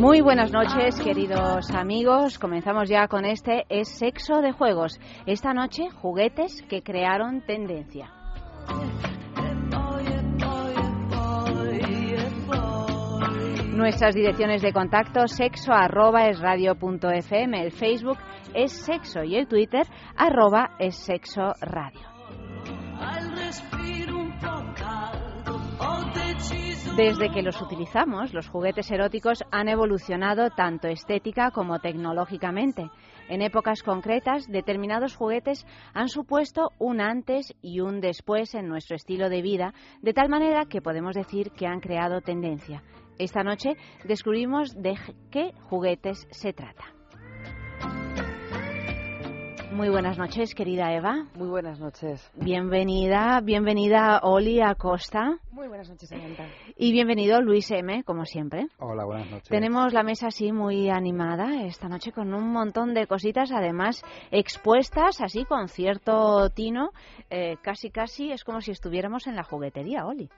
Muy buenas noches, queridos amigos. Comenzamos ya con este Es Sexo de Juegos. Esta noche, juguetes que crearon tendencia. Nuestras direcciones de contacto sexo arroba es radio fm, el Facebook es sexo y el Twitter arroba es sexo radio. Desde que los utilizamos, los juguetes eróticos han evolucionado tanto estética como tecnológicamente. En épocas concretas, determinados juguetes han supuesto un antes y un después en nuestro estilo de vida, de tal manera que podemos decir que han creado tendencia. Esta noche descubrimos de qué juguetes se trata. Muy buenas noches, querida Eva. Muy buenas noches. Bienvenida, bienvenida Oli Acosta. Muy buenas noches, Samantha. Y bienvenido Luis M, como siempre. Hola, buenas noches. Tenemos la mesa así muy animada esta noche con un montón de cositas, además expuestas así con cierto tino. Eh, casi, casi es como si estuviéramos en la juguetería, Oli.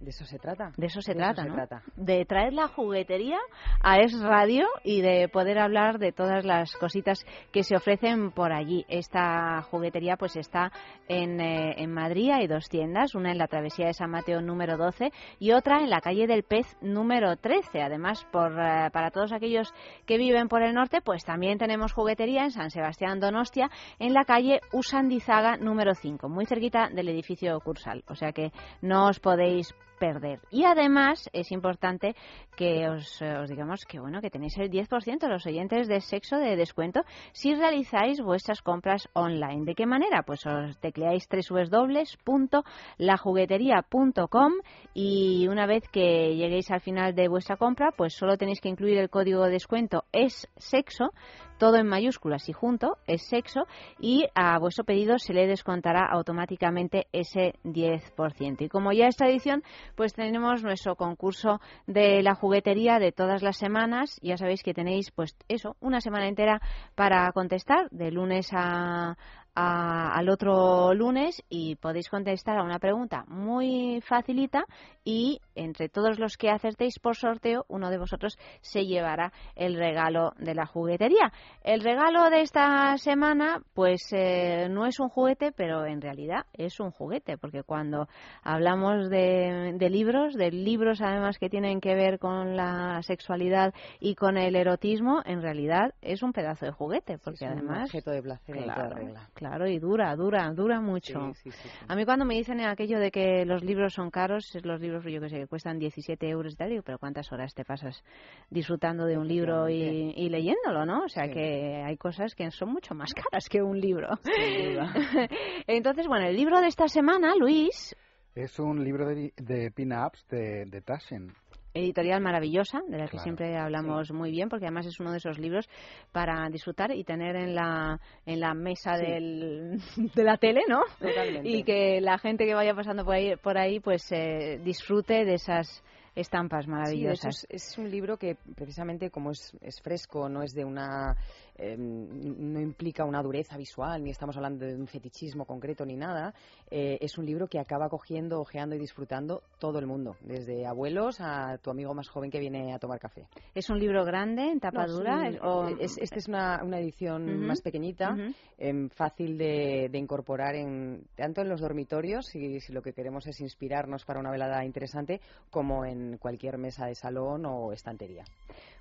De eso se trata. De eso se trata, ¿no? De traer la juguetería a Es Radio y de poder hablar de todas las cositas que se ofrecen por allí. Esta juguetería pues está en, eh, en Madrid, hay dos tiendas, una en la travesía de San Mateo número 12 y otra en la calle del Pez número 13. Además, por, eh, para todos aquellos que viven por el norte, pues también tenemos juguetería en San Sebastián Donostia, en la calle Usandizaga número 5, muy cerquita del edificio Cursal. O sea que no os podéis perder. Y además es importante que os, os, digamos que bueno que tenéis el 10% los oyentes de sexo de descuento si realizáis vuestras compras online. ¿De qué manera? Pues os tecleáis www.lajugueteria.com y una vez que lleguéis al final de vuestra compra, pues solo tenéis que incluir el código de descuento es sexo todo en mayúsculas y junto, es sexo, y a vuestro pedido se le descontará automáticamente ese 10%. Y como ya es tradición, pues tenemos nuestro concurso de la juguetería de todas las semanas. Ya sabéis que tenéis, pues eso, una semana entera para contestar, de lunes a, al otro lunes y podéis contestar a una pregunta muy facilita y entre todos los que acertéis por sorteo, uno de vosotros se llevará el regalo de la juguetería. El regalo de esta semana, pues eh, no es un juguete, pero en realidad es un juguete, porque cuando hablamos de, de libros, de libros además que tienen que ver con la sexualidad y con el erotismo, en realidad es un pedazo de juguete, porque además... Un objeto de placer claro, regla. Claro, y dura, dura, dura mucho. Sí, sí, a mí cuando me dicen aquello de que los libros son caros, los libros yo que sé, que cuestan 17 euros y tal, digo, pero ¿cuántas horas te pasas disfrutando de un libro y, y leyéndolo, no? O sea que hay cosas que son mucho más caras que un libro. Entonces, bueno, el libro de esta semana, Luis... Es un libro de, de pin-ups de, de Taschen editorial maravillosa, de la que siempre hablamos sí. muy bien, porque además es uno de esos libros para disfrutar y tener en la, en la mesa sí. del, de la tele, ¿no? Totalmente. Y que la gente que vaya pasando por ahí, por ahí pues eh, disfrute de esas estampas maravillosas. Sí, es, es, un libro que precisamente como es, es fresco, no es de una eh, no implica una dureza visual, ni estamos hablando de un fetichismo concreto ni nada. Eh, es un libro que acaba cogiendo, ojeando y disfrutando todo el mundo, desde abuelos a tu amigo más joven que viene a tomar café. ¿Es un libro grande, en tapa no, dura? Es un, o... es, esta es una, una edición uh -huh. más pequeñita, uh -huh. eh, fácil de, de, incorporar en, tanto en los dormitorios, si, si lo que queremos es inspirarnos para una velada interesante, como en cualquier mesa de salón o estantería.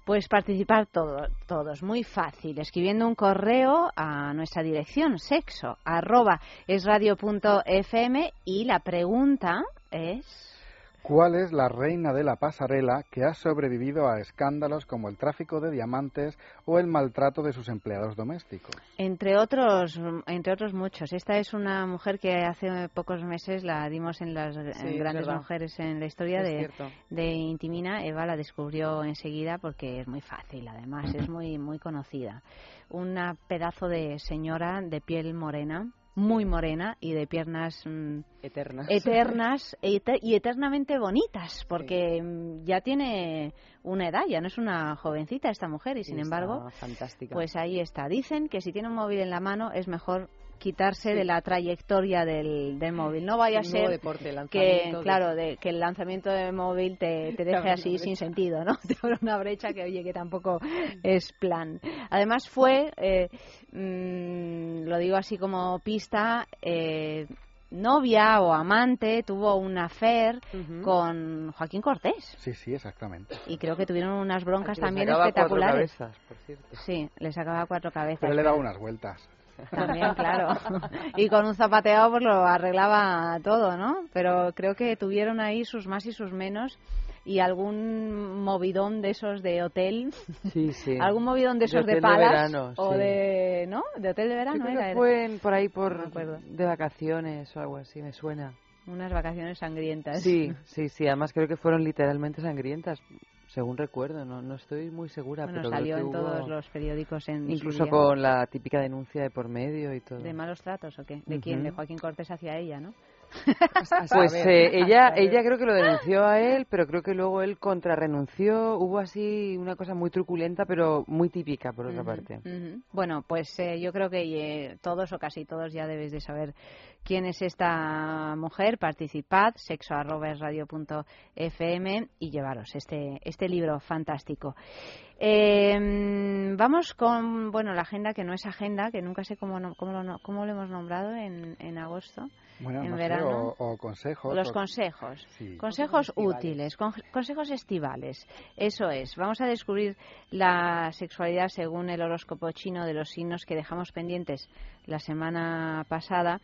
Pues participar todo, todos, muy fácil, escribiendo un correo a nuestra dirección sexo arroba esradio.fm y la pregunta es... ¿Cuál es la reina de la pasarela que ha sobrevivido a escándalos como el tráfico de diamantes o el maltrato de sus empleados domésticos? Entre otros, entre otros muchos. Esta es una mujer que hace pocos meses la dimos en las grandes mujeres en la historia de, de, Intimina. Eva la descubrió enseguida porque es muy fácil, además, es muy, muy conocida. Una pedazo de señora de piel morena muy morena y de piernas mm, eternas, eternas y eternamente bonitas, porque mm, ya tiene una edad, ya no es una jovencita esta mujer y sin embargo, fantástica. pues ahí está. Dicen que si tiene un móvil en la mano es mejor quitarse de la trayectoria del, del móvil. No vaya a ser que, claro, de, que el lanzamiento de móvil te, te deje así sin sentido, ¿no? Te abre una brecha que, oye, que tampoco es plan. Además fue, eh, mm, lo digo así como pista, eh, novia o amante, tuvo un affair con Joaquín Cortés. Sí, sí, exactamente. Y creo que tuvieron unas broncas también espectaculares. Cuatro cabezas, por cierto. Sí, le sacaba cuatro cabezas. Pero le daba unas vueltas. También, claro. Y con un zapateado pues lo arreglaba todo, ¿no? Pero creo que tuvieron ahí sus más y sus menos y algún movidón de esos de hotel. Sí, sí. algún movidón de esos de, palas. o de, ¿no? De hotel de verano era. fue por ahí por de vacaciones o algo así, me suena. Unas vacaciones sangrientas. Sí, sí, sí. Además creo que fueron literalmente sangrientas. Según recuerdo, no, no estoy muy segura. Bueno, pero salió en todos los periódicos en Incluso con la típica denuncia de por medio y todo. ¿De malos tratos o qué? ¿De quién? De Joaquín Cortés hacia ella, ¿no? pues eh, ella ella creo que lo denunció a él, pero creo que luego él contrarrenunció. Hubo así una cosa muy truculenta, pero muy típica por otra parte. Bueno, pues eh, yo creo que eh, todos o casi todos ya debéis de saber quién es esta mujer. Participad, sexo@radio.fm y llevaros este este libro fantástico. vamos con bueno la agenda que no es agenda, que nunca sé cómo cómo lo, cómo lo hemos nombrado en, en agosto. Bueno, en verano. o, consejos. Los consejos. Consejos útiles, consejos estivales. Eso es. Vamos a descubrir la sexualidad según el horóscopo chino de los signos que dejamos pendientes la semana pasada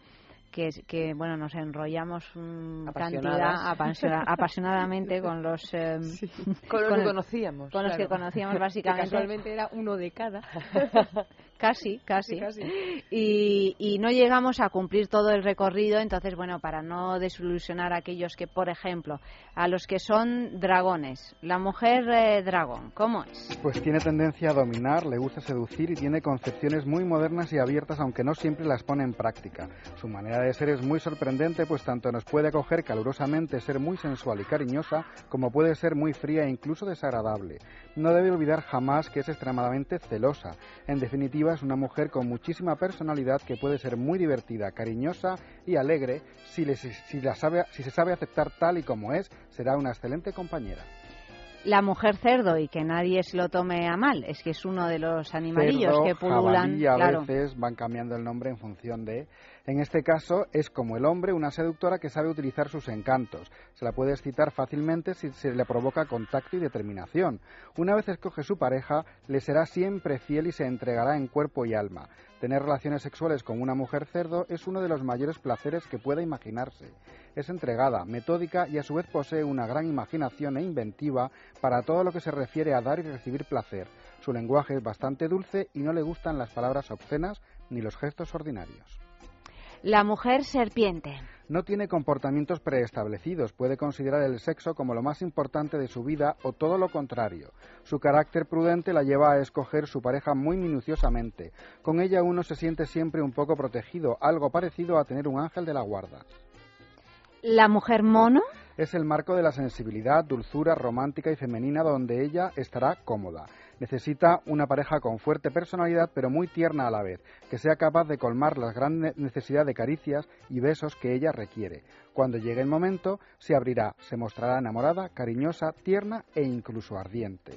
que, bueno nos enrollamos cantidad apasionadamente con los em, con los que conocíamos con los que conocíamos básicamente. casualmente era uno de cada casi casi, Y, y, no llegamos a cumplir todo el recorrido entonces bueno para no desilusionar a aquellos que por ejemplo a los que son dragones la mujer eh, dragón cómo es pues tiene tendencia a dominar le gusta seducir y tiene concepciones muy modernas y abiertas aunque no siempre las pone en práctica. Su manera de de ser es muy sorprendente, pues tanto nos puede acoger calurosamente, ser muy sensual y cariñosa, como puede ser muy fría e incluso desagradable. No debe olvidar jamás que es extremadamente celosa. En definitiva, es una mujer con muchísima personalidad que puede ser muy divertida, cariñosa y alegre. Si, si, la sabe, si se sabe aceptar tal y como es, será una excelente compañera la mujer cerdo y que nadie se lo tome a mal, es que es uno de los animalillos que pululan. y a veces van cambiando el nombre en función de en este caso es como el hombre una seductora que sabe utilizar sus encantos. Se la puede excitar fácilmente si se le provoca contacto y determinación. Una vez escoge su pareja, le será siempre fiel y se entregará en cuerpo y alma. Tener relaciones sexuales con una mujer cerdo es uno de los mayores placeres que pueda imaginarse. Es entregada, metódica y a su vez posee una gran imaginación e inventiva para todo lo que se refiere a dar y recibir placer. Su lenguaje es bastante dulce y no le gustan las palabras obscenas ni los gestos ordinarios. La mujer serpiente. No tiene comportamientos preestablecidos, puede considerar el sexo como lo más importante de su vida o todo lo contrario. Su carácter prudente la lleva a escoger su pareja muy minuciosamente. Con ella uno se siente siempre un poco protegido, algo parecido a tener un ángel de la guarda. ¿La mujer mono? Es el marco de la sensibilidad, dulzura romántica y femenina donde ella estará cómoda. Necesita una pareja con fuerte personalidad pero muy tierna a la vez, que sea capaz de colmar la gran necesidad de caricias y besos que ella requiere. Cuando llegue el momento, se abrirá, se mostrará enamorada, cariñosa, tierna e incluso ardiente.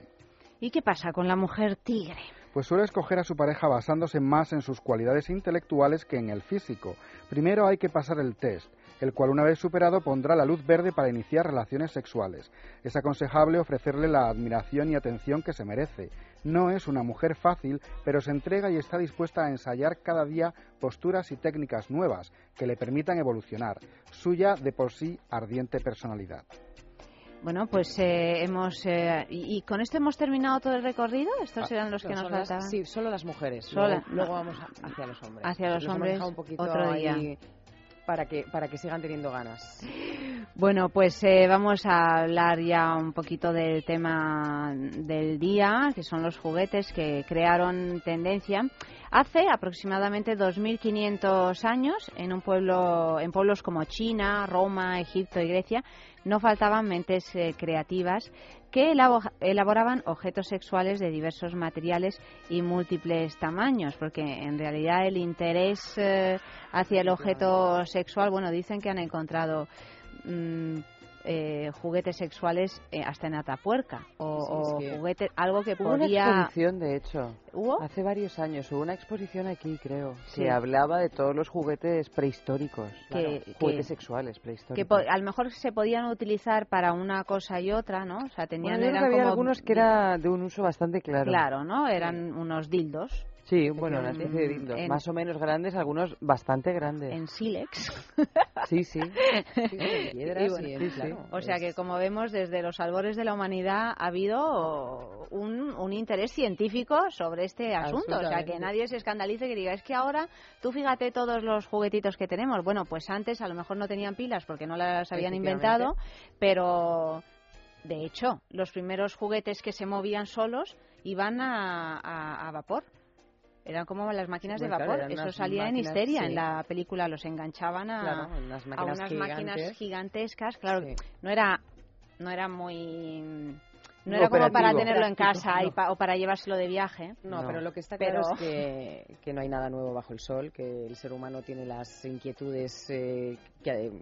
¿Y qué pasa con la mujer tigre? Pues suele escoger a su pareja basándose más en sus cualidades intelectuales que en el físico. Primero hay que pasar el test el cual una vez superado pondrá la luz verde para iniciar relaciones sexuales. Es aconsejable ofrecerle la admiración y atención que se merece. No es una mujer fácil, pero se entrega y está dispuesta a ensayar cada día posturas y técnicas nuevas que le permitan evolucionar. Suya de por sí ardiente personalidad. Bueno, pues eh, hemos. Eh, y, con esto hemos terminado todo el recorrido? ¿Estos ah, eran los que nos faltaban? sí, solo las mujeres. luego, vamos hacia los hombres. Hacia los, hombres. Un poquito otro día. Para que, para que sigan teniendo ganas. Bueno, pues eh, vamos a hablar ya un poquito del tema del día, que son los juguetes que crearon tendencia. Hace aproximadamente 2.500 años, en un pueblo, en pueblos como China, Roma, Egipto y Grecia, no faltaban mentes eh, creativas que elaboraban objetos sexuales de diversos materiales y múltiples tamaños, porque en realidad el interés eh, hacia el objeto sexual, bueno, dicen que han encontrado mm, eh, juguetes sexuales eh, hasta en Atapuerca o, juguetes algo que hubo podía una exposición de hecho ¿Hubo? hace varios años hubo una exposición aquí creo que hablaba de todos los juguetes prehistóricos que, juguetes sexuales prehistóricos. que a lo mejor se podían utilizar para una cosa y otra no o sea tenían había algunos que era de un uso bastante claro. Claro no eran unos dildos Sí, bueno, una especie de dildos, más o menos grandes, algunos bastante grandes. En sílex. Sí, sí. O sea que, como vemos, desde los albores de la humanidad ha habido un, un interés científico sobre este asunto. O sea, que nadie se escandalice que diga, es que ahora, tú fíjate todos los juguetitos que tenemos. Bueno, pues antes a lo mejor no tenían pilas porque no las habían inventado, pero... De hecho, los primeros juguetes que se movían solos iban a vapor. Eran como las máquinas de vapor. Eso salía en histeria. En la película los enganchaban a, unas máquinas gigantescas. Claro, no era no era muy no era como para tenerlo en casa o para llevárselo de viaje. No, pero lo que está claro es que, que, no hay nada nuevo bajo el sol, que el ser humano tiene las inquietudes eh, que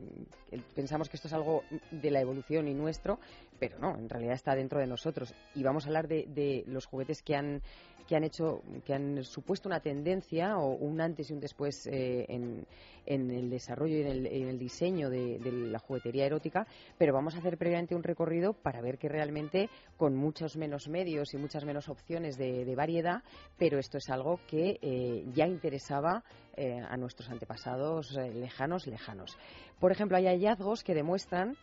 eh, pensamos que esto es algo de la evolución y nuestro, pero no, en realidad está dentro de nosotros. Y vamos a hablar de, de los juguetes que han que han hecho, que han supuesto una tendencia o un antes y un después eh, en, el desarrollo y en el, diseño de, la juguetería erótica, pero vamos a hacer previamente un recorrido para ver que realmente con muchos menos medios y muchas menos opciones de, variedad, pero esto es algo que eh, ya interesaba eh, a nuestros antepasados lejanos, lejanos. Por ejemplo, hay hallazgos que demuestran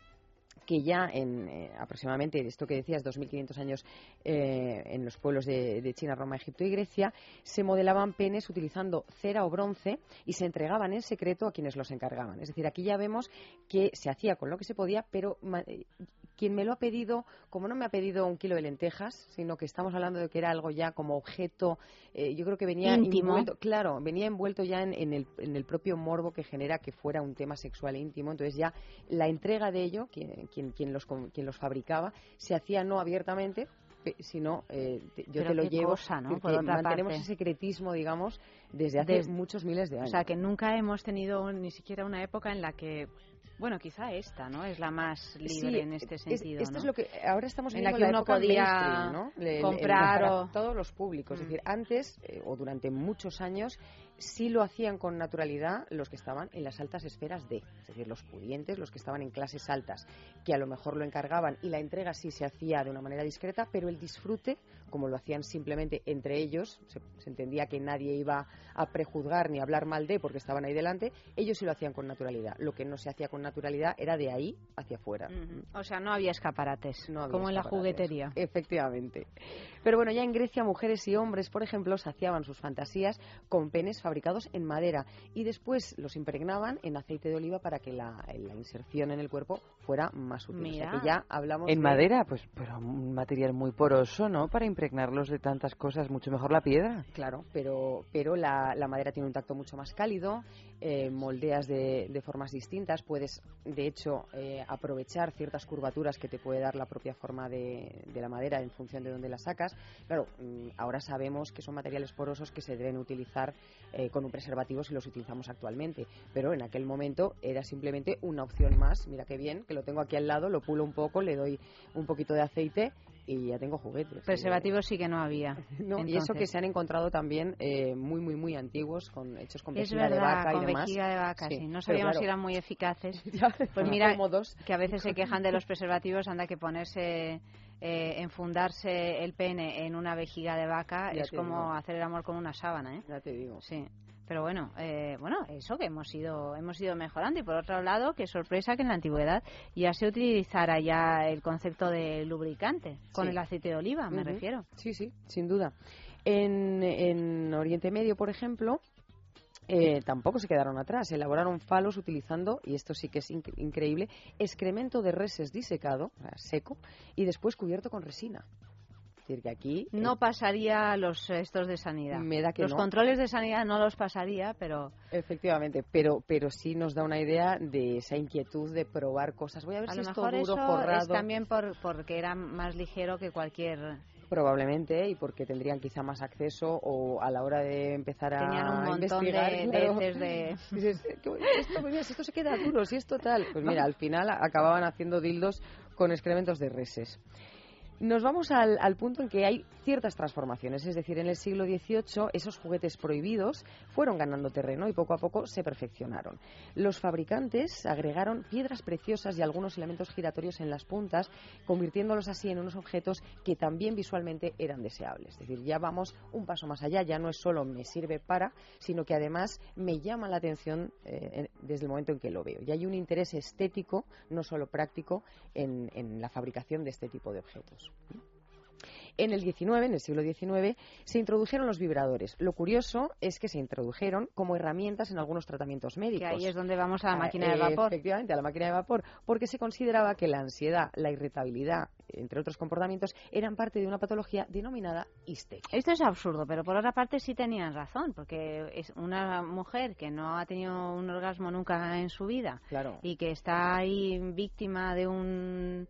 que ya en eh, aproximadamente esto que decías 2.500 años eh, en los pueblos de, China, Roma, Egipto y Grecia se modelaban penes utilizando cera o bronce y se entregaban en secreto a quienes los encargaban. Es decir, aquí ya vemos que se hacía con lo que se podía, pero eh, quien me lo ha pedido, como no me ha pedido un kilo de lentejas, sino que estamos hablando de que era algo ya como objeto, yo creo que venía envuelto, claro, venía envuelto ya en, el, en, el, propio morbo que genera que fuera un tema sexual e íntimo. Entonces ya la entrega de ello, que quien, quien, los, quien los fabricaba, se hacía no abiertamente, sino eh, yo te lo llevo. Cosa, ¿no? mantenemos ese secretismo, digamos, desde hace muchos miles de años. O sea, que nunca hemos tenido ni siquiera una época en la que bueno, quizá esta, ¿no? Es la más libre en este sentido. esto es lo que ahora estamos viendo en la que uno podía ¿no? comprar o... todos los públicos. Es mm. decir, antes eh, o durante muchos años sí lo hacían con naturalidad los que estaban en las altas esferas de, es decir, los pudientes, los que estaban en clases altas, que a lo mejor lo encargaban y la entrega sí se hacía de una manera discreta, pero el disfrute, como lo hacían simplemente entre ellos, se, entendía que nadie iba a prejuzgar ni a hablar mal de porque estaban ahí delante, ellos sí lo hacían con naturalidad. Lo que no se hacía con naturalidad era de ahí hacia afuera. O sea, no había escaparates, como en la juguetería. Efectivamente. Pero bueno, ya en Grecia mujeres y hombres, por ejemplo, saciaban sus fantasías con penes fabricados en madera y después los impregnaban en aceite de oliva para que la, inserción en el cuerpo fuera más útil. ya hablamos en madera, pues pero un material muy poroso, ¿no? Para impregnarlos de tantas cosas, mucho mejor la piedra. Claro, pero pero la, madera tiene un tacto mucho más cálido, eh, moldeas de, formas distintas, puedes de hecho eh, aprovechar ciertas curvaturas que te puede dar la propia forma de, de la madera en función de dónde la sacas. Claro, mm, ahora sabemos que son materiales porosos que se deben utilizar eh, con un preservativo si los utilizamos actualmente. Pero en aquel momento era simplemente una opción más. Mira qué bien, que lo tengo aquí al lado, lo pulo un poco, le doy un poquito de aceite y ya tengo juguetes. Preservativos sí que no había. y eso que se han encontrado también eh, muy, muy, muy antiguos, con, hechos con vejiga de vaca y demás. vejiga de vaca, sí. No sabíamos si eran muy eficaces. pues mira, que a veces se quejan de los preservativos, anda que ponerse... Eh, enfundarse el pene en una vejiga de vaca es como hacer el amor con una sábana, ¿eh? Ya te digo. Sí Pero bueno, eh, bueno, eso que hemos ido, hemos ido mejorando. Y por otro lado, qué sorpresa que en la antigüedad ya se utilizara ya el concepto de lubricante, con el aceite de oliva, me refiero. Sí, sí, sin duda. En, en Oriente Medio, por ejemplo, eh, tampoco se quedaron atrás. Elaboraron falos utilizando, y esto sí que es increíble, excremento de reses disecado, seco, y después cubierto con resina. Es decir, que aquí... No pasaría los estos de sanidad. los controles de sanidad no los pasaría, pero... Efectivamente, pero, pero sí nos da una idea de esa inquietud de probar cosas. Voy a ver si esto duro, eso es también por, porque era más ligero que cualquier Probablemente, y porque tendrían quizá más acceso o a la hora de empezar a Tenían un montón de, de... Dices, esto, esto se queda duro, si esto tal. Pues mira, al final acababan haciendo dildos con excrementos de reses. Nos vamos al, punto en que hay ciertas transformaciones, es decir, en el siglo XVIII esos juguetes prohibidos fueron ganando terreno y poco a poco se perfeccionaron. Los fabricantes agregaron piedras preciosas y algunos elementos giratorios en las puntas, convirtiéndolos así en unos objetos que también visualmente eran deseables. Es decir, ya vamos un paso más allá, ya no es solo me sirve para, sino que además me llama la atención eh, desde el momento en que lo veo. Y hay un interés estético, no solo práctico, en la fabricación de este tipo de objetos. En el 19, en el siglo XIX, se introdujeron los vibradores. Lo curioso es que se introdujeron como herramientas en algunos tratamientos médicos. Que ahí es donde vamos a la ah, máquina de vapor. Efectivamente, a la máquina de vapor, porque se consideraba que la ansiedad, la irritabilidad, entre otros comportamientos, eran parte de una patología denominada histeria. Esto es absurdo, pero por otra parte sí tenían razón, porque es una mujer que no ha tenido un orgasmo nunca en su vida y que está ahí víctima de un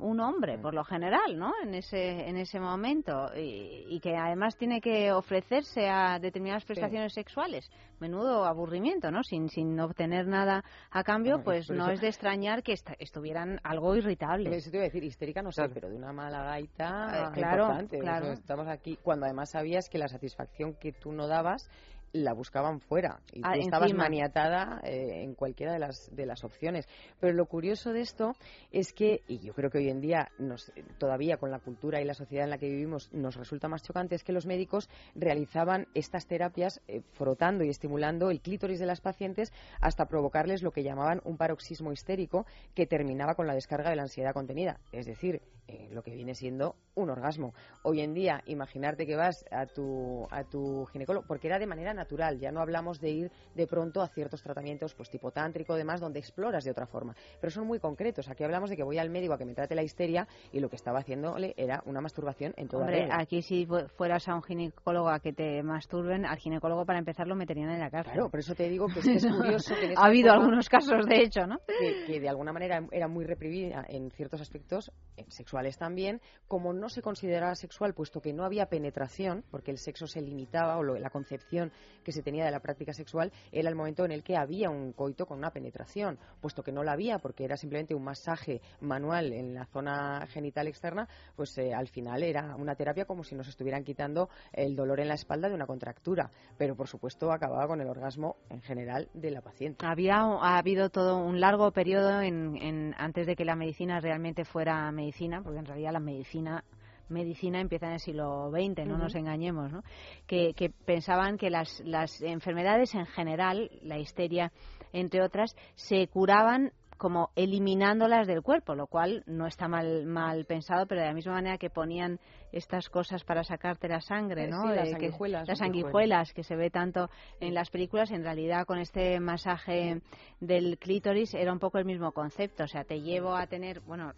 un hombre, por lo general, ¿no? En ese, en ese momento. Y, que además tiene que ofrecerse a determinadas prestaciones sexuales. Menudo aburrimiento, ¿no? Sin, sin obtener nada a cambio, pues no es de extrañar que estuvieran algo irritables. Eso te iba a decir, histérica no sé, pero de una mala gaita eh, claro, importante. Claro. estamos aquí cuando además sabías que la satisfacción que tú no dabas la buscaban fuera. Y ah, estabas maniatada eh, en cualquiera de las de las opciones. Pero lo curioso de esto es que y yo creo que hoy en día nos, todavía con la cultura y la sociedad en la que vivimos nos resulta más chocante es que los médicos realizaban estas terapias eh, frotando y estimulando el clítoris de las pacientes hasta provocarles lo que llamaban un paroxismo histérico que terminaba con la descarga de la ansiedad contenida. Es decir eh, lo que viene siendo un orgasmo. Hoy en día imaginarte que vas a tu a tu ginecólogo porque era de manera natural. Ya no hablamos de ir de pronto a ciertos tratamientos, pues tipo tántrico, demás, donde exploras de otra forma. Pero son muy concretos. Aquí hablamos de que voy al médico a que me trate la histeria y lo que estaba haciéndole era una masturbación en toda Hombre, aquí si fueras a un ginecólogo a que te masturben, al ginecólogo para empezar lo meterían en la cárcel. Claro, por eso te digo que es, curioso que ha habido algunos casos de hecho, ¿no? Que, de alguna manera era muy reprimida en ciertos aspectos sexuales también, como no se consideraba sexual puesto que no había penetración, porque el sexo se limitaba o la concepción que se tenía de la práctica sexual era el momento en el que había un coito con una penetración, puesto que no la había porque era simplemente un masaje manual en la zona genital externa, pues eh, al final era una terapia como si nos estuvieran quitando el dolor en la espalda de una contractura, pero por supuesto acababa con el orgasmo en general de la paciente. Había ha habido todo un largo periodo en, antes de que la medicina realmente fuera medicina, porque en realidad la medicina medicina empieza en el siglo XX, no nos engañemos, ¿no? Que, que, pensaban que las, las enfermedades en general, la histeria, entre otras, se curaban como eliminándolas del cuerpo, lo cual no está mal, mal pensado, pero de la misma manera que ponían estas cosas para sacarte la sangre, eh, ¿no? las, sanguijuelas, las sanguijuelas que se ve tanto en las películas, en realidad con este masaje del clítoris era un poco el mismo concepto, o sea, te llevo a tener, bueno,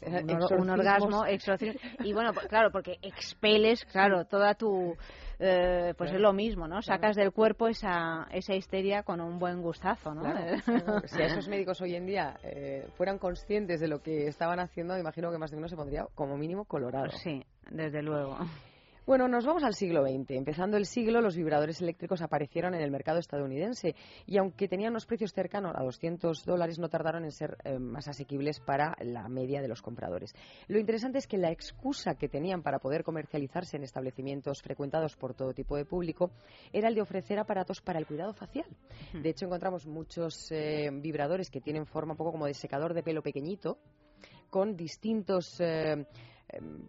un, orgasmo, y bueno, claro, porque expeles, claro, toda tu eh, pues es lo mismo, ¿no? Sacas del cuerpo esa, esa histeria con un buen gustazo, ¿no? si esos médicos hoy en día eh, fueran conscientes de lo que estaban haciendo, imagino que más de uno se pondría como mínimo colorado. Sí, desde luego. Bueno, nos vamos al siglo XX. Empezando el siglo, los vibradores eléctricos aparecieron en el mercado estadounidense y aunque tenían unos precios cercanos a 200 dólares, no tardaron en ser eh, más asequibles para la media de los compradores. Lo interesante es que la excusa que tenían para poder comercializarse en establecimientos frecuentados por todo tipo de público era el de ofrecer aparatos para el cuidado facial. De hecho, encontramos muchos eh, vibradores que tienen forma un poco como de secador de pelo pequeñito, con distintos. Eh,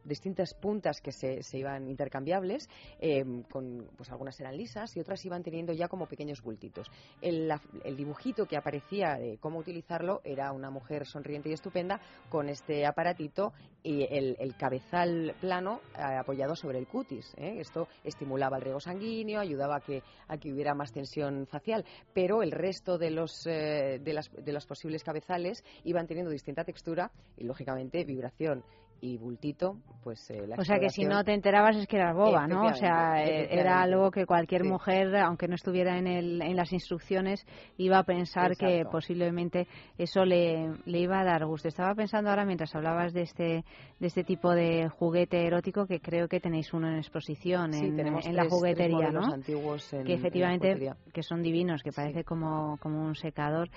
distintas puntas que se, iban intercambiables, em, con, pues algunas eran lisas y otras iban teniendo ya como pequeños bultitos. El, el dibujito que aparecía de cómo utilizarlo era una mujer sonriente y estupenda con este aparatito y el, el cabezal plano eh, apoyado sobre el cutis. ¿eh? Esto estimulaba el riego sanguíneo, ayudaba a que, a que hubiera más tensión facial, pero el resto de los, eh, de, las, de los posibles cabezales iban teniendo distinta textura y, lógicamente, vibración y bultito, pues eh, O sea que si no te enterabas es que eras boba, ¿no? O sea, eh, era algo que cualquier mujer, aunque no estuviera en, el, en las instrucciones, iba a pensar que posiblemente eso le, le iba a dar gusto. Estaba pensando ahora mientras hablabas de este de este tipo de juguete erótico que creo que tenéis uno en exposición en, en la juguetería, ¿no? Antiguos que efectivamente que son divinos, que parece como, como un secador.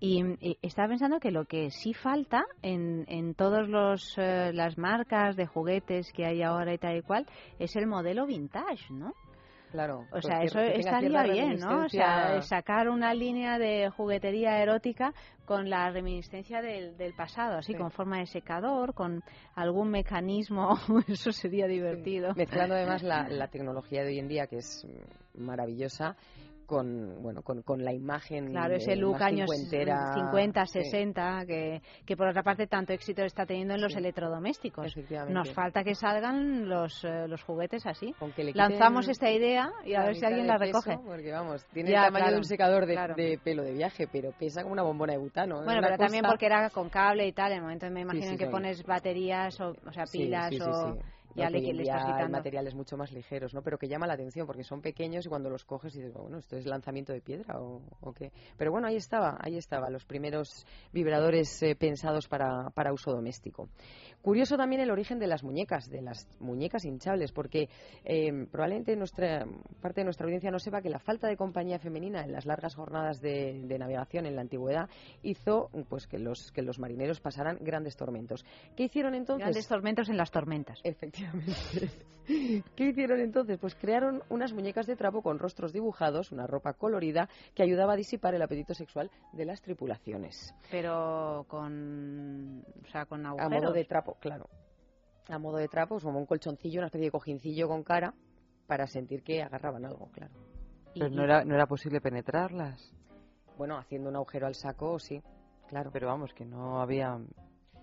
Y, estaba pensando que lo que sí falta en, en todos los eh, las marcas de juguetes que hay ahora y tal y cual, es el modelo vintage, ¿no? Claro. O sea, eso estaría bien, ¿no? O sea, sacar una línea de juguetería erótica con la reminiscencia del, del pasado, así con forma de secador, con algún mecanismo, eso sería divertido. Mezclando además la, la, tecnología de hoy en día, que es maravillosa, con bueno con, con la imagen claro ese look años 50 60 que, que por otra parte tanto éxito está teniendo en los electrodomésticos. Nos falta que salgan los, eh, los juguetes así. Lanzamos esta idea y a ver si alguien la recoge. porque vamos tiene el tamaño de un secador de, pelo de viaje pero pesa como una bombona de butano bueno pero también porque era con cable y tal en el momento me imagino que pones baterías o, o sea pilas o ya le, le estás materiales mucho más ligeros, ¿no? Pero que llama la atención porque son pequeños y cuando los coges y dices, bueno, esto es lanzamiento de piedra o, o qué. Pero bueno, ahí estaba, ahí estaba, los primeros vibradores eh, pensados para, para uso doméstico. Curioso también el origen de las muñecas, de las muñecas hinchables, porque eh, probablemente nuestra parte de nuestra audiencia no sepa que la falta de compañía femenina en las largas jornadas de, de navegación en la antigüedad hizo pues que los que los marineros pasaran grandes tormentos. ¿Qué hicieron entonces? Grandes tormentos en las tormentas. Efectivamente ¿Qué hicieron entonces? Pues crearon unas muñecas de trapo con rostros dibujados, una ropa colorida que ayudaba a disipar el apetito sexual de las tripulaciones. Pero con, o sea, con agujeros. A modo de trapo, claro. A modo de trapo, como un colchoncillo, una especie de cojincillo con cara para sentir que agarraban algo, claro. Pero no era, no era posible penetrarlas. Bueno, haciendo un agujero al saco, sí, claro. Pero vamos, que no había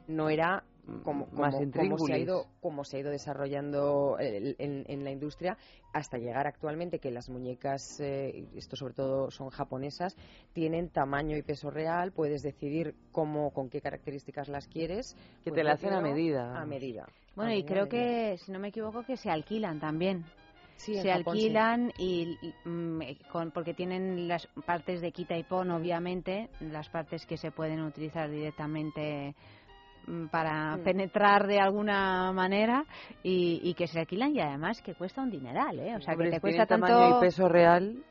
no era como, más como, se ha ido como se ha ido desarrollando en, la industria hasta llegar actualmente que las muñecas eh, esto sobre todo son japonesas tienen tamaño y peso real puedes decidir cómo con qué características las quieres que te la hacen a medida. a medida bueno y creo que si no me equivoco que se alquilan también. Se alquilan y, mm, con, porque tienen las partes de quita y pon obviamente las partes que se pueden utilizar directamente para mm. penetrar de alguna manera y, que se alquilan y además que cuesta un dineral, ¿eh? O sea, que te cuesta tanto... tamaño y peso real...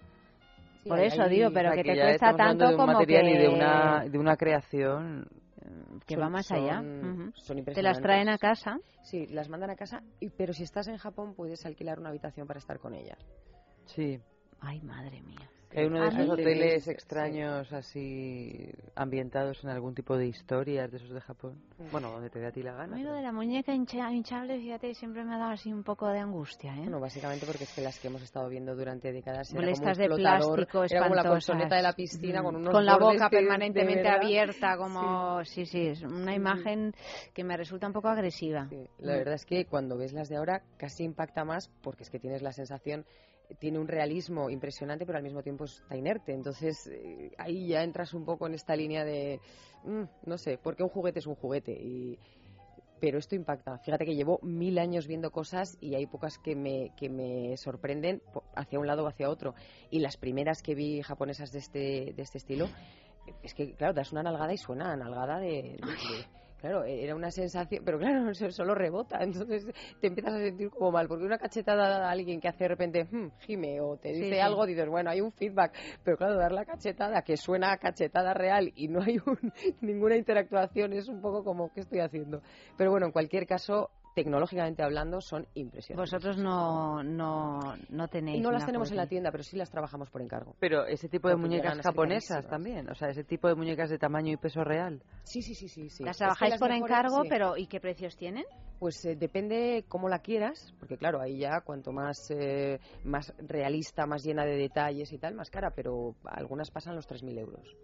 Por eso digo, pero que, te cuesta tanto como material que... Y de una, de una creación que va más allá. Te las traen a casa. Sí, las mandan a casa, y, pero si estás en Japón puedes alquilar una habitación para estar con ellas. Sí. Ay, madre mía. Hay uno de esos hoteles extraños así ambientados en algún tipo de historias de esos de Japón. Mm. Bueno, donde te dé a ti la gana. De la muñeca hinchable, fíjate, siempre me ha dado así un poco de angustia, ¿eh? Bueno, básicamente porque es que las que hemos estado viendo durante décadas eran como de plástico era como la colchoneta de la piscina con unos Con la boca permanentemente abierta, como... Sí. sí, es una imagen que me resulta un poco agresiva. La verdad es que cuando ves las de ahora casi impacta más porque es que tienes la sensación tiene un realismo impresionante, pero al mismo tiempo está inerte. Entonces, eh, ahí ya entras un poco en esta línea de, mm, no sé, porque un juguete es un juguete. Y, pero esto impacta. Fíjate que llevo mil años viendo cosas y hay pocas que me, que me sorprenden hacia un lado o hacia otro. Y las primeras que vi japonesas de este, de este estilo, es que, claro, das una nalgada y suena a nalgada de Claro, e-, era una sensación, pero claro, solo rebota, entonces te empiezas a sentir como mal, porque una cachetada a alguien que hace de repente, hmm, gime, o te dice algo, dices, bueno, hay un feedback, pero claro, dar la cachetada, que suena a cachetada real y no hay ninguna interactuación, es un poco como, ¿qué estoy haciendo? Pero bueno, en cualquier caso, tecnológicamente hablando, son impresionantes. Vosotros no, no, no tenéis. No las tenemos en la tienda, pero sí las trabajamos por encargo. Pero ese tipo de muñecas japonesas también, o sea, ese tipo de muñecas de tamaño y peso real. Sí, sí, sí, sí. sí. Las trabajáis por encargo, pero ¿y qué precios tienen? Pues eh, depende cómo la quieras, porque claro, ahí ya cuanto más, eh, más realista, más llena de detalles y tal, más cara, pero algunas pasan los 3.000 euros.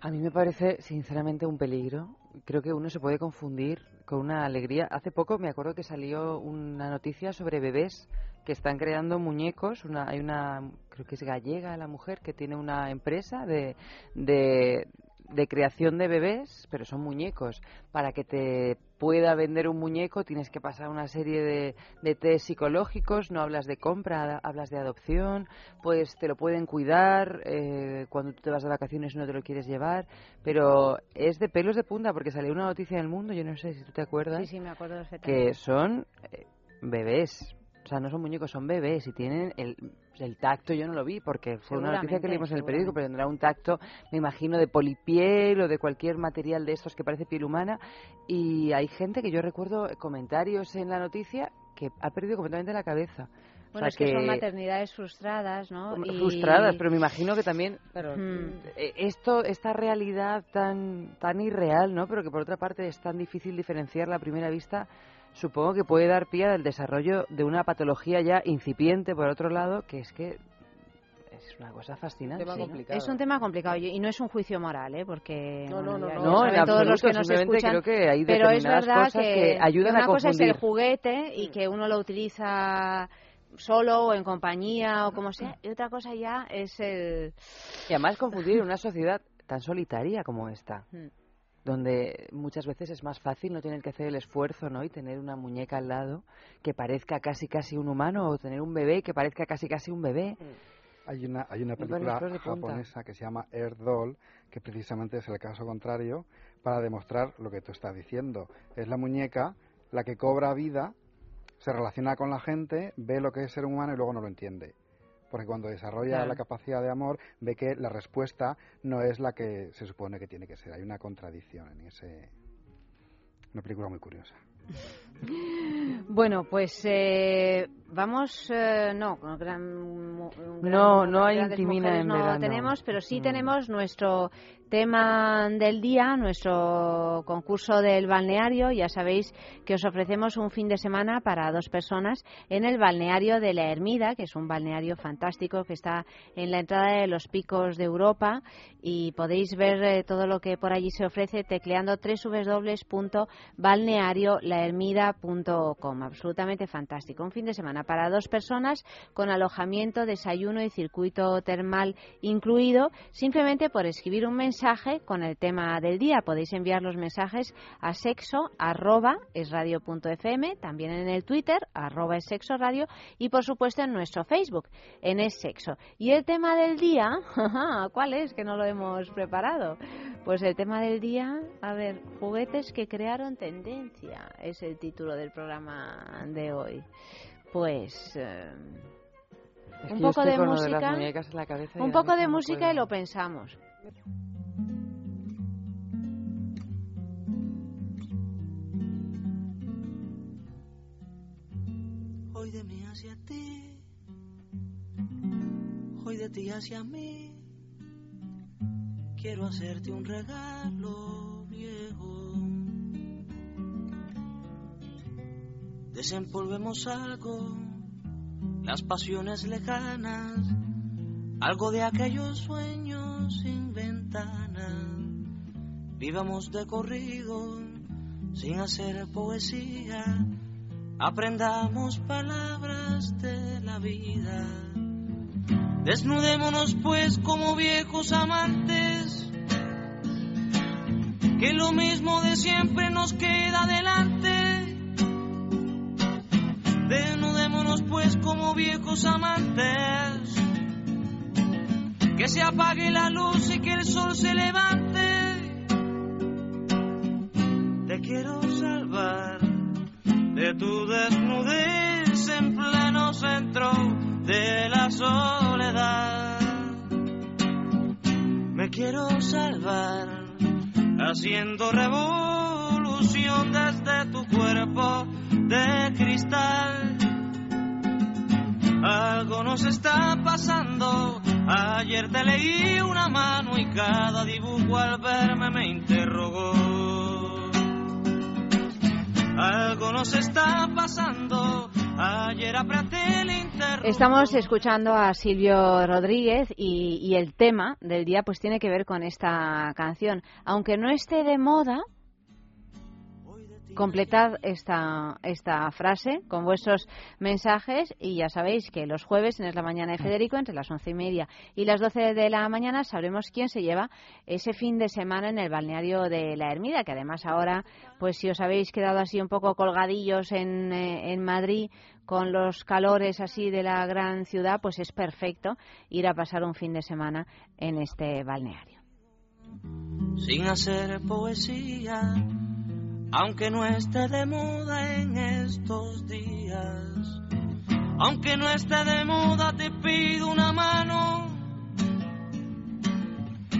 A mí me parece, sinceramente, un peligro. Creo que uno se puede confundir con una alegría. Hace poco me acuerdo que salió una noticia sobre bebés que están creando muñecos. Una, hay una, creo que es gallega la mujer, que tiene una empresa de, de, de creación de bebés, pero son muñecos. Para que te pueda vender un muñeco tienes que pasar una serie de, de test psicológicos, no hablas de compra, hablas de adopción, pues te lo pueden cuidar eh, cuando tú te vas de vacaciones no te lo quieres llevar, pero es de pelos de punta porque salió una noticia en el mundo, yo no sé si tú te acuerdas, sí, sí, me acuerdo que son eh, bebés, o sea, no son muñecos, son bebés y tienen el, el tacto, yo no lo vi porque fue una noticia que leímos en el periódico, pero tendrá un tacto, me imagino, de polipiel o de cualquier material de estos que parece piel humana. Y hay gente que yo recuerdo comentarios en la noticia que ha perdido completamente la cabeza. Bueno, es que, son maternidades frustradas, ¿no? Frustradas, pero me imagino que también pero, Hmm. eh, esto, esta realidad tan, tan irreal, ¿no? Pero que por otra parte es tan difícil diferenciarla a primera vista, supongo que puede dar pie al desarrollo de una patología ya incipiente, por otro lado, que es que es una cosa fascinante. tema ¿no? complicado. Es un tema complicado y no es un juicio moral, ¿eh? Porque No, no, bueno, no, no. No, en todos los que nos escuchan, creo que hay pero es verdad cosas que, que ayudan una a cosa es el juguete y que uno lo utiliza solo o en compañía o como sea y otra cosa ya es el Y además confundir una sociedad tan solitaria como esta, Mm. Donde muchas veces es más fácil no tener que hacer el esfuerzo, ¿no? Y tener una muñeca al lado que parezca casi casi un humano o tener un bebé que parezca casi casi un bebé. Hay una, hay una película japonesa que se llama Air Doll, que precisamente es el caso contrario para demostrar lo que tú estás diciendo. Es la muñeca la que cobra vida, se relaciona con la gente, ve lo que es ser humano y luego no lo entiende. Porque cuando desarrolla Claro. la capacidad de amor, ve que la respuesta no es la que se supone que tiene que ser. Hay una contradicción en ese. Una película muy curiosa. Bueno, pues eh, vamos, eh, no, con gran, gran No, no hay intimina en no verano. tenemos, pero sí Mm. tenemos nuestro tema del día, nuestro concurso del balneario. Ya sabéis que os ofrecemos un fin de semana para dos personas en el balneario de la Ermida, que es un balneario fantástico que está en la entrada de los picos de Europa y podéis ver eh, todo lo que por allí se ofrece tecleando www.balneariolahermida.com. Absolutamente fantástico. Un fin de semana para dos personas con alojamiento, desayuno y circuito termal incluido, simplemente por escribir un mensaje con el tema del día. Podéis enviar los mensajes a sexo arroba es radio punto fm, también en el Twitter arroba es sexo radio y por supuesto en nuestro Facebook en es sexo. Y el tema del día, ¿cuál es? Que no lo hemos preparado. Pues el tema del día, a ver, juguetes que crearon tendencia, es el título del programa de hoy. Pues eh, Un poco de música, un poco de música y lo pensamos. Hoy de mí hacia ti, hoy de ti hacia mí. Quiero hacerte un regalo viejo. Desempolvemos algo, las pasiones lejanas, algo de aquellos sueños sin ventana. Vivamos de corrido, sin hacer poesía aprendamos palabras de la vida. Desnudémonos pues como viejos amantes, que lo mismo de siempre nos queda delante. Desnudémonos pues como viejos amantes, que se apague la luz y que el sol se levante. Te quiero salvar de tu desnudez en pleno centro de la soledad. Me quiero salvar haciendo revolución desde tu cuerpo de cristal. Algo nos está pasando. Ayer te leí una mano y cada dibujo al verme me interrogó. Algo nos está pasando. Ayer interrogó. Estamos escuchando a Silvio Rodríguez y, y el tema del día pues tiene que ver con esta canción. Aunque no esté de moda, completad esta, esta frase con vuestros mensajes y ya sabéis que los jueves en Es la Mañana de Federico, entre las once y media y las doce de la mañana, sabremos quién se lleva ese fin de semana en el balneario de la Ermida, que además ahora, pues si os habéis quedado así un poco colgadillos en, eh, en Madrid con los calores así de la gran ciudad, pues es perfecto ir a pasar un fin de semana en este balneario. sin hacer poesía, aunque no esté de moda en estos días. Aunque no esté de moda, te pido una mano.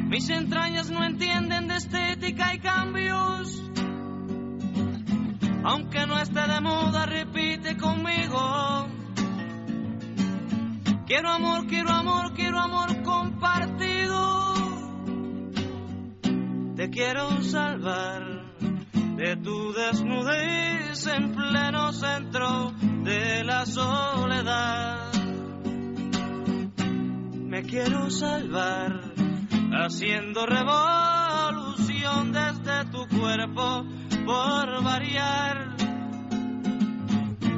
Mis entrañas no entienden de estética y cambios. Aunque no esté de moda, repite conmigo. Quiero amor, quiero amor, quiero amor compartido. Te quiero salvar de tu desnudez en pleno centro de la soledad. Me quiero salvar haciendo revolución desde tu cuerpo por variar.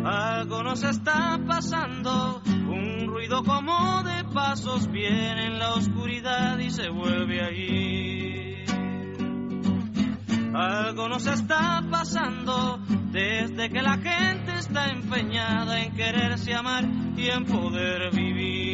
Algo nos está pasando, un ruido como de pasos viene en la oscuridad y se vuelve ahí. Algo nos está pasando desde que la gente está empeñada en quererse amar y en poder vivir.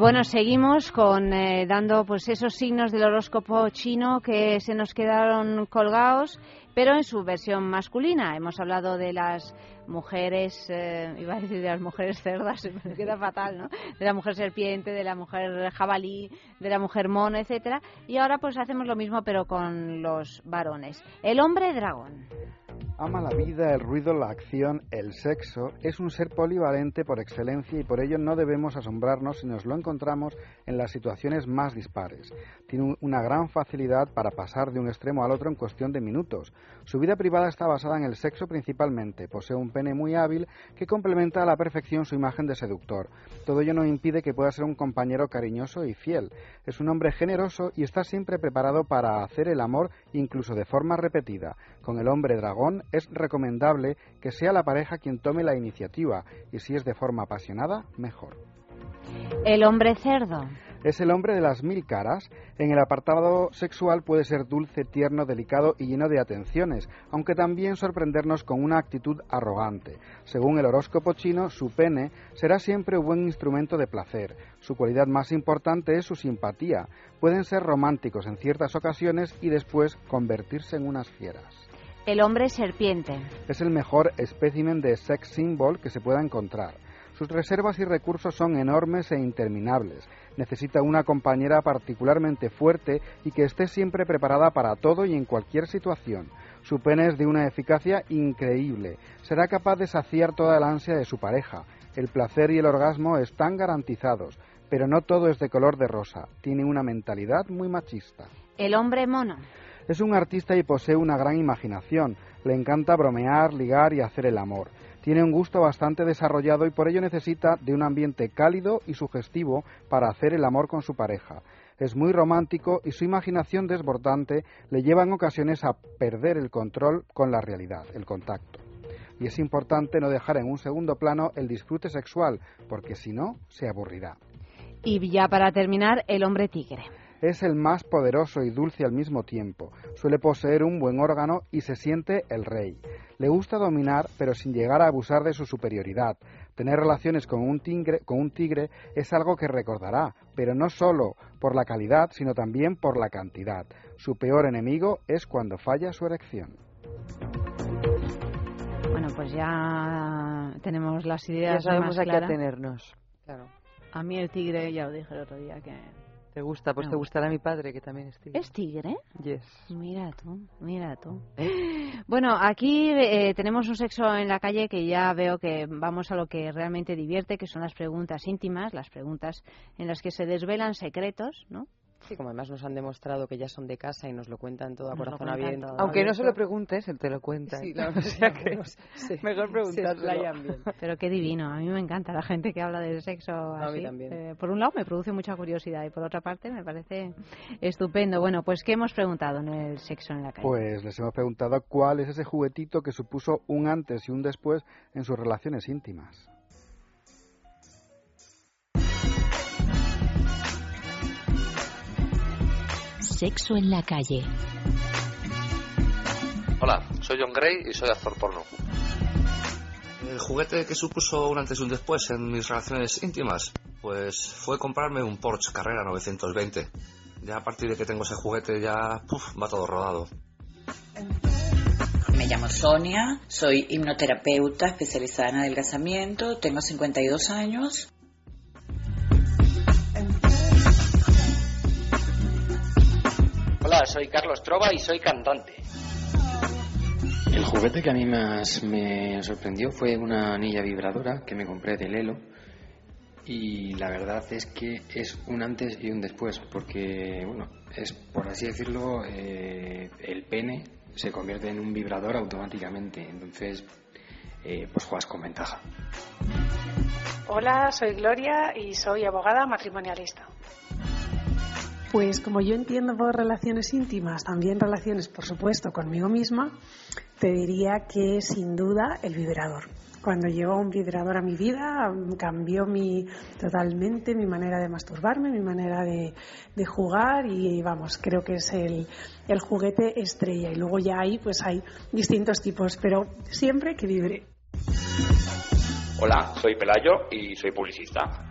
Bueno, seguimos con eh, dando pues esos signos del horóscopo chino que se nos quedaron colgados, pero en su versión masculina. Hemos hablado de las mujeres, eh, iba a decir de las mujeres cerdas, queda fatal, ¿no? De la mujer serpiente, de la mujer jabalí, de la mujer mono, etcétera. Y ahora pues hacemos lo mismo pero con los varones. El hombre dragón. Ama la vida, el ruido, la acción, el sexo. Es un ser polivalente por excelencia y por ello no debemos asombrarnos si nos lo encontramos en las situaciones más dispares. Tiene un- una gran facilidad para pasar de un extremo al otro en cuestión de minutos. Su vida privada está basada en el sexo principalmente. Posee un pene muy hábil que complementa a la perfección su imagen de seductor. Todo ello no impide que pueda ser un compañero cariñoso y fiel. Es un hombre generoso y está siempre preparado para hacer el amor incluso de forma repetida. Con el hombre dragón es recomendable que sea la pareja quien tome la iniciativa y si es de forma apasionada, mejor. El hombre cerdo. Es el hombre de las mil caras. En el apartado sexual puede ser dulce, tierno, delicado y lleno de atenciones, aunque también sorprendernos con una actitud arrogante. Según el horóscopo chino, su pene será siempre un buen instrumento de placer. Su cualidad más importante es su simpatía. Pueden ser románticos en ciertas ocasiones y después convertirse en unas fieras. El hombre serpiente. Es el mejor espécimen de sex symbol que se pueda encontrar. Sus reservas y recursos son enormes e interminables. Necesita una compañera particularmente fuerte y que esté siempre preparada para todo y en cualquier situación. Su pene es de una eficacia increíble. Será capaz de saciar toda el ansia de su pareja. El placer y el orgasmo están garantizados, pero no todo es de color de rosa. Tiene una mentalidad muy machista. El hombre mono. Es un artista y posee una gran imaginación. Le encanta bromear, ligar y hacer el amor. Tiene un gusto bastante desarrollado y por ello necesita de un ambiente cálido y sugestivo para hacer el amor con su pareja. Es muy romántico y su imaginación desbordante le lleva en ocasiones a perder el control con la realidad, el contacto. Y es importante no dejar en un segundo plano el disfrute sexual, porque si no, se aburrirá. Y ya para terminar, el hombre tigre. Es el más poderoso y dulce al mismo tiempo. Suele poseer un buen órgano y se siente el rey. Le gusta dominar, pero sin llegar a abusar de su superioridad. Tener relaciones con un, tigre, con un tigre es algo que recordará, pero no solo por la calidad, sino también por la cantidad. Su peor enemigo es cuando falla su erección. Bueno, pues ya tenemos las ideas ya sabemos más a qué atenernos. Claro. A mí el tigre, ya lo dije el otro día, que... ¿Te gusta? Pues te gusta. gustará mi padre, que también es tigre. ¿Es tigre? Yes. Mira tú, mira tú. Bueno, aquí eh, tenemos un sexo en la calle que ya veo que vamos a lo que realmente divierte, que son las preguntas íntimas, las preguntas en las que se desvelan secretos, ¿no? Sí, como además nos han demostrado que ya son de casa y nos lo cuentan todo a Nos corazón cuentan abierto. todo. Aunque no se lo preguntes, él te lo cuenta. Sí, la- O sea que se- mejor bien. Pero qué divino, a mí me encanta la gente que habla del sexo A mí así. también. Eh, por un lado me produce mucha curiosidad y por otra parte me parece estupendo. Bueno, pues ¿qué hemos preguntado en el sexo en la calle? Pues les hemos preguntado cuál es ese juguetito que supuso un antes y un después en sus relaciones íntimas. Sexo en la calle. Hola, soy John Gray y soy actor porno. El juguete que supuso un antes y un después en mis relaciones íntimas, pues fue comprarme un Porsche Carrera 920. Ya a partir de que tengo ese juguete ya puf, va todo rodado. Me llamo Sonia, soy hipnoterapeuta especializada en adelgazamiento, tengo 52 años. Hola, soy Carlos Trova y soy cantante. El juguete que a mí más me sorprendió fue una anilla vibradora que me compré de Lelo y la verdad es que es un antes y un después porque, bueno, es por así decirlo, eh, el pene se convierte en un vibrador automáticamente, entonces eh, pues juegas con ventaja. Hola, soy Gloria y soy abogada matrimonialista. Pues como yo entiendo por relaciones íntimas, también relaciones, por supuesto, conmigo misma, te diría que sin duda el vibrador. Cuando llegó un vibrador a mi vida, cambió mi, totalmente mi manera de masturbarme, mi manera de, de jugar y vamos, creo que es el, el juguete estrella. Y luego ya ahí pues hay distintos tipos, pero siempre que vibre. Hola, soy Pelayo y soy publicista.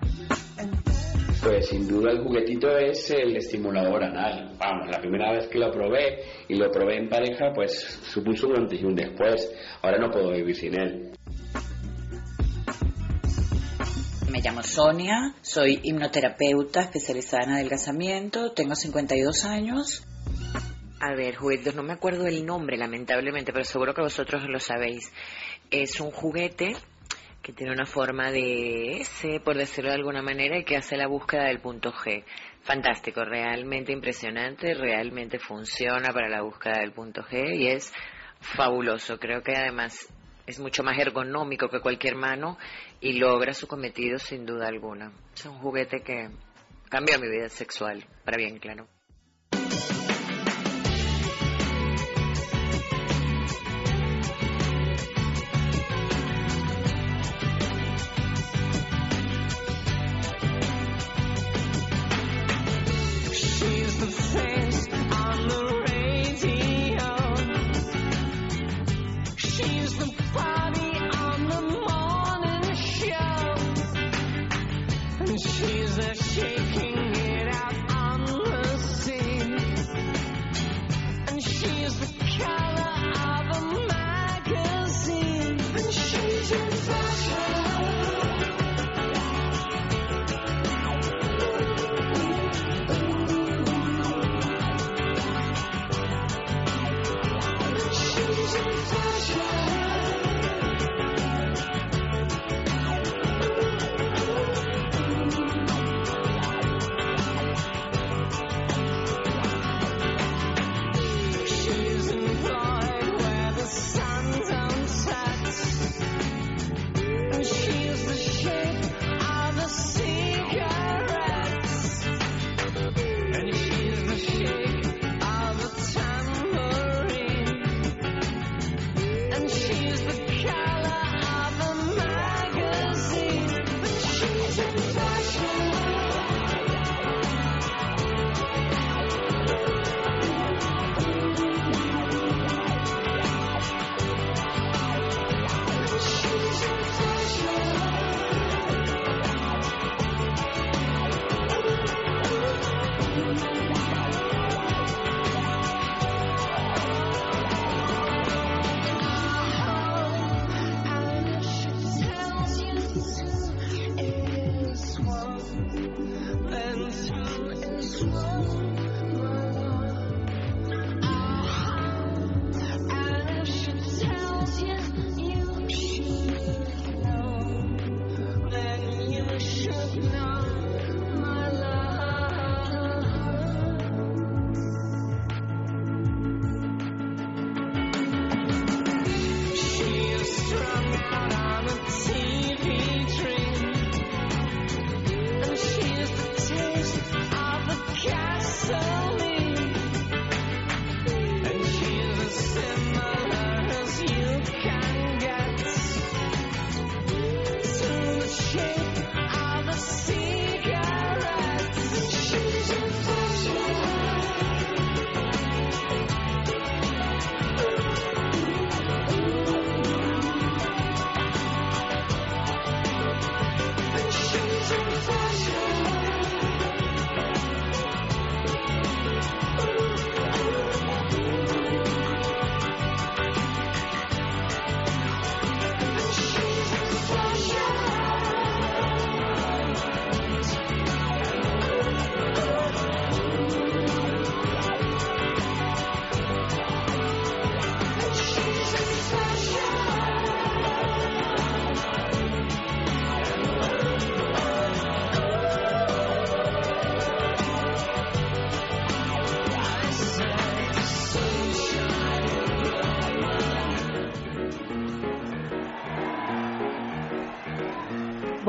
Pues sin duda el juguetito es el estimulador anal. Vamos, la primera vez que lo probé y lo probé en pareja, pues supuso un antes y un después. Ahora no puedo vivir sin él. Me llamo Sonia, soy hipnoterapeuta especializada en adelgazamiento, tengo 52 años. A ver, juguetes, no me acuerdo el nombre, lamentablemente, pero seguro que vosotros lo sabéis. Es un juguete que tiene una forma de S, por decirlo de alguna manera, y que hace la búsqueda del punto G. Fantástico, realmente impresionante, realmente funciona para la búsqueda del punto G y es fabuloso. Creo que además es mucho más ergonómico que cualquier mano y logra su cometido sin duda alguna. Es un juguete que cambió mi vida sexual, para bien claro. change.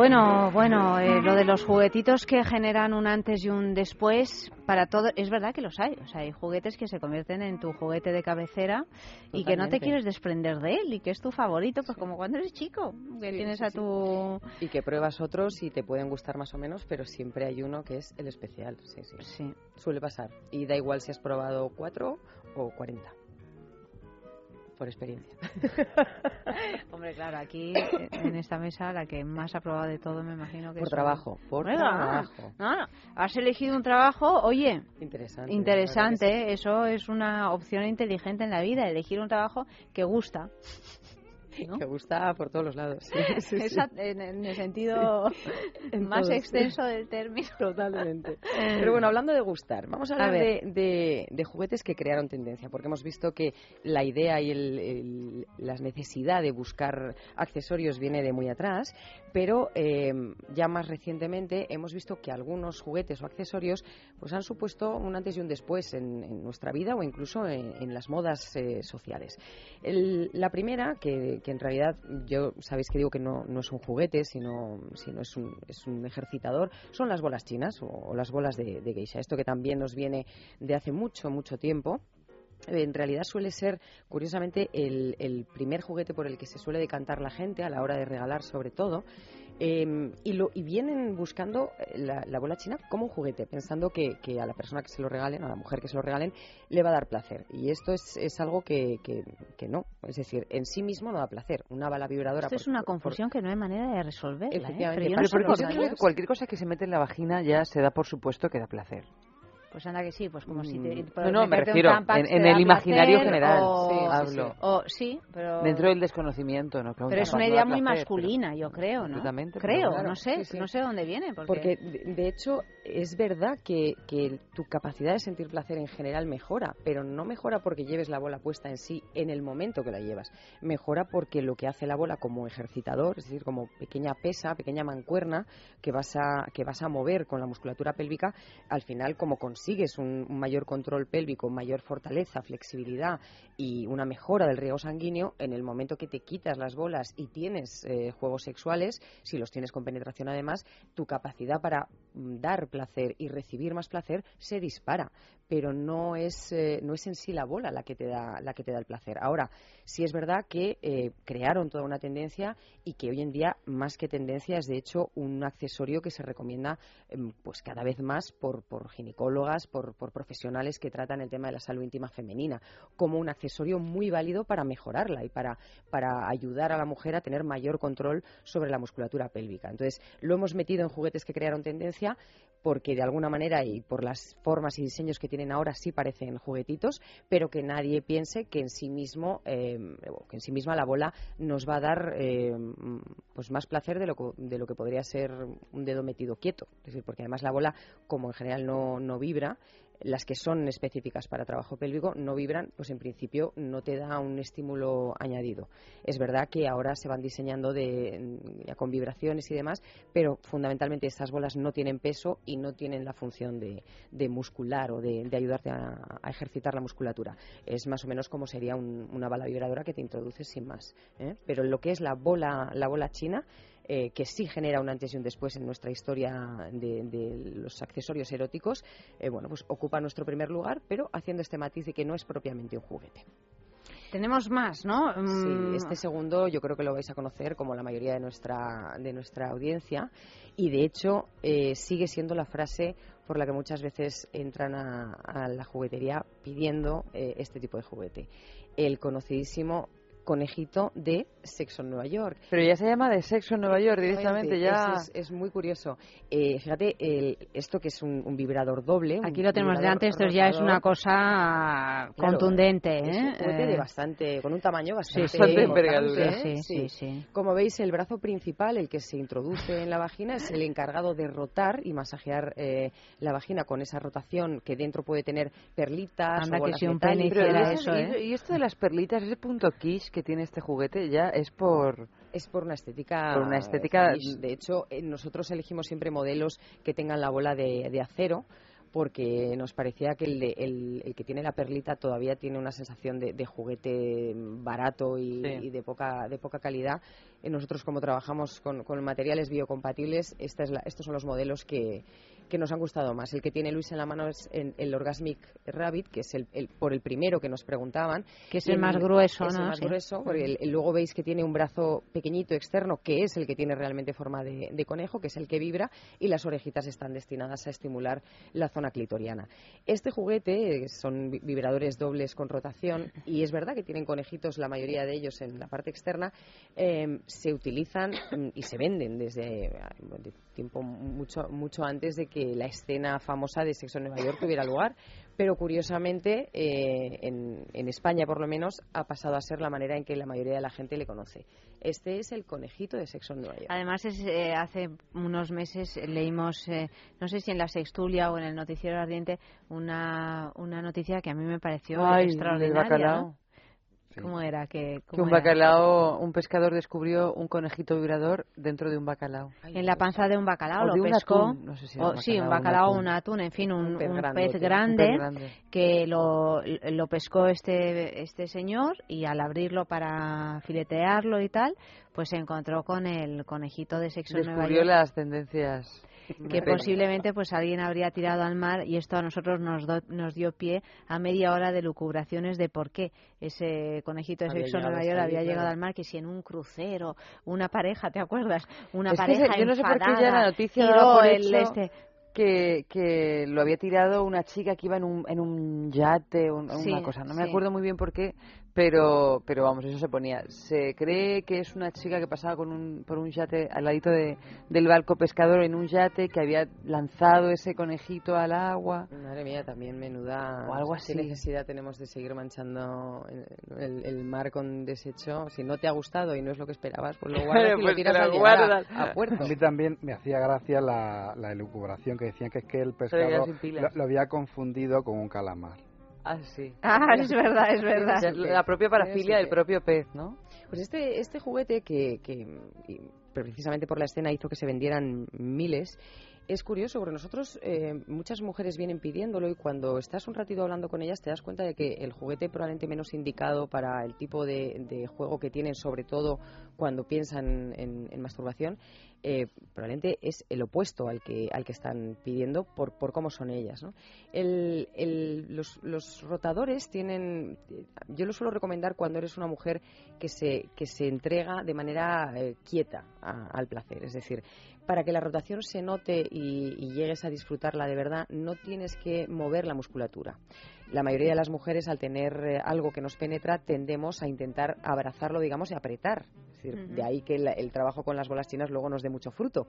Bueno, bueno, eh, lo de los juguetitos que generan un antes y un después, para todo, es verdad que los hay. O sea, hay juguetes que se convierten en tu juguete de cabecera y que no te quieres desprender de él y que es tu favorito, pues como cuando eres chico, que tienes a tu... Y que pruebas otros y te pueden gustar más o menos, pero siempre hay uno que es el especial. Sí, sí. Sí. Suele pasar. Y da igual si has probado cuatro o cuarenta por experiencia. Hombre, claro, aquí en esta mesa la que más ha probado de todo me imagino que por es trabajo, por trabajo. No, no, has elegido un trabajo, oye, Interesante. interesante, eso es una opción inteligente en la vida, elegir un trabajo que gusta. Que sí. Que gusta por todos los lados. Sí, sí, sí. Esa- en, en el sentido En más todos. extenso del término. Totalmente. Pero bueno, hablando de gustar, vamos a hablar A de, ver. de- de juguetes que crearon tendencia, porque hemos visto que la idea y el- el- la necesidad de buscar accesorios viene de muy atrás, pero eh, ya más recientemente hemos visto que algunos juguetes o accesorios pues han supuesto un antes y un después en, en nuestra vida o incluso en, en las modas eh, sociales. El- la primera, que, que en realidad yo sabéis que digo que no, no es un juguete, sino, sino es, un, es un ejercitador, son las bolas chinas o, las bolas de, de geisha. Esto que también nos viene de hace mucho, mucho tiempo. Eh, En realidad suele ser, curiosamente, el, el primer juguete por el que se suele decantar la gente a la hora de regalar, sobre todo. Eh, y, lo, y vienen buscando eh, la, la bola china como un juguete, pensando que, que a la persona que se lo regalen, a la mujer que se lo regalen, le va a dar placer. Y esto es, es algo que, que, que no. Es decir, en sí mismo no da placer. Una bala vibradora. Esto por- es una por- confusión que no hay manera de resolverla. ¿eh? Pero yo no porque. Cualquier cosa que se mete en la vagina ya se da por supuesto que da placer. Pues anda que sí, pues como si te... Mm. No, no, me refiero en- el imaginario placer, general, O, sí, hablo. o- sí, pero... Dentro del desconocimiento, ¿no? Claro, Pero es una idea muy placer, masculina, yo creo, ¿no? Creo, claro. no sé, Sí, sí. no sé de dónde viene. Porque, Porque, de, de hecho, es verdad que, que tu capacidad de sentir placer en general mejora, pero no mejora porque lleves la bola puesta en sí en el momento que la llevas. Mejora porque lo que hace la bola como ejercitador, es decir, como pequeña pesa, pequeña mancuerna que vas a, que vas a mover con la musculatura pélvica, al final, como consigues un, un mayor control pélvico, mayor fortaleza, flexibilidad y una mejora del riego sanguíneo, en el momento que te quitas las bolas y tienes eh, juegos sexuales, si los tienes con penetración además, tu capacidad para mm, dar placer y recibir más placer se dispara. Pero no es eh, no es en sí la bola la que te da la que te da el placer. Ahora sí es verdad que eh, crearon toda una tendencia y que hoy en día más que tendencia es de hecho un accesorio que se recomienda em, pues cada vez más por, por ginecólogas por, profesionales que tratan el tema de la salud íntima femenina como un accesorio muy válido para mejorarla y para para ayudar a la mujer a tener mayor control sobre la musculatura pélvica entonces lo hemos metido en juguetes que crearon tendencia porque de alguna manera y por las formas y diseños que tienen ahora sí parecen juguetitos, pero que nadie piense que en sí mismo, o que en sí misma la bola nos va a dar eh, pues más placer de lo, de lo que podría ser un dedo metido quieto. Es decir, porque además la bola, como en general no, no las que son específicas para trabajo pélvico no vibran, pues en principio no te da un estímulo añadido. Es verdad que ahora se van diseñando de, ya con vibraciones y demás, pero fundamentalmente estas bolas no tienen peso y no tienen la función de, de muscular o de, ayudarte a, a, ejercitar la musculatura. Es más o menos como sería un, una bala vibradora que te introduces sin más. ¿eh? Pero lo que es la bola, la bola china, eh, que sí genera un antes y un después en nuestra historia de, de los accesorios eróticos, eh, bueno, pues ocupa nuestro primer lugar, pero haciendo este matiz de que no es propiamente un juguete. Tenemos más, ¿no? Sí, Mm, este segundo yo creo que lo vais a conocer como la mayoría de nuestra, de nuestra audiencia y de hecho eh, sigue siendo la frase por la que muchas veces entran a, a la juguetería pidiendo eh, este tipo de juguete. El conocidísimo conejito de Sexo en Nueva York. Pero ya se llama de sexo en Nueva York directamente, ya... Es, es, es muy curioso. Eh, fíjate, el, esto que es un, un vibrador doble. Aquí lo tenemos delante, esto ya es una cosa Claro, contundente, Es ¿eh? un juguete de Eh, bastante, con un tamaño bastante, sí, Bastante importante, envergadura. ¿eh? Sí, sí, sí. Como veis, el brazo principal, el que se introduce en la vagina, es el encargado de rotar y masajear eh, la vagina con esa rotación que dentro puede tener perlitas Anda o que bolas si un pene metálicas. Pero hiciera y eso, y- ¿eh? y esto de las perlitas, ese punto quiche que tiene este juguete ya es por... Es por una estética. Por una estética-. De hecho, eh, nosotros elegimos siempre modelos que tengan la bola de, de acero porque nos parecía que el, de- el, el que tiene la perlita todavía tiene una sensación de, de juguete barato y, Sí. y de poca de poca calidad. Eh, nosotros como trabajamos con, con materiales biocompatibles, esta es la- estos son los modelos que, que nos han gustado más. El que tiene Luis en la mano es el, el Orgasmic Rabbit, que es el, el- por el primero que nos preguntaban. Que es el más grueso, es el más Sí. grueso, porque luego veis que tiene un brazo pequeñito externo, que es el que tiene realmente forma de, de conejo, que es el que vibra, y las orejitas están destinadas a estimular la zona clitoriana. Este juguete eh, son vi- vibradores dobles con rotación, y es verdad que tienen conejitos, la mayoría de ellos en la parte externa, eh, se utilizan mm, y se venden desde eh, tiempo mucho, mucho antes de que la escena famosa de Sexo en Nueva York tuviera lugar, pero curiosamente eh, en, en España por lo menos ha pasado a ser la manera en que la mayoría de la gente le conoce. Este es el conejito de Sexo en Nueva York. Además, es, eh, hace unos meses leímos, eh, no sé si en la Sextulia o en el Noticiero Ardiente, una, una noticia que a mí me pareció Ay, extraordinaria. ¿Cómo era? Que, Que un bacalao, un pescador descubrió un conejito vibrador dentro de un bacalao. En la panza de un bacalao O lo de un pescó. atún, no sé si o- un sí, un bacalao un atún. un atún, en fin, un, Un pez grande, Un pez grande. que lo, lo pescó este, este señor y al abrirlo para filetearlo y tal, pues se encontró con el conejito de sexo en Nueva Descubrió York. las tendencias. Que posiblemente pues alguien habría tirado al mar y esto a nosotros nos, do- nos dio pie a media hora de lucubraciones de por qué ese conejito de sexo Nueva York había llegado al mar, que si en un crucero, una pareja, ¿te acuerdas? Una Es que pareja se- yo no sé por qué ya enfadada, la noticia tiró el este que, que lo había tirado una chica que iba en un, en un yate, un- Sí, una cosa. No me sí. acuerdo muy bien por qué, pero, pero vamos, eso se ponía. Se cree que es una chica que pasaba con un, por un yate al ladito de, del barco pescador en un yate que había lanzado ese conejito al agua. Madre mía, también menuda. O algo ¿Qué así. necesidad tenemos de seguir manchando el, el mar con desecho? Si no te ha gustado y no es lo que esperabas, pues lo guardas y lo Pues tiras lo llegar a- a, puerto. A mí también me hacía gracia la, la elucubración que decían que es que el pescado lo, había confundido con un calamar. Ah, sí. Ah, es verdad, es verdad. La propia parafilia del propio pez, ¿no? Pues este, este juguete que, que precisamente por la escena hizo que se vendieran miles, es curioso porque nosotros, eh, muchas mujeres vienen pidiéndolo y cuando estás un ratito hablando con ellas te das cuenta de que el juguete probablemente menos indicado para el tipo de, de juego que tienen, sobre todo cuando piensan en, en masturbación, eh, probablemente es el opuesto al que, al que están pidiendo por, por cómo son ellas. ¿no? El- el- los, los rotadores tienen, yo lo suelo recomendar cuando eres una mujer que se, que se entrega de manera eh, quieta a- al placer. Es decir, para que la rotación se note y, y llegues a disfrutarla de verdad, no tienes que mover la musculatura. La mayoría de las mujeres, al tener eh, algo que nos penetra, tendemos a intentar abrazarlo, digamos, y apretar. Decir, de ahí que el, el trabajo con las bolas chinas luego nos dé mucho fruto.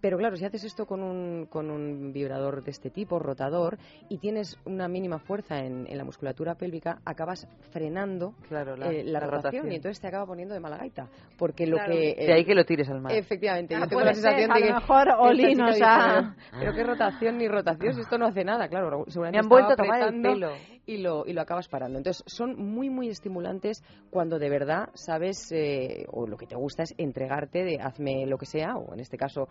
Pero claro, si haces esto con un, con un vibrador de este tipo, rotador, y tienes una mínima fuerza en, en la musculatura pélvica, acabas frenando Claro, la- eh, la la rotación, rotación. y entonces te acaba poniendo de mala gaita. Porque lo Claro. que... De ahí que lo tires al mar. Efectivamente, Ah, yo tengo la sensación ser, a de lo que... mejor esta Olin chica nos dice, ha- Pero, qué rotación ni rotación, si esto no hace nada, claro, seguramente Me han vuelto a tomar el apretando pelo. Y lo, y lo acabas parando. Entonces, son muy, muy estimulantes cuando de verdad sabes, eh, o lo que te gusta es entregarte de hazme lo que sea, o en este caso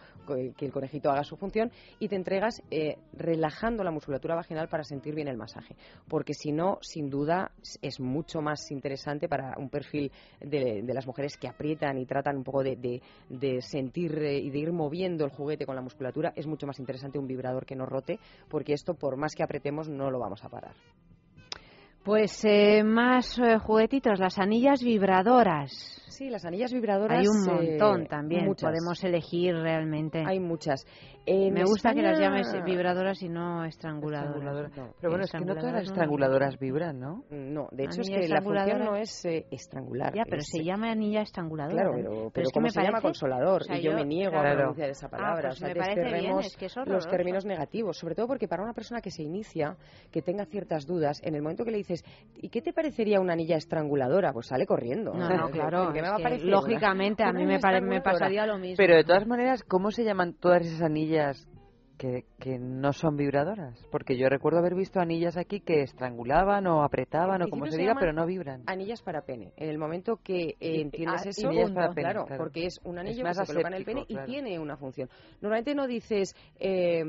que el conejito haga su función, y te entregas eh, relajando la musculatura vaginal para sentir bien el masaje. Porque si no, sin duda, es- mucho más interesante para un perfil de, de las mujeres que aprietan y tratan un poco de, de- sentir eh, y de ir moviendo el juguete con la musculatura. Es mucho más interesante un vibrador que no rote, porque esto, por más que apretemos, no lo vamos a parar. Pues eh, más juguetitos, las anillas vibradoras. Sí, las anillas vibradoras. Hay un eh, montón también, muchas. podemos elegir realmente. Hay muchas. En Me gusta que las llames vibradoras y no estranguladoras. Estranguladoras. No, Pero bueno, es que no todas las estranguladoras vibran, ¿no? No, de hecho es que la función estranguladora. no es eh, estrangular. Ya, pero es- se llama anilla estranguladora. Claro, pero, pero, es que ¿cómo me se llama consolador? o sea, y yo, me niego a pronunciar esa Ah, palabra. pues o sea, me parece bien, desterremos es que es los términos negativos, sobre todo porque para una persona que se inicia, que tenga ciertas dudas, en el momento que le dices, ¿y qué te parecería una anilla estranguladora? Pues sale corriendo. No, no, claro. ¿Qué me es va a que, parecer? lógicamente, a mí me, pare- pasaría lo mismo. Pero de todas maneras, ¿cómo se llaman todas esas anillas que, que no son vibradoras? Porque yo recuerdo haber visto anillas aquí que estrangulaban o apretaban o como se se diga, pero no vibran. Anillas para pene. En el momento que eh, entiendes ah, eso, anillas para pene, claro, claro. porque es un anillo más que se coloca en el aséptico, pene claro. y tiene una función. Normalmente no dices eh,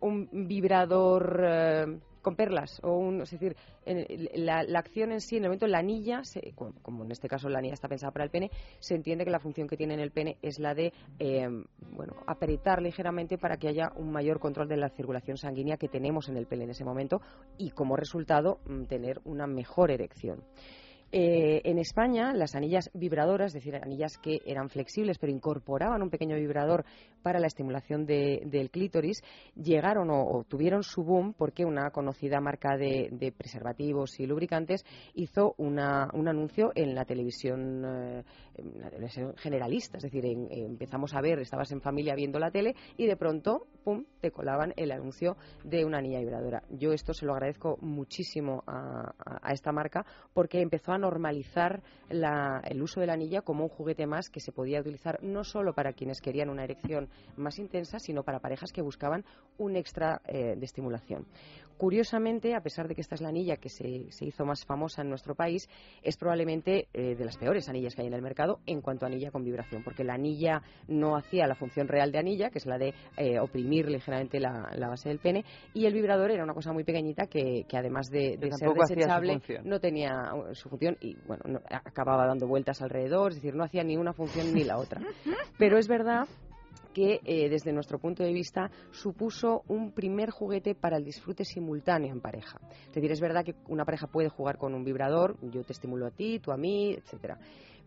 un vibrador eh, con perlas o un, es decir, en- la, la acción en sí, en el momento la anilla, se- co- como en este caso la anilla está pensada para el pene, se entiende que la función que tiene en el pene es la de, eh, bueno, apretar ligeramente para que haya un mayor control de la circulación sanguínea que tenemos en el pene en ese momento y como resultado mm, tener una mejor erección. Eh, en España, las anillas vibradoras, es decir, anillas que eran flexibles pero incorporaban un pequeño vibrador para la estimulación de- del clítoris, llegaron o, tuvieron su boom porque una conocida marca de, preservativos y lubricantes hizo una- un anuncio en la televisión, eh, generalista. Es decir, en- empezamos a ver, estabas en familia viendo la tele y de pronto, pum, te colaban el anuncio de una anilla vibradora. Yo esto se lo agradezco muchísimo a, esta marca porque empezó a normalizar el uso de la anilla como un juguete más que se podía utilizar no solo para quienes querían una erección más intensa, sino para parejas que buscaban un extra eh, de estimulación. Curiosamente, a pesar de que esta es la anilla que se, hizo más famosa en nuestro país, es probablemente eh, de las peores anillas que hay en el mercado en cuanto a anilla con vibración, porque la anilla no hacía la función real de anilla, que es la de eh, oprimir ligeramente la, la base del pene, y el vibrador era una cosa muy pequeñita que, que además de, ser desechable, no tenía uh, su función y bueno, no- acababa dando vueltas alrededor, es decir, no hacía ni una función ni la otra. Pero es verdad que eh, desde nuestro punto de vista supuso un primer juguete para el disfrute simultáneo en pareja. Es decir, es verdad que una pareja puede jugar con un vibrador, yo te estimulo a ti, tú a mí, etcétera.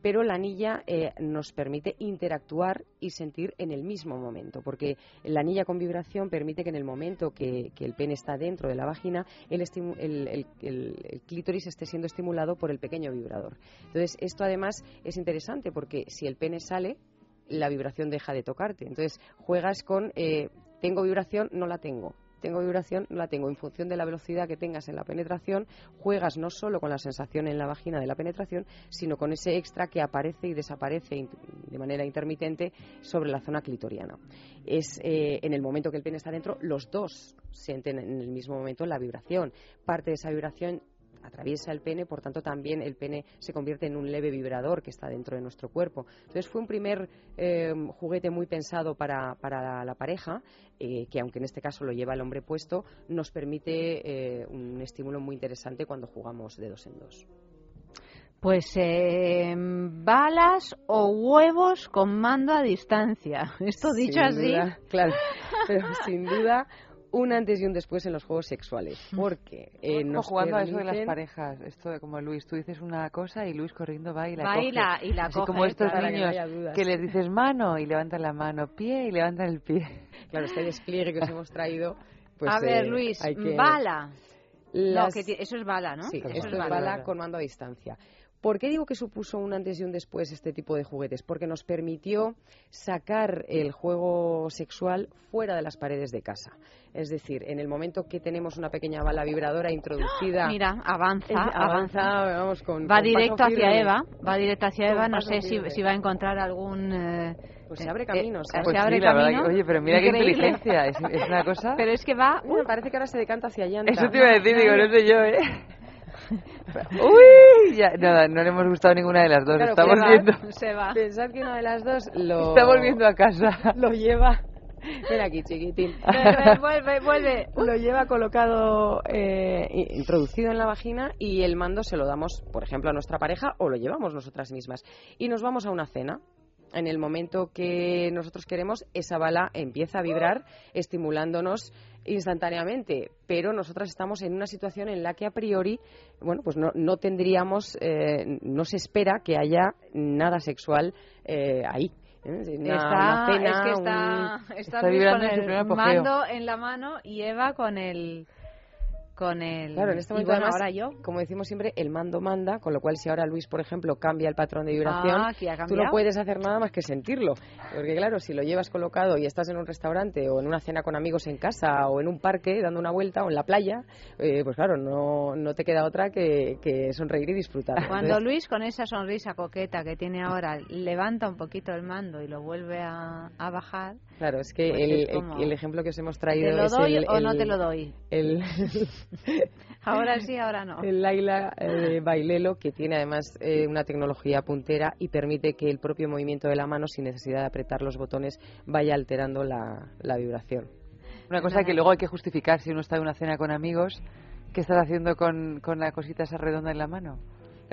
Pero la anilla eh, nos permite interactuar y sentir en el mismo momento, porque la anilla con vibración permite que en el momento que, el pene está dentro de la vagina, el- el clítoris esté siendo estimulado por el pequeño vibrador. Entonces, esto además es interesante porque si el pene sale, la vibración deja de tocarte. Entonces juegas con, eh, tengo vibración, no la tengo. Tengo vibración, la tengo. En función de la velocidad que tengas en la penetración, juegas no solo con la sensación en la vagina de la penetración, sino con ese extra que aparece y desaparece de manera intermitente sobre la zona clitoriana. Es eh, en el momento que el pene está dentro, los dos sienten en el mismo momento la vibración. Parte de esa vibración atraviesa el pene, por tanto también el pene se convierte en un leve vibrador que está dentro de nuestro cuerpo. Entonces fue un primer eh, juguete muy pensado para, para la pareja, eh, que aunque en este caso lo lleva el hombre puesto, nos permite eh, un estímulo muy interesante cuando jugamos de dos en dos. Pues eh, balas o huevos con mando a distancia. Esto dicho Sin así. duda, claro, pero sin duda un antes y un después en los juegos sexuales, porque eh, Como nos jugando a eso de las parejas. Esto de como Luis, tú dices una cosa y Luis corriendo va y la Va coge. y la- y la Así coge, como estos para que no niños que les dices mano y levantan la mano, pie y levantan el pie. Claro, este despliegue que os hemos traído. Pues, a ver, eh, Luis, hay que- bala. Las- No, que ti- eso es bala, ¿no? Sí, Eso es bala. bala con mando a distancia. ¿Por qué digo que supuso un antes y un después este tipo de juguetes? Porque nos permitió sacar el juego sexual fuera de las paredes de casa. Es decir, en el momento que tenemos una pequeña bala vibradora introducida. Mira, avanza, Eh, avanza, vamos, con. Va con directo paso hacia firme. Eva, va directo hacia Con Eva, no sé si, va a encontrar algún... eh, Pues se abre eh, caminos, eh, ¿eh? se Pues abre sí, la verdad camino. que- oye, pero mira qué inteligencia, es, es una cosa... Pero es que va... Mira, parece que ahora se decanta hacia llanta. Eso te iba a decir, digo, no sé yo, ¿eh? Uy, ya, nada, no le hemos gustado ninguna de las dos, Claro, estamos se va, viendo... Se va. Pensad que una de las dos lo. Está volviendo a casa. Lo lleva. Ven aquí, chiquitín. Vuelve, vuelve, vuelve. Lo lleva colocado, eh, introducido en la vagina y el mando se lo damos, por ejemplo, a nuestra pareja o lo llevamos nosotras mismas. Y nos vamos a una cena. En el momento que nosotros queremos, esa bala empieza a vibrar, estimulándonos instantáneamente. Pero nosotras estamos en una situación en la que a priori, bueno, pues no, no tendríamos, eh, no se espera que haya nada sexual eh, ahí. ¿eh? Una- está, una cena, es que un- está, está, Está Luis vibrando con el mando en la mano y Eva con el con el Claro, en este momento bueno, además, ahora yo como decimos siempre, el mando manda, con lo cual si ahora Luis, por ejemplo, cambia el patrón de vibración, Ah, que ha tú no puedes hacer nada más que sentirlo. Porque claro, si lo llevas colocado y estás en un restaurante o en una cena con amigos en casa o en un parque dando una vuelta o en la playa, eh, pues claro, no, no te queda otra que, que sonreír y disfrutar. Cuando Entonces, Luis con esa sonrisa coqueta que tiene ahora levanta un poquito el mando y lo vuelve a, a bajar, Claro, es que Pues el, es el- como- el ejemplo que os hemos traído ¿te lo es doy el, o no te lo doy? el- Ahora sí, ahora no. El Laila eh, Bailelo, que tiene además eh, una tecnología puntera y permite que el propio movimiento de la mano, sin necesidad de apretar los botones, vaya alterando la, la vibración. Una cosa que luego hay que justificar si uno está en una cena con amigos, ¿qué estás haciendo con, con la cosita esa redonda en la mano?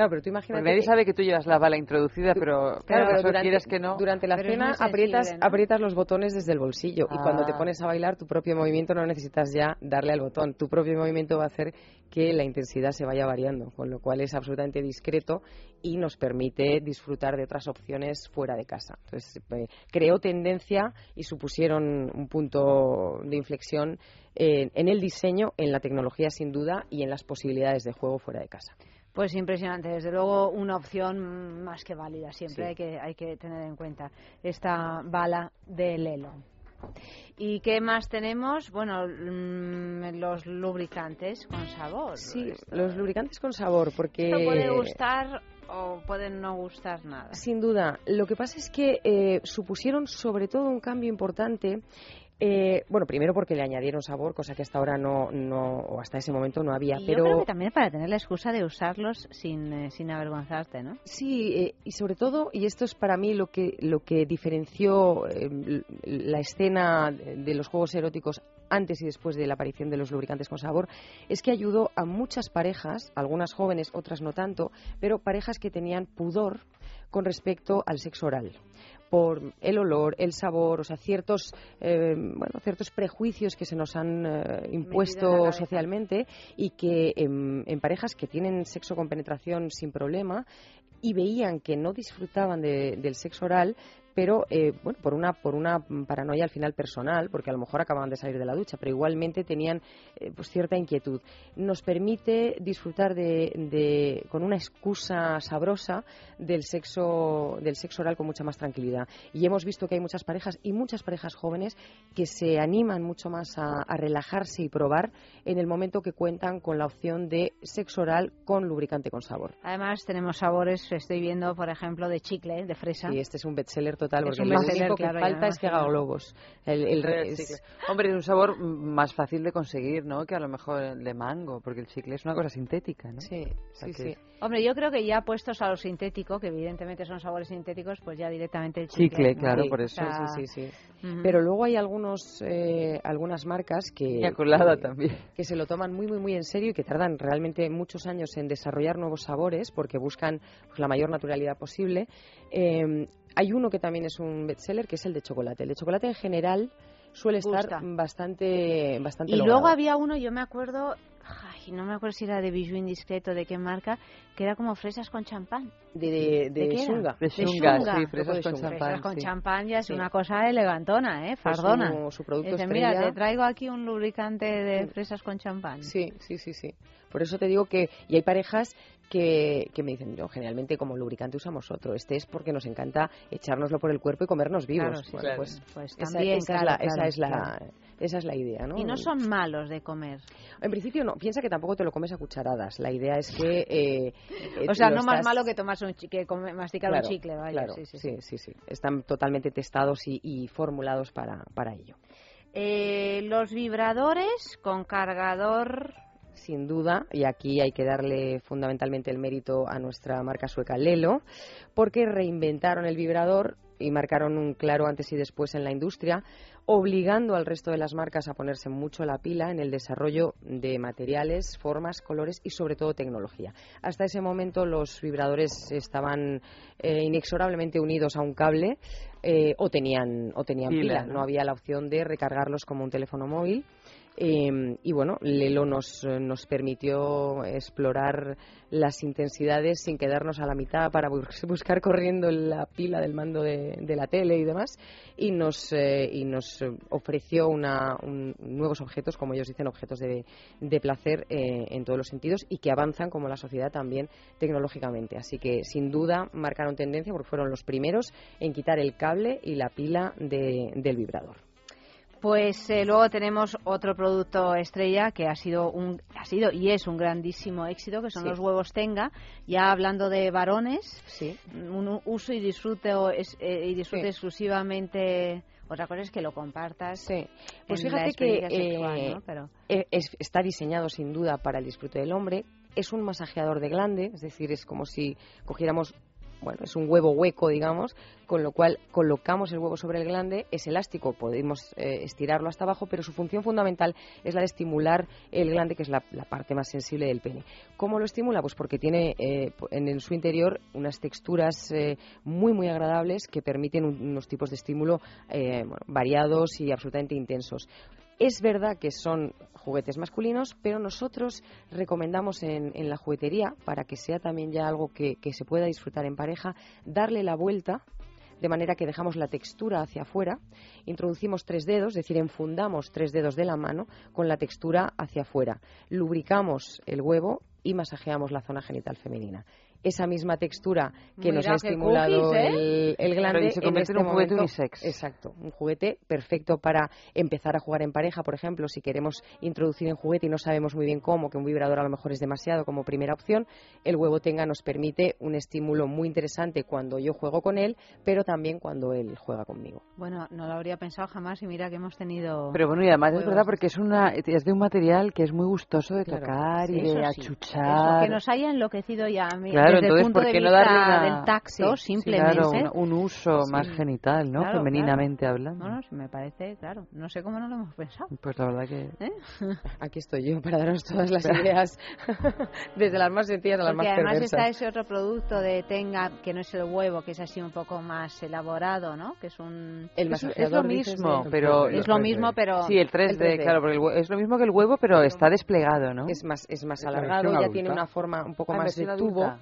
Claro, pero tú imagínate... nadie que- sabe que tú llevas la bala introducida, pero Claro, claro, pero eso durante, quieres que no. durante la Pero cena aprietas, ¿no? aprietas los botones desde el bolsillo y cuando te Ah. pones a bailar tu propio movimiento no necesitas ya darle al botón. Tu propio movimiento va a hacer que la intensidad se vaya variando, con lo cual es absolutamente discreto y nos permite disfrutar de otras opciones fuera de casa. Entonces, eh, creó tendencia y supusieron un punto de inflexión en, en el diseño, en la tecnología sin duda y en las posibilidades de juego fuera de casa. Pues impresionante, desde luego una opción más que válida, siempre Sí. hay, que, hay que tener en cuenta esta bala de Lelo. ¿Y qué más tenemos? Bueno, mm, los lubricantes con sabor. Sí, Esto- los lubricantes con sabor, porque... Esto puede gustar o puede no gustar nada. Sin duda. Lo que pasa es que eh, supusieron sobre todo un cambio importante. Eh, bueno, primero porque le añadieron sabor, cosa que hasta ahora no, no o hasta ese momento no había. Y pero yo creo que también para tener la excusa de usarlos sin, eh, sin avergonzarte, ¿no? Sí, eh, y sobre todo, y esto es para mí lo que, lo que diferenció l- la escena de los juegos eróticos antes y después de la aparición de los lubricantes con sabor, es que ayudó a muchas parejas, algunas jóvenes, otras no tanto, pero parejas que tenían pudor con respecto al sexo oral por el olor, el sabor, o sea, ciertos, eh, bueno, ciertos prejuicios que se nos han eh, impuesto socialmente y que en, en parejas que tienen sexo con penetración sin problema y veían que no disfrutaban de- del sexo oral, pero eh, bueno, por una por una paranoia al final personal, porque a lo mejor acababan de salir de la ducha, pero igualmente tenían eh, pues cierta inquietud. Nos permite disfrutar de, de- con una excusa sabrosa del sexo del sexo oral con mucha más tranquilidad. Y hemos visto que hay muchas parejas y muchas parejas jóvenes que se animan mucho más a, a relajarse y probar en el momento que cuentan con la opción de sexo oral con lubricante con sabor. Además tenemos sabores, estoy viendo, por ejemplo, de chicle, de fresa. Y este es un bestseller total, porque bestseller, único que claro, falta es que haga globos. El, el El es-. Hombre, es un sabor más fácil de conseguir, ¿no? Que a lo mejor el de mango, porque el chicle es una cosa sintética, ¿no? Sí, O sea sí, que- sí. Hombre, yo creo que ya puestos a lo sintético, que evidentemente son sabores sintéticos, pues ya directamente el Chicle, chicle. ¿no? claro, Sí, por eso. Sí, sí, sí. Pero luego hay algunos, eh, algunas marcas que, colada que- también. que se lo toman muy, muy, muy en serio y que tardan realmente muchos años en desarrollar nuevos sabores porque buscan pues, la mayor naturalidad posible. Eh, hay uno que también es un bestseller, que es el de chocolate. El de chocolate en general suele estar Gusta. bastante, bastante Y logrado. luego había uno, yo me acuerdo, ay, no me acuerdo si era de Bijou Indiscreto, de qué marca, que era como fresas con champán. De, de, de? Shunga. De De Shunga, Shunga. sí, fresas de con champán. Fresas con sí. champán ya es Sí. una cosa elegantona, ¿eh? Fardona. su- su producto Dice, estrella. mira, te traigo aquí un lubricante de Mm. fresas con champán. Sí, sí, sí, sí. Por eso te digo que, y hay parejas que, que me dicen, no, generalmente como lubricante usamos otro. Este es porque nos encanta echárnoslo por el cuerpo y comernos vivos. Claro, sí, Bueno, claro. pues, Pues esa, también, esa claro, es la, claro, esa es la, claro. esa es la idea, ¿no? Y no son malos de comer. En principio no, piensa que tampoco te lo comes a cucharadas. La idea es que... eh, eh, O sea, no más estás- malo que tomarse un que come- masticar un chicle, vaya. claro, sí, sí, sí, sí. sí, sí. Están totalmente testados y, y formulados para, para ello. Eh, los vibradores con cargador sin duda, y aquí hay que darle fundamentalmente el mérito a nuestra marca sueca Lelo, porque reinventaron el vibrador y marcaron un claro antes y después en la industria, obligando al resto de las marcas a ponerse mucho la pila en el desarrollo de materiales, formas, colores y sobre todo tecnología. Hasta ese momento los vibradores estaban eh, inexorablemente unidos a un cable eh, o tenían, o tenían Pila, no había la opción de recargarlos como un teléfono móvil. Eh, y bueno, Lelo nos, nos permitió explorar las intensidades sin quedarnos a la mitad para bus- buscar corriendo la pila del mando de, la tele y demás. Y nos, eh, y nos ofreció una, un- nuevos objetos, como ellos dicen, objetos de, de placer eh, en todos los sentidos y que avanzan como la sociedad también tecnológicamente. Así que sin duda marcaron tendencia porque fueron los primeros en quitar el cable y la pila de- del vibrador. Pues eh, luego tenemos otro producto estrella que ha sido un ha sido y es un grandísimo éxito que son Sí. los huevos Tenga. Ya hablando de varones, Sí. un uso y disfrute o es- eh, y disfrute Sí. exclusivamente. Otra cosa es que lo compartas. Sí. Pues en la fíjate que sexual, eh, ¿no? Pero es- está diseñado sin duda para el disfrute del hombre. Es un masajeador de glande, es decir, es como si cogiéramos, bueno, es un huevo hueco, digamos, con lo cual colocamos el huevo sobre el glande, es elástico, podemos eh, estirarlo hasta abajo, pero su función fundamental es la de estimular el glande, que es la, parte más sensible del pene. ¿Cómo lo estimula? Pues porque tiene eh, en, su interior unas texturas eh, muy, muy agradables que permiten un- unos tipos de estímulo variados y absolutamente intensos. Es verdad que son juguetes masculinos, pero nosotros recomendamos en, la juguetería, para que sea también ya algo que, que se pueda disfrutar en pareja, darle la vuelta de manera que dejamos la textura hacia afuera, introducimos tres dedos, es decir, enfundamos tres dedos de la mano con la textura hacia afuera, lubricamos el huevo y masajeamos la zona genital femenina. Esa misma textura que nos ha estimulado cookies, ¿eh? el, el glande Pero se en convierte este en un juguete momento- unisex. Exacto, un juguete perfecto para empezar a jugar en pareja, por ejemplo, si queremos introducir en juguete y no sabemos muy bien cómo, que un vibrador a lo mejor es demasiado como primera opción, el huevo tenga nos permite un estímulo muy interesante cuando yo juego con él, pero también cuando él juega conmigo. bueno, no lo habría pensado jamás y mira que hemos tenido. Pero bueno, y además es verdad porque es una es de un material que es muy gustoso de Claro, tocar y de sí, achuchar. eso, que nos haya enloquecido ya a mí, Claro, desde entonces, el punto ¿por de qué no vista darle una- del tacto, Sí, sí, simplemente. Claro, un, un uso Sí. más genital, ¿no? Claro, Femeninamente hablando. No, no, sí me parece, claro. No sé cómo no lo hemos pensado. Pues la verdad que... ¿eh? Aquí estoy yo para daros todas las ideas, desde las más sencillas a las Porque más además perversas. está ese otro producto de Tenga, que no es el huevo, que es así un poco más elaborado, ¿no? Que es un... El Es, es lo mismo, de- pero... Es lo mismo, pero... Sí, el 3D, El 3D. claro, porque el hue- es lo mismo que el huevo, pero está desplegado, ¿no? Es más, es más alargado, ya adulta. tiene una forma un poco Ah, más de tubo. adulta.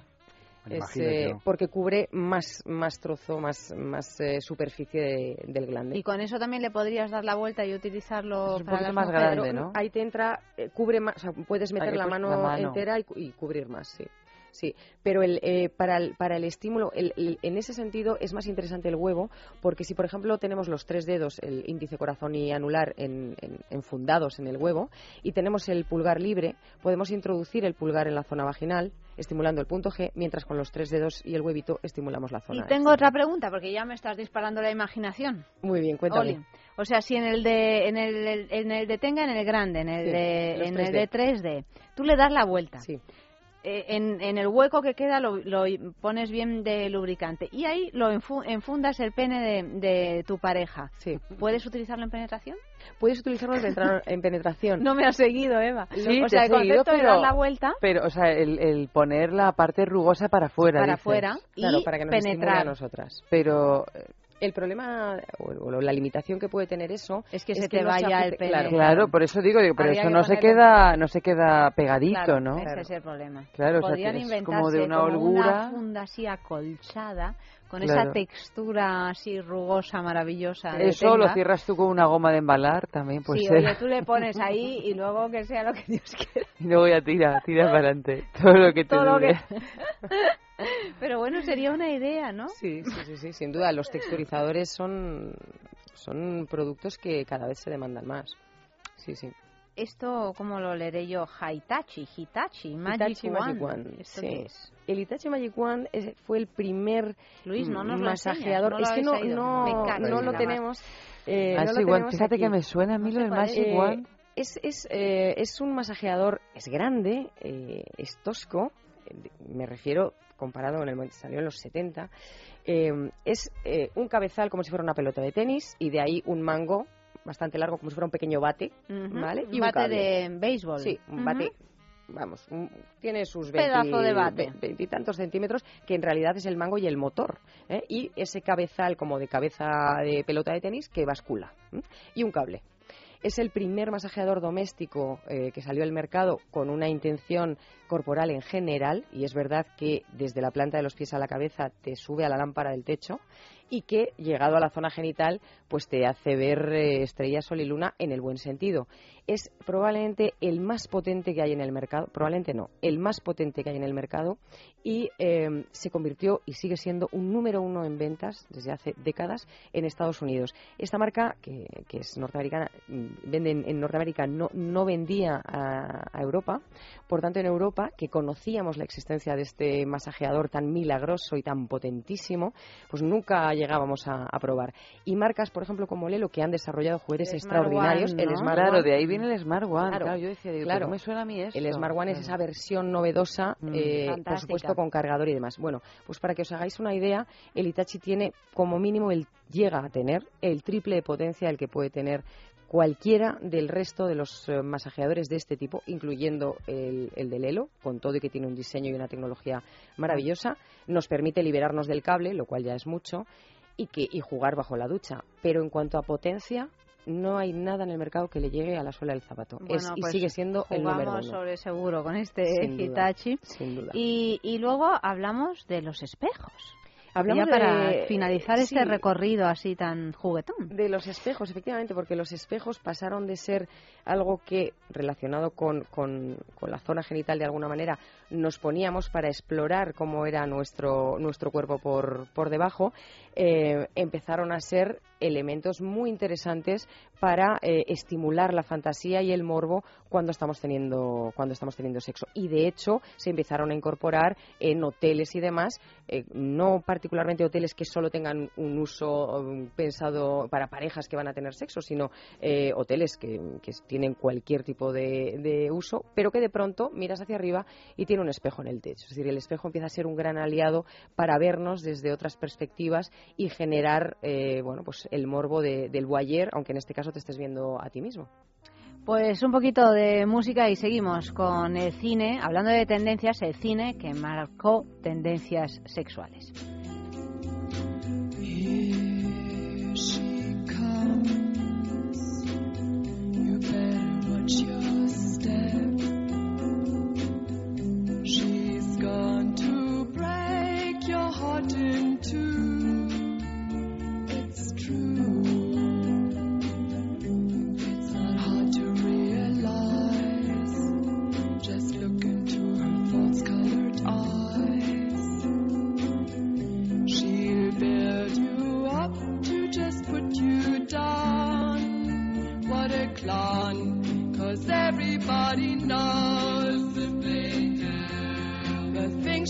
Me Es, imagino eh, yo. porque cubre más, más trozo, más, más eh, superficie de- del glande. Y con eso también le podrías dar la vuelta y utilizarlo Es un para poquito las más mujeres. grande. Ahí te entra, eh, cubre más, o sea, puedes meter la, mano la mano. entera y, cu- y cubrir más, sí. Sí, pero el, eh, para, el, para el estímulo, el- el- en ese sentido es más interesante el huevo, porque si por ejemplo tenemos los tres dedos, el índice, corazón y anular, en, en- enfundados en el huevo, y tenemos el pulgar libre, podemos introducir el pulgar en la zona vaginal, estimulando el punto G, mientras con los tres dedos y el huevito estimulamos la Y zona. tengo X. otra pregunta, porque ya me estás disparando la imaginación. Muy bien, cuéntame. Oli. O sea, si en el de en el, en el de tenga en el grande, en el Sí, de en el 3D. de 3D, tú le das la vuelta. Sí. Eh, en, en el hueco que queda lo, lo pones bien de lubricante y ahí lo enfu- enfundas el pene de, de tu pareja. Sí. ¿Puedes utilizarlo en penetración? Puedes utilizarlo en penetrar- en penetración. No me has seguido, Eva. Sí, o sea, el seguido, concepto de pero- dar la vuelta Pero, o sea, el, el poner la parte rugosa para afuera, para afuera Claro, y para que nos estimule a penetrar. nosotras. Pero, eh, El problema o, o la limitación que puede tener eso es que se te no vaya el pene. Claro, Claro, por eso digo, digo, pero Habría eso no se queda, no se queda pegadito, Claro, ¿no? Ese es el problema. Claro, o sea, Podrían es inventarse como de una holgura. una funda así acolchada, con esa textura así rugosa, maravillosa. Eso lo cierras tú con una goma de embalar también, pues sí, ser. oye, tú le pones ahí y luego que sea lo que Dios quiera. Y luego ya tira, tira para adelante. Todo lo que te Todo lo que- Pero bueno, sería una idea, ¿no? Sí, sí, sí, sí, sin duda. Los texturizadores son, son productos que cada vez se demandan más. Sí, sí. Esto, ¿cómo lo leeré yo? Hitachi, Hitachi, Magic Hitachi. Magic Wand, ¿Esto sí. qué es? El Hitachi Magic es- fue el primer Luis, no nos lo masajeador. enseñas, no lo es que no, no, Me cago no lo tenemos. eh, no lo tenemos fíjate aquí. que me suena a mí lo de Magic Eh, Wand. Es, es, eh, es un masajeador, es grande, eh, es tosco, eh, me refiero comparado con el que salió en los 70. eh, es eh, un cabezal como si fuera una pelota de tenis y de ahí un mango bastante largo como si fuera un pequeño bate, ¿vale? un Y bate cable. de béisbol. Sí, un bate, vamos, un- tiene sus Pedazo de bate. ve- veintitantos centímetros, que en realidad es el mango y el motor. ¿eh? Y ese cabezal como de cabeza de pelota de tenis que bascula. ¿eh? Y un cable. Es el primer masajeador doméstico eh, que salió al mercado con una intención corporal en general, y es verdad que desde la planta de los pies a la cabeza te sube a la lámpara del techo, y que llegado a la zona genital pues te hace ver eh, estrellas, sol y luna en el buen sentido. Es probablemente el más potente que hay en el mercado, probablemente no, el más potente que hay en el mercado y eh, se convirtió y sigue siendo un número uno en ventas desde hace décadas en Estados Unidos. Esta marca, que, que es norteamericana, mm, vende en, en Norteamérica, no, no vendía a, a Europa, por tanto en Europa, que conocíamos la existencia de este masajeador tan milagroso y tan potentísimo, pues nunca llegábamos a, a probar. Y marcas, por ejemplo, como Lelo, que han desarrollado juguetes El Smart extraordinarios, One, el. Smart Claro, One, de ahí viene el Smart One. Claro, Claro, yo decía, digo, claro. ¿cómo me suena a mí esto? El Smart One es esa versión novedosa, Mm. eh, por supuesto con cargador y demás. Bueno, pues para que os hagáis una idea, el Itachi tiene como mínimo, el, llega a tener el triple de potencia del que puede tener cualquiera del resto de los eh, masajeadores de este tipo, incluyendo el, el de Lelo, con todo y que tiene un diseño y una tecnología maravillosa. Nos permite liberarnos del cable, lo cual ya es mucho, y, que, y jugar bajo la ducha. Pero en cuanto a potencia, no hay nada en el mercado que le llegue a la suela del zapato. Es- y pues sigue siendo el número uno. sobre seguro con este Sin duda, Hitachi. sin duda. Y, y luego hablamos de los espejos. Hablamos ya para de- finalizar este recorrido así tan juguetón. De los espejos, efectivamente, porque los espejos pasaron de ser algo que, relacionado con, con- con la zona genital de alguna manera, nos poníamos para explorar cómo era nuestro, nuestro cuerpo por, por debajo, eh, empezaron a ser elementos muy interesantes para eh, estimular la fantasía y el morbo cuando estamos teniendo cuando estamos teniendo sexo. Y de hecho se empezaron a incorporar en hoteles y demás eh, no particularmente hoteles que solo tengan un uso um, pensado para parejas que van a tener sexo sino hoteles que, que tienen cualquier tipo de, de uso pero que de pronto miras hacia arriba y tiene un espejo en el techo. Es decir el espejo empieza a ser un gran aliado para vernos desde otras perspectivas y generar eh, bueno pues el morbo de- del voyeur aunque en este caso te estés viendo a ti mismo Pues un poquito de música y seguimos con el cine, hablando de tendencias, el cine que marcó tendencias sexuales. Here she comes. You better watch your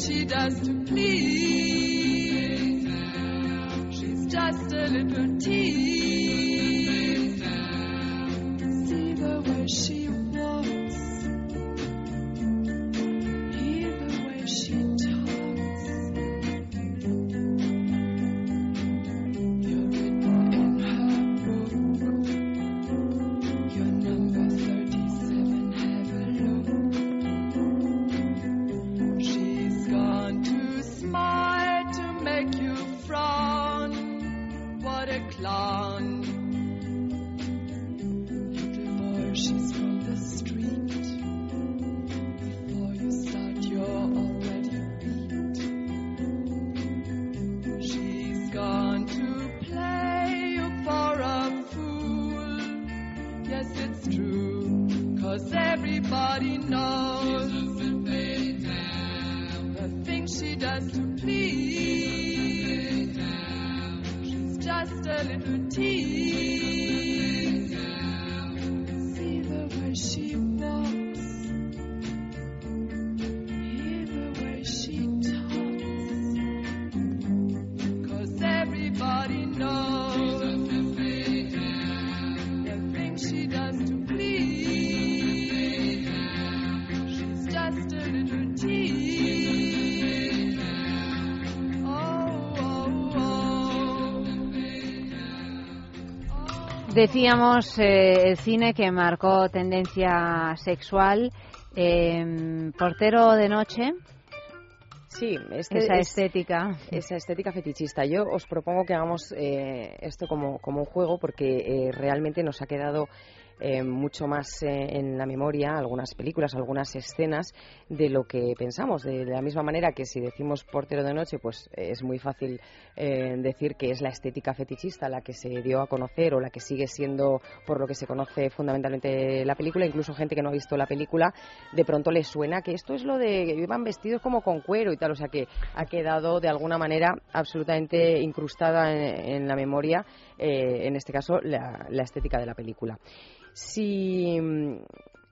she does to please. She's just a little tease. Decíamos eh, el cine que marcó tendencia sexual. eh, portero de noche. Sí, es que Esa es- estética. Esa estética fetichista. Yo os propongo que hagamos eh, esto como, como un juego porque eh, realmente nos ha quedado eh, mucho más eh, en la memoria algunas películas, algunas escenas de lo que pensamos. De, la misma manera que si decimos portero de noche, pues eh, es muy fácil eh, decir que es la estética fetichista la que se dio a conocer o la que sigue siendo por lo que se conoce fundamentalmente la película. Incluso gente que no ha visto la película, de pronto le suena que esto es lo de que iban vestidos como con cuero y tal. O sea que ha quedado de alguna manera absolutamente incrustada en, en la memoria, eh, en este caso, la, la estética de la película. Si,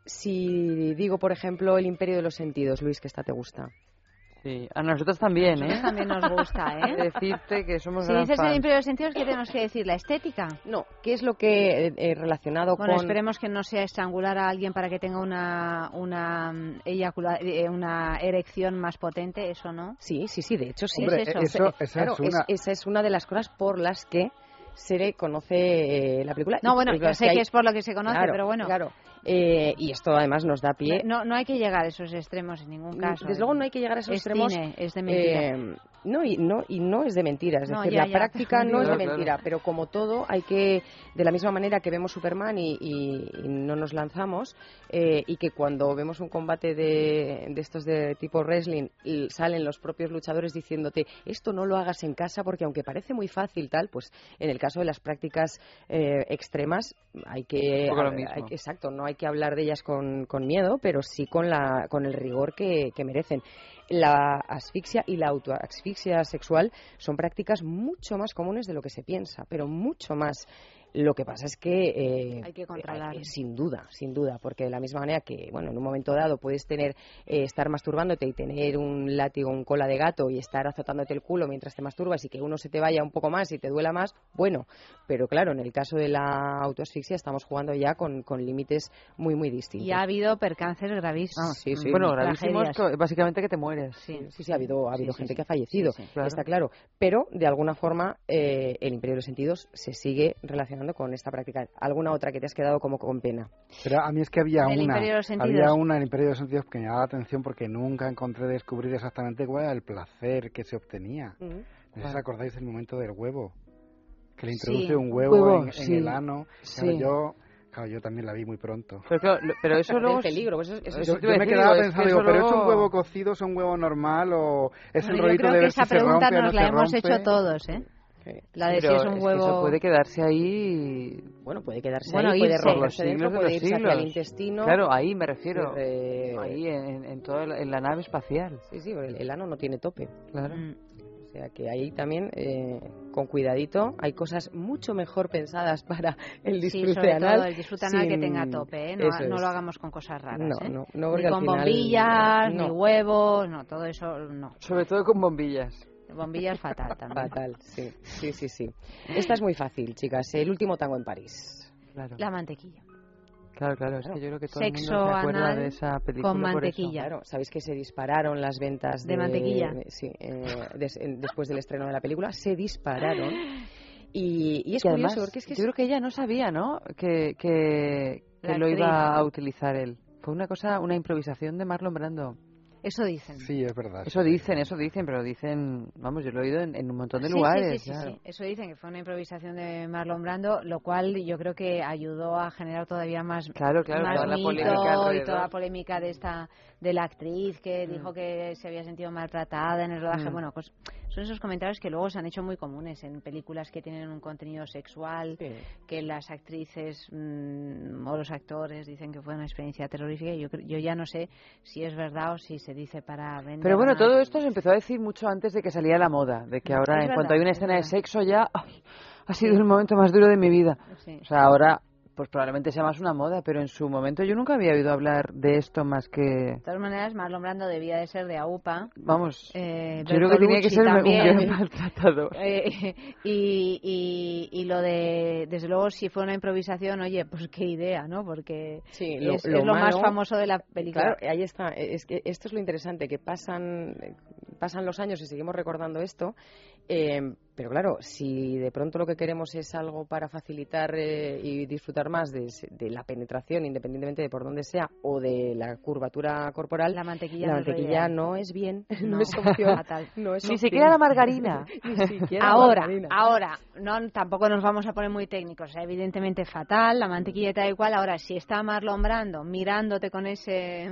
si digo, por ejemplo, El Imperio de los Sentidos, Luis, que esta te gusta. Sí, a nosotros también, ¿eh? Nosotros también nos gusta, ¿eh? Decirte que somos Si dices el imperio de los sentidos, ¿qué tenemos que decir? ¿La estética? No, ¿qué es lo que eh, relacionado Bueno, con... esperemos que no sea estrangular a alguien para que tenga una una mm, eyacula- eh, una erección más potente, eso no. Sí, sí, sí, de hecho sí. Hombre, eso- esa claro, es una- esa es una de las cosas por las que se conoce eh, la película. No, bueno, yo sé hay- que es por lo que se conoce, Claro, pero bueno. Claro, Eh, y esto además nos da pie... No, no hay que llegar a esos extremos en ningún caso. Desde luego no hay que llegar a esos es extremos. cine, es de mentira. eh, no, y no, y no es de mentira. Es No, decir, ya, la ya, práctica no es de Claro, mentira, pero como todo, hay que, de la misma manera que vemos Superman y, y- y no nos lanzamos, eh, y que cuando vemos un combate de, de estos de tipo wrestling, y salen los propios luchadores diciéndote, esto no lo hagas en casa porque aunque parece muy fácil, tal, pues en el caso de las prácticas eh, extremas, hay que, hay que- exacto, no hay que hablar de ellas con, con miedo, pero sí con, la, con el rigor que, que merecen. La asfixia y la autoasfixia sexual son prácticas mucho más comunes de lo que se piensa, pero mucho más. Lo que pasa es que eh, Hay que controlar. eh, sin duda, sin duda, porque de la misma manera que, bueno, en un momento dado puedes tener eh, estar masturbándote y tener un látigo, un cola de gato y estar azotándote el culo mientras te masturbas y que uno se te vaya un poco más y te duela más, bueno, pero claro, en el caso de la autoasfixia estamos jugando ya con, con límites muy, muy distintos. Y ha habido percances gravísimos. Ah, sí, sí. Bueno, gravísimos, que- básicamente que te mueres. Sí. Sí, sí, ha habido, ha habido sí, gente sí. que ha fallecido, Sí, sí, claro. está claro. Pero, de alguna forma, eh, el Imperio de los Sentidos se sigue relacionando con esta práctica. ¿Alguna otra que te has quedado como con pena? Pero a mí es que había ¿El una, Imperio de los Sentidos? había una en el Imperio de los Sentidos que me llamaba la atención porque nunca encontré descubrir exactamente cuál era el placer que se obtenía. No sé si os acordáis del momento del huevo, que le Sí. introduce un huevo, Huevo, en, el ano. Claro, Sí. yo, claro, yo también la vi muy pronto. Pero, claro, lo- pero eso luego... peligro, eso- eso- Yo, yo me decir, quedaba digo, es pensando, que digo, ¿pero es un huevo cocido, es un huevo normal o es Bueno, el yo rollito creo de que ver esa si se pregunta nos no la hemos rompe? hecho todos, ¿eh? La de si Pero es un que huevo... eso puede quedarse ahí... Bueno, puede quedarse Bueno, ahí, puede irse. los romperse dentro, puede irse hacia el intestino. Claro, ahí me refiero. Eh, Ahí, en, en toda la, en la nave espacial. Sí, sí, el, el ano no tiene tope. Claro. Mm. O sea que ahí también, eh, con cuidadito, hay cosas mucho mejor pensadas para el Sí, disfrute sobre anal. todo el disfrute anal que sin- tenga tope, ¿eh? No, no es. lo hagamos con cosas raras, No, ¿eh? no, no, ni porque al con final- bombillas, no. ni huevos, no, todo eso no. Sobre todo con bombillas. Bombillas fatal también. Fatal, sí, sí, sí, sí. Esta es muy fácil, chicas. El último tango en París. Claro. La mantequilla. Claro, claro, es que yo creo que todo Sexo el mundo se acuerda anal de esa película con por eso. mantequilla. Claro, sabéis que se dispararon las ventas De mantequilla. sí, eh, des- en- después del estreno de la película, se dispararon. Y, y es Que curioso además, porque es que yo creo que ella no sabía, ¿no? Que, que, que lo iba a utilizar él. Fue una cosa, una improvisación de Marlon Brando. Eso dicen. Sí, es verdad. Eso dicen, eso dicen, pero dicen, vamos, yo lo he oído en, en un montón de Sí, lugares. Sí, sí, sí, claro. sí. Eso dicen que fue una improvisación de Marlon Brando, lo cual yo creo que ayudó a generar todavía más, Claro, claro, más toda la mito polémica y toda la polémica de esta de la actriz que Mm. dijo que se había sentido maltratada en el rodaje. Mm. Bueno, pues son esos comentarios que luego se han hecho muy comunes en películas que tienen un contenido sexual, que las actrices mm, o los actores dicen que fue una experiencia terrorífica. Yo, yo ya no sé si es verdad o si se dice para vender. Pero bueno, todo esto se empezó a decir mucho antes de que saliera la moda, de que ahora Es en cuanto verdad, hay una es escena de sexo ya ay, ha sido el momento más duro de mi vida. Sí. O sea, ahora pues probablemente sea más una moda, pero en su momento yo nunca había oído hablar de esto más que De todas maneras, Marlon Brando debía de ser de AUPA. Vamos, Eh, yo creo que tenía que ser un también. gran maltratador. Eh, y, y, y lo de, desde luego, si fue una improvisación, oye, pues qué idea, ¿no? Porque Sí, lo, es, es lo más famoso de la película. Claro, ahí está. Es que esto es lo interesante, que pasan, pasan los años y seguimos recordando esto. eh, pero claro, si de pronto lo que queremos es algo para facilitar eh, y disfrutar más de, de la penetración, independientemente de por dónde sea, o de la curvatura corporal, la mantequilla, la no es lo mantequilla no es bien, no, No, es opción. fatal. no es Ni opción. siquiera la margarina. Ni siquiera la Ahora, margarina. ahora, no, tampoco nos vamos a poner muy técnicos, evidentemente fatal, la mantequilla tal y cual. Ahora, si está Marlon Brando mirándote con ese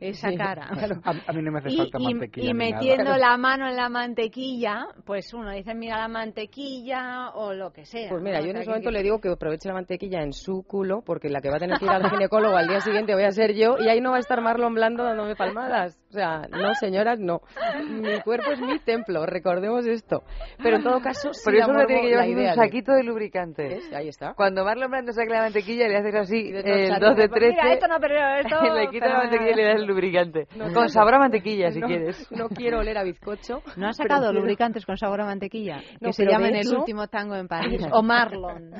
esa Sí, cara A, a mí no me hace y, falta y- mantequilla. y nada. metiendo la mano en la mantequilla, pues uno dice mira la mantequilla o lo que sea. Pues mira, ¿no? yo en ese que- momento le digo que aproveche la mantequilla en su culo, porque la que va a tener que ir al ginecólogo al día siguiente voy a ser yo, y ahí no va a estar Marlon Blando dándome palmadas. O sea, no, señoras, no. Mi cuerpo es mi templo, recordemos esto. Pero en todo caso, sí Por eso uno tiene que llevar un de- saquito de lubricante. ¿Ves? Ahí está. Cuando Marlon Brando saca la mantequilla le haces así, el dos 2 de sacos, 13, Mira, esto no, pero esto... le quitas la mantequilla y le das el lubricante. No, Con sabor a mantequilla, si no, quieres. No quiero oler a bizcocho. ¿No ha sacado prefiero- lubricantes con sabor a mantequilla? No, que se llaman el último tango en París. o Marlon.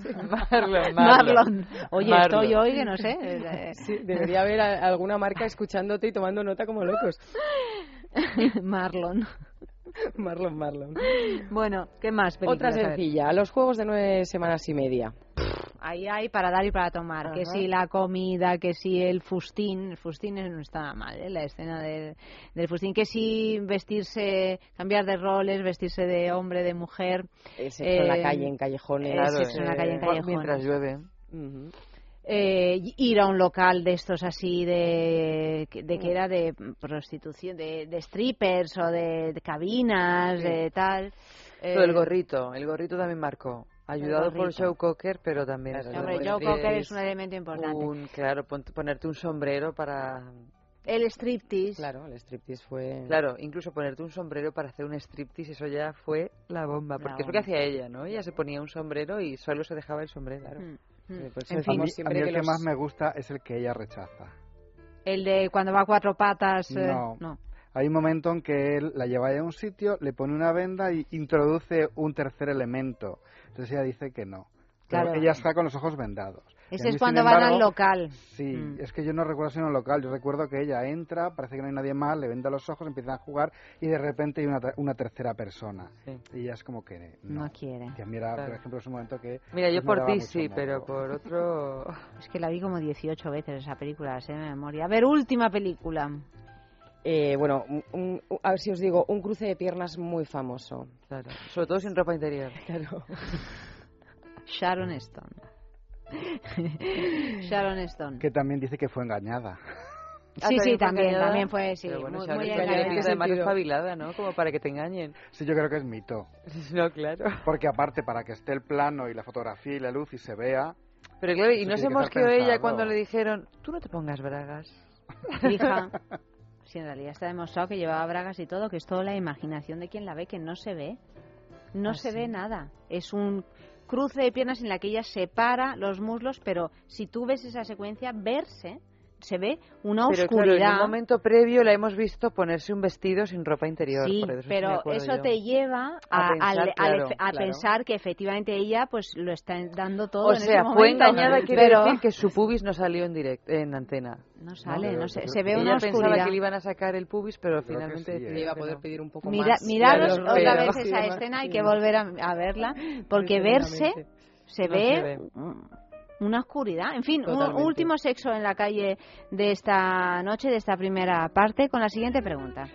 Marlon, Marlon. Oye, Marlon. estoy hoy que no sé. eh, Sí, debería haber alguna marca escuchándote y tomando nota como locos. Marlon. Marlon, Marlon. Bueno, ¿qué más? Otra películas? A sencilla, los juegos de nueve semanas y media. Ahí hay para dar y para tomar. Que si la comida, que si el fustín. El fustín no está mal, ¿eh? La escena del, del fustín. Que si vestirse, cambiar de roles, vestirse de hombre, de mujer. Sexo en la Eh, calle, en callejones. sexo en la calle, en eh, callejones. Mientras llueve. Eh, ir a un local de estos así de, de que era de prostitución, de, de strippers o de, de cabinas, Sí. de tal. Eh, gorrito, el gorrito también marcó. Ayudado por. Joe Cocker, pero también... Claro, Hombre, Joe sí, Cocker es un elemento importante. un- claro, pon- ponerte un sombrero para... El striptease. Claro, el striptease fue... Claro, incluso ponerte un sombrero para hacer un striptease, eso ya fue la bomba, La porque es lo que bomba. hacía ella, ¿no? Ella se ponía un sombrero y solo se dejaba el sombrero. Mm, mm. Pues En el fin, A mí, famoso a siempre mí el que más me gusta es el que ella rechaza. el de cuando va a cuatro patas. eh, No. no. Hay un momento en que él la lleva a un sitio, le pone una venda y introduce un tercer elemento. Entonces ella dice que no. Pero Claro. ella está con los ojos vendados. Ese mí, es cuando van al embargo, local. Sí, Mm. es que yo no recuerdo si en un local. Yo recuerdo que ella entra, parece que no hay nadie más, le venda los ojos, empiezan a jugar y de repente hay una, una tercera persona. Sí. Y ella es como que no. No quiere. Que a mí era, por ejemplo, es un momento que. Mira, yo por ti sí, pero por otro... Es que la vi como 18 veces esa película, la sé de memoria. A ver, última película. Eh, bueno, un- un- a ver si os digo, un cruce de piernas muy famoso. Claro, sobre todo sin ropa interior. Claro. Sharon Stone. Sharon Stone. Que también dice que fue engañada. Sí, Ah, sí, también, también fue, sí, Pero bueno, muy, muy Stone engañada. tiene ¿En qué pinta de más sentido? espabilada, ¿no? Como para que te engañen. Sí, yo creo que es mito. No, claro. Porque aparte, para que esté el plano y la fotografía y la luz y se vea, Pero claro, y no se que mosqueó ella cuando le dijeron, tú no te pongas bragas. Hija, sí, en realidad está demostrado que llevaba bragas y todo, que es toda la imaginación de quien la ve, que no se ve. No ¿Ah, se sí? ve nada. Es un cruce de piernas en la que ella separa los muslos, pero si tú ves esa secuencia, verse, se ve una Pero claro, oscuridad. en un momento previo la hemos visto ponerse un vestido sin ropa interior. Sí, por eso sí pero acuerdo eso yo. te lleva A a, pensar, al claro, a claro. pensar que efectivamente ella pues lo está dando todo O en sea, ese fue momento. engañada, quiere pero decir que su pubis no salió en directo, en antena. no sale, no, yo sé, se ve una Ella pensaba oscuridad. que le iban a sacar el pubis, pero creo finalmente sí, ¿eh? Le iba a poder no. pedir un poco Mira, más. miraros Claro, otra pero- vez esa escena, hay que Sí. volver a, a verla, porque verse se No ve, una oscuridad. En fin, un último sexo en la calle de esta noche, de esta primera parte, con la siguiente pregunta.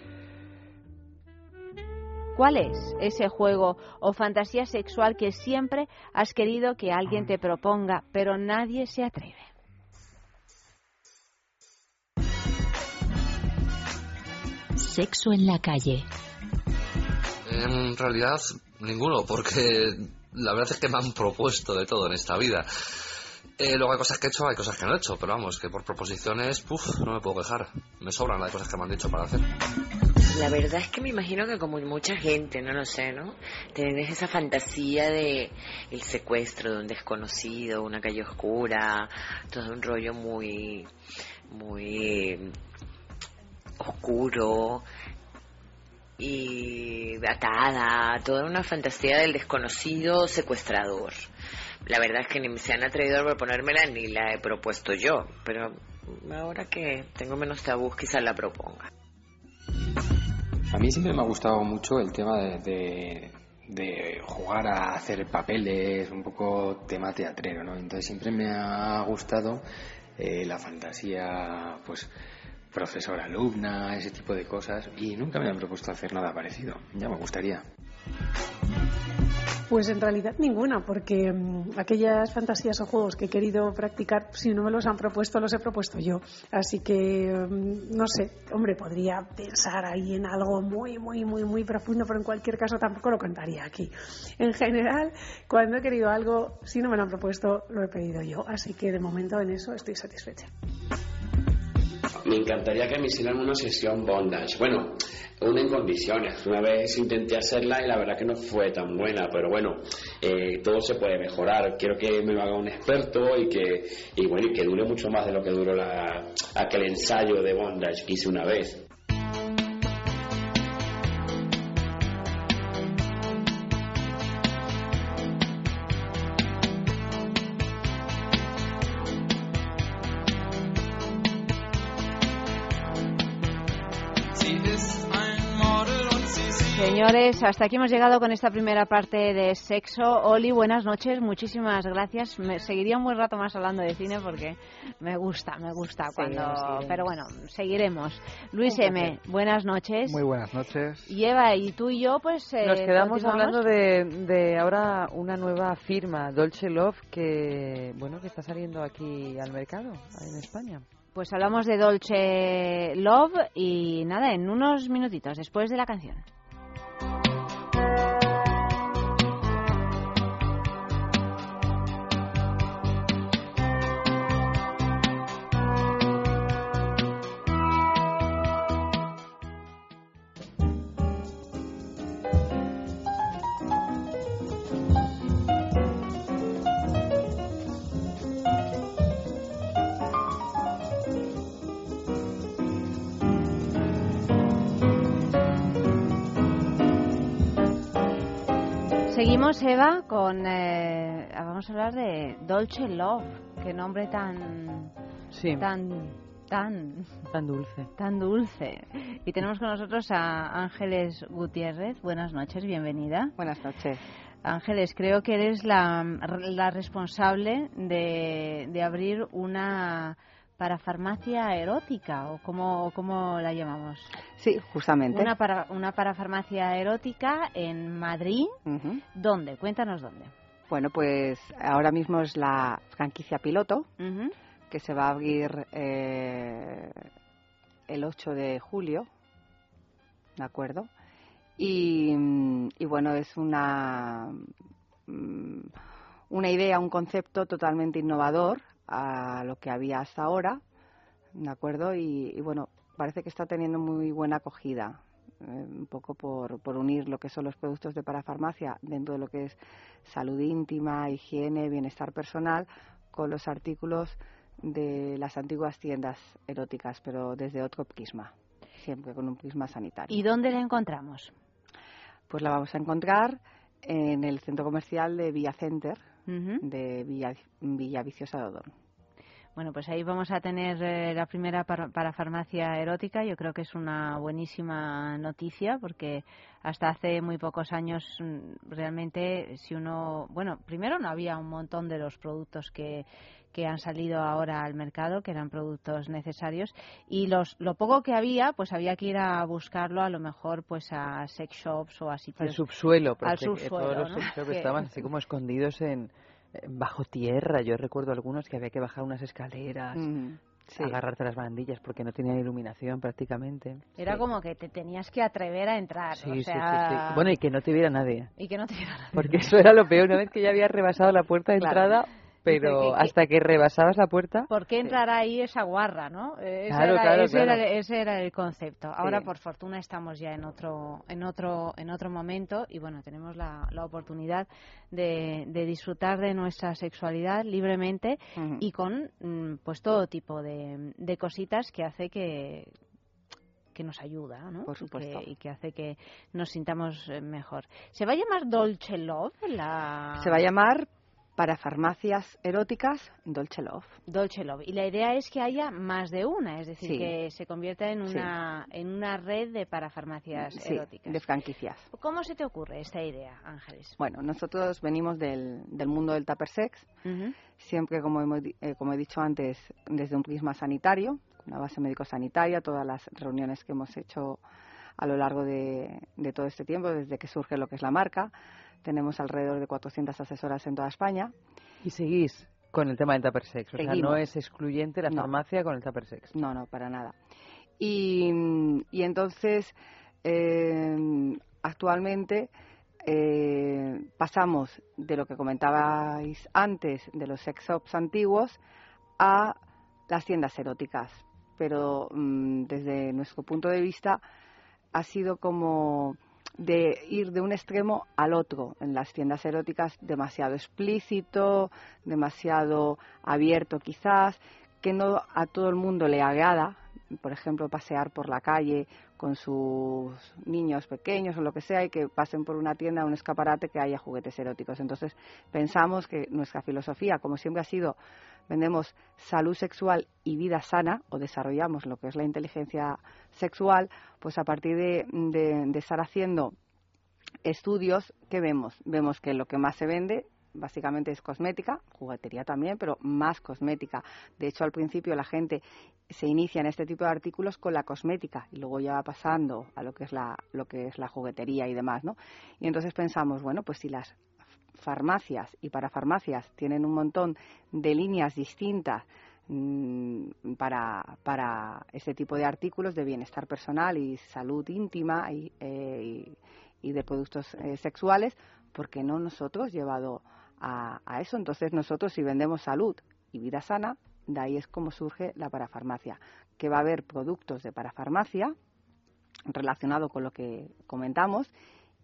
¿Cuál es ese juego o fantasía sexual que siempre has querido que alguien te proponga, pero nadie se atreve? Sexo en la calle. En realidad, ninguno, porque la verdad es que me han propuesto de todo en esta vida. Eh, luego hay cosas que he hecho, hay cosas que no he hecho, pero vamos, que por proposiciones, puf, no me puedo quejar. Me sobran las cosas que me han dicho para hacer. La verdad es que me imagino que como mucha gente, no lo sé, ¿no? Tenés esa fantasía de el secuestro de un desconocido, una calle oscura, todo un rollo muy, muy oscuro y atada, toda una fantasía del desconocido secuestrador. La verdad es que ni se han atrevido a proponérmela ni la he propuesto yo, pero ahora que tengo menos tabús quizás la proponga. A mí siempre me ha gustado mucho el tema de, de, jugar a hacer papeles, un poco tema teatrero, ¿no? Entonces siempre me ha gustado eh, la fantasía, pues profesor-alumna, ese tipo de cosas, y nunca me han propuesto hacer nada parecido. Ya me gustaría. Pues en realidad ninguna, porque mm, aquellas fantasías o juegos que he querido practicar, si no me los han propuesto, los he propuesto yo. Así que, mm, no sé, hombre, podría pensar ahí en algo muy, muy, muy, muy profundo, pero en cualquier caso tampoco lo contaría aquí. En general, cuando he querido algo, si no me lo han propuesto, lo he pedido yo. Así que de momento en eso estoy satisfecha me encantaría que me hicieran una sesión bondage. Bueno, una en condiciones. Una vez intenté hacerla y la verdad que no fue tan buena, pero bueno, eh, todo se puede mejorar. Quiero que me lo haga un experto y que, y bueno, y que dure mucho más de lo que duró aquel ensayo de bondage que hice una vez. Señores, hasta aquí hemos llegado con esta primera parte de sexo. Oli, buenas noches, muchísimas gracias. Me seguiría un buen rato más hablando de cine porque me gusta, me gusta cuando. Pero bueno, seguiremos. Luis M, buenas noches. Muy buenas noches. Y Eva, y tú y yo, pues. Eh, Nos quedamos hablando de, de ahora una nueva firma, Dolce Love, que bueno que está saliendo aquí al mercado en España. Pues hablamos de Dolce Love y nada, en unos minutitos después de la canción. Seguimos, Eva, con. Eh, vamos a hablar de Dolce Love. Qué nombre tan. Sí. Tan. Tan. Tan dulce. Tan dulce. Y tenemos con nosotros a Ángeles Gutiérrez. Buenas noches, bienvenida. Buenas noches. Ángeles, creo que eres la, la responsable de, de abrir una para farmacia erótica o cómo, cómo la llamamos. Sí, justamente. Una para una parafarmacia erótica en Madrid. ¿Dónde? Cuéntanos dónde. Bueno, pues ahora mismo es la franquicia piloto que se va a abrir eh, el 8 de julio, ¿de acuerdo? Y, y bueno, es una mm, una idea, un concepto totalmente innovador a lo que había hasta ahora, ¿de acuerdo? Y, bueno, parece que está teniendo muy buena acogida, eh, un poco por, por unir lo que son los productos de parafarmacia dentro de lo que es salud íntima, higiene, bienestar personal, con los artículos de las antiguas tiendas eróticas, pero desde otro prisma, siempre con un prisma sanitario. ¿Y dónde la encontramos? Pues la vamos a encontrar en el centro comercial de Villa Center, de Villa, Villa Viciosa de Odón. Bueno, pues ahí vamos a tener eh, la primera para, farmacia erótica. Yo creo que es una buenísima noticia porque hasta hace muy pocos años mm, realmente si uno, bueno, primero no había un montón de los productos que, que han salido ahora al mercado, que eran productos necesarios, y los, lo poco que había, pues había que ir a buscarlo a lo mejor pues a sex shops o a sitios... Al subsuelo, al subsuelo, todos los sex shops estaban así como escondidos en bajo tierra. Yo recuerdo algunos que había que bajar unas escaleras. agarrarte las bandillas porque no tenía iluminación prácticamente. Era como que te tenías que atrever a entrar. Sí, o sí, sea... sí, sí. Bueno, y que no te viera nadie. Y que no te viera nadie. Porque eso era lo peor. Una vez que ya habías rebasado la puerta de Claro. entrada, pero que- hasta que rebasabas la puerta. ¿Por qué entrará ahí esa guarra, no? Eh, ese Claro, era, claro, ese, claro. Era, ese era el concepto. Ahora, Sí. por fortuna, estamos ya en otro, en otro, en otro momento y bueno, tenemos la, la oportunidad de, de disfrutar de nuestra sexualidad libremente y con, mm, pues, todo tipo de, de cositas que hace que que nos ayuda, ¿no? Por Y supuesto. que- Y que, hace que nos sintamos eh, mejor. ¿Se va a llamar Dolce Love? La... Se va a llamar para farmacias eróticas Dolce Love. Dolce Love. Y la idea es que haya más de una, es decir, Sí. que se convierta en Sí. una, en una red de parafarmacias Sí, eróticas. de franquicias. ¿Cómo se te ocurre esta idea, Ángeles? Bueno, nosotros venimos del, del mundo del tupper sex, siempre, como, hemos eh, como he dicho antes, desde un prisma sanitario, una base médico-sanitaria, todas las reuniones que hemos hecho a lo largo de, de todo este tiempo, desde que surge lo que es la marca. Tenemos alrededor de 400 asesoras en toda España. Y seguís con el tema del tupper sex. O sea, no es excluyente la No. farmacia con el tupper sex. No, no, para nada. Y, y entonces, eh, actualmente eh, pasamos de lo que comentabais antes, de los sex shops antiguos, a las tiendas eróticas. Pero mm, desde nuestro punto de vista ha sido como de ir de un extremo al otro. En las tiendas eróticas demasiado explícito, demasiado abierto quizás, que no a todo el mundo le agrada, por ejemplo, pasear por la calle con sus niños pequeños o lo que sea y que pasen por una tienda, un escaparate que haya juguetes eróticos. Entonces, pensamos que nuestra filosofía, como siempre ha sido, vendemos salud sexual y vida sana o desarrollamos lo que es la inteligencia sexual, pues a partir de- de estar haciendo estudios, ¿qué vemos? Vemos que lo que más se vende básicamente es cosmética, juguetería también, pero más cosmética. De hecho, al principio la gente se inicia en este tipo de artículos con la cosmética y luego ya va pasando a lo que es la, lo que es la juguetería y demás, ¿no? Y entonces pensamos, bueno, pues si las farmacias y parafarmacias tienen un montón de líneas distintas mm, para, para este tipo de artículos de bienestar personal y salud íntima y, eh, y de productos eh, sexuales, ¿por qué no nosotros llevado a, eso? Entonces nosotros si vendemos salud y vida sana, de ahí es como surge la parafarmacia, que va a haber productos de parafarmacia relacionado con lo que comentamos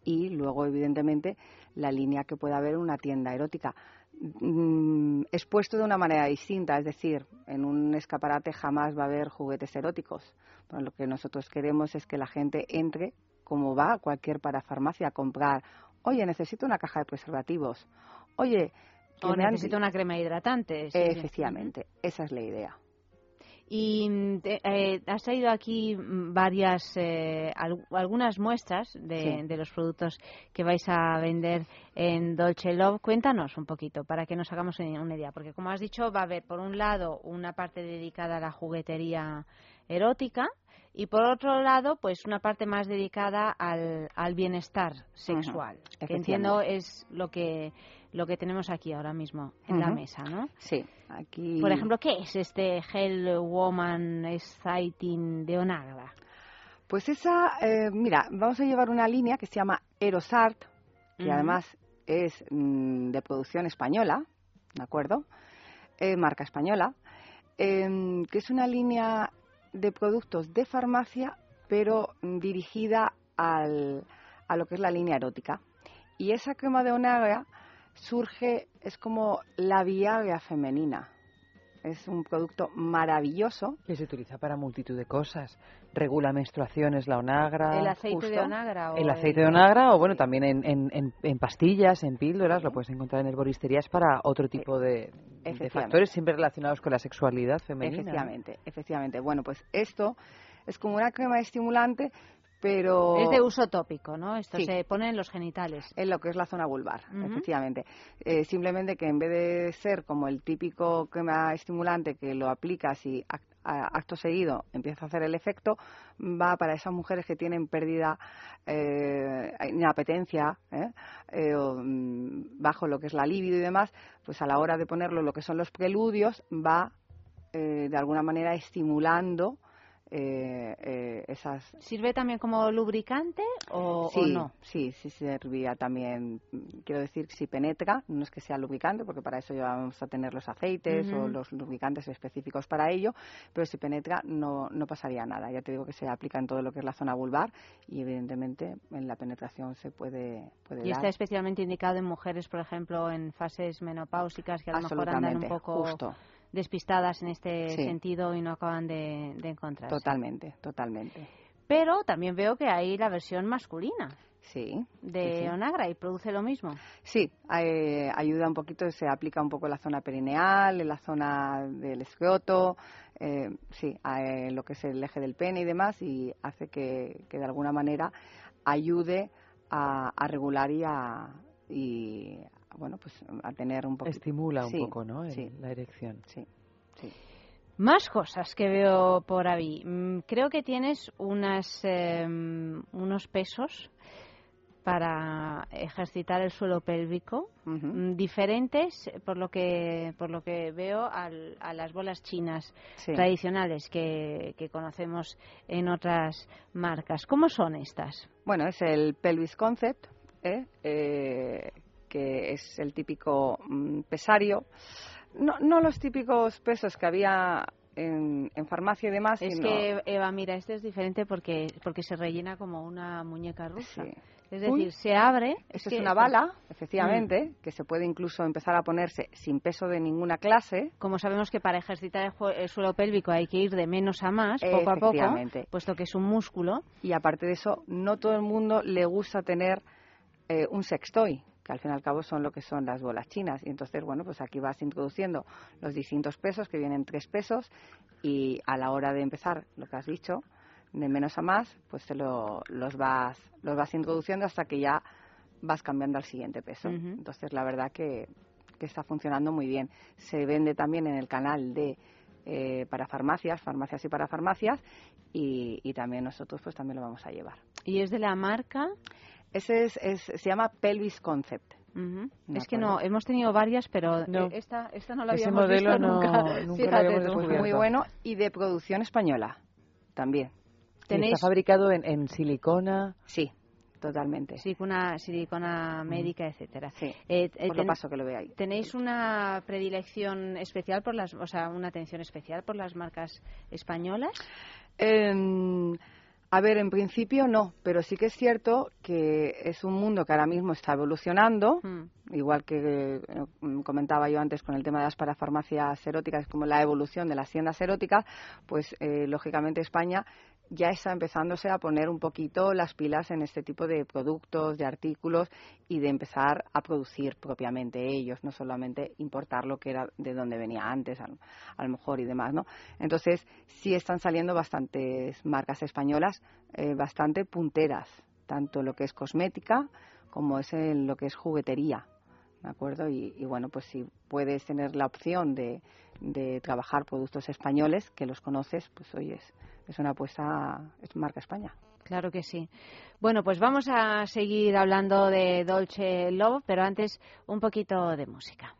y luego evidentemente la línea que pueda haber una tienda erótica mm, expuesto de una manera distinta, es decir, en un escaparate jamás va a haber juguetes eróticos. Bueno, lo que nosotros queremos es que la gente entre como va a cualquier parafarmacia a comprar, oye, necesito una caja de preservativos, oye, que O me han- necesito una crema hidratante. sí, sí. Efectivamente, esa es la idea. Y te- eh, has traído aquí varias, eh, al- algunas muestras de, Sí. de los productos que vais a vender en Dolce Love. Cuéntanos un poquito para que nos hagamos una idea, porque como has dicho va a haber por un lado una parte dedicada a la juguetería erótica y por otro lado pues una parte más dedicada al, al bienestar sexual, que entiendo es lo que lo que tenemos aquí ahora mismo en la mesa, ¿no? Sí, aquí. Por ejemplo, ¿qué es este Hell Woman Exciting de Onagra? Pues esa, eh, mira, vamos a llevar una línea que se llama Erosart, que Ujú. además es mm, de producción española, ¿de acuerdo? Eh, marca española, em, que es una línea de productos de farmacia, pero dirigida al, a lo que es la línea erótica. Y esa crema de Onagra surge, es como la Viagra femenina. Es un producto maravilloso. Que se utiliza para multitud de cosas. Regula menstruaciones, la onagra. ¿El aceite de onagra? o El aceite de onagra o bueno, también en, en, en- en pastillas, en píldoras, lo puedes encontrar en herboristerías para otro tipo de, factores siempre relacionados con la sexualidad femenina. Efectivamente, efectivamente. Bueno, pues esto es como una crema estimulante, pero... Es de uso tópico, ¿no? Esto Sí. se pone en los genitales. en lo que es la zona vulvar, efectivamente. Eh, simplemente que en vez de ser como el típico crema estimulante que lo aplicas y acto seguido empieza a hacer el efecto, va para esas mujeres que tienen pérdida, eh, inapetencia, ¿eh? Eh, o, mm, bajo lo que es la libido y demás, pues a la hora de ponerlo lo que son los preludios va eh, de alguna manera estimulando eh, eh, esas... ¿Sirve también como lubricante o, sí, o no? Sí, sí servía también. Quiero decir, si penetra, no es que sea lubricante, porque para eso ya vamos a tener los aceites o los lubricantes específicos para ello, pero si penetra no, no pasaría nada. Ya te digo que se aplica en todo lo que es la zona vulvar y evidentemente en la penetración se puede, puede Y dar. está especialmente indicado en mujeres, por ejemplo, en fases menopáusicas que a lo mejor andan un poco justo. Despistadas en este Sí. sentido y no acaban de, de encontrarse. Totalmente, totalmente. Pero también veo que hay la versión masculina Sí. de sí, sí. Onagra y produce lo mismo. Sí, eh, ayuda un poquito, se aplica un poco en la zona perineal, en la zona del escroto, eh, sí, a, eh, lo que es el eje del pene y demás, y hace que, que de alguna manera ayude a, a regular y a, y, bueno, pues a tener un poco... Estimula un Sí, poco, ¿no? el- Sí, La erección. sí, sí. Más cosas que veo por ahí. Mm, Creo que tienes unas, em, unos pesos para ejercitar el suelo pélvico mm, diferentes por lo que por lo que veo al- a las bolas chinas Sí. tradicionales que, que conocemos en otras marcas. ¿Cómo son estas? Bueno, es el pelvis concept, ¿eh? Eh, que es el típico mm, pesario. No, no los típicos pesos que había en, en farmacia y demás, Es sino... que Eva, mira, este es diferente porque porque se rellena como una muñeca rusa. Es decir, Uy. se abre. Que- es una bala, efectivamente, Mm. que se puede incluso empezar a ponerse sin peso de ninguna clase. Como sabemos que para ejercitar el, suelo pélvico hay que ir de menos a más, poco a poco, puesto que es un músculo. Y aparte de eso, no todo el mundo le gusta tener eh, un sextoy, que al fin y al cabo son lo que son las bolas chinas. Y entonces, bueno, pues aquí vas introduciendo los distintos pesos, que vienen tres pesos, y a la hora de empezar, lo que has dicho, de menos a más, pues te lo- los, vas, los vas introduciendo hasta que ya vas cambiando al siguiente peso. Entonces, la verdad que, que está funcionando muy bien. Se vende también en el canal de eh, para farmacias, farmacias y para farmacias, y, y también nosotros pues también lo vamos a llevar. Y es de la marca. Ese es, es- se llama Pelvis Concept. De Es que no, hemos tenido varias, pero No. eh, esta, esta no la Ese habíamos modelo visto no- nunca. nunca lo Fíjate habíamos descubierto. Muy bueno y de producción española también. Está fabricado en, en silicona. Sí, totalmente. Silicona, silicona médica, etcétera. Sí, Eh, eh, por lo ten- paso que lo ve ahí. ¿Tenéis una predilección especial por las, o sea, una atención especial por las marcas españolas? Em, a ver, en principio no, pero sí que es cierto que es un mundo que ahora mismo está evolucionando, Mm. igual que eh, comentaba yo antes con el tema de las parafarmacias eróticas, como la evolución de las tiendas eróticas, pues eh, lógicamente España ya está empezándose a poner un poquito las pilas en este tipo de productos, de artículos y de empezar a producir propiamente ellos, no solamente importar lo que era de donde venía antes, a, lo mejor y demás, ¿no? Entonces sí están saliendo bastantes marcas españolas, eh, bastante punteras, tanto lo que es cosmética como es en lo que es juguetería. ¿De acuerdo? Y, y bueno, pues si puedes tener la opción de, de trabajar productos españoles, que los conoces, pues oyes, es una apuesta, es marca España. Claro que sí. Bueno, pues vamos a seguir hablando de Dolce Love, pero antes un poquito de música.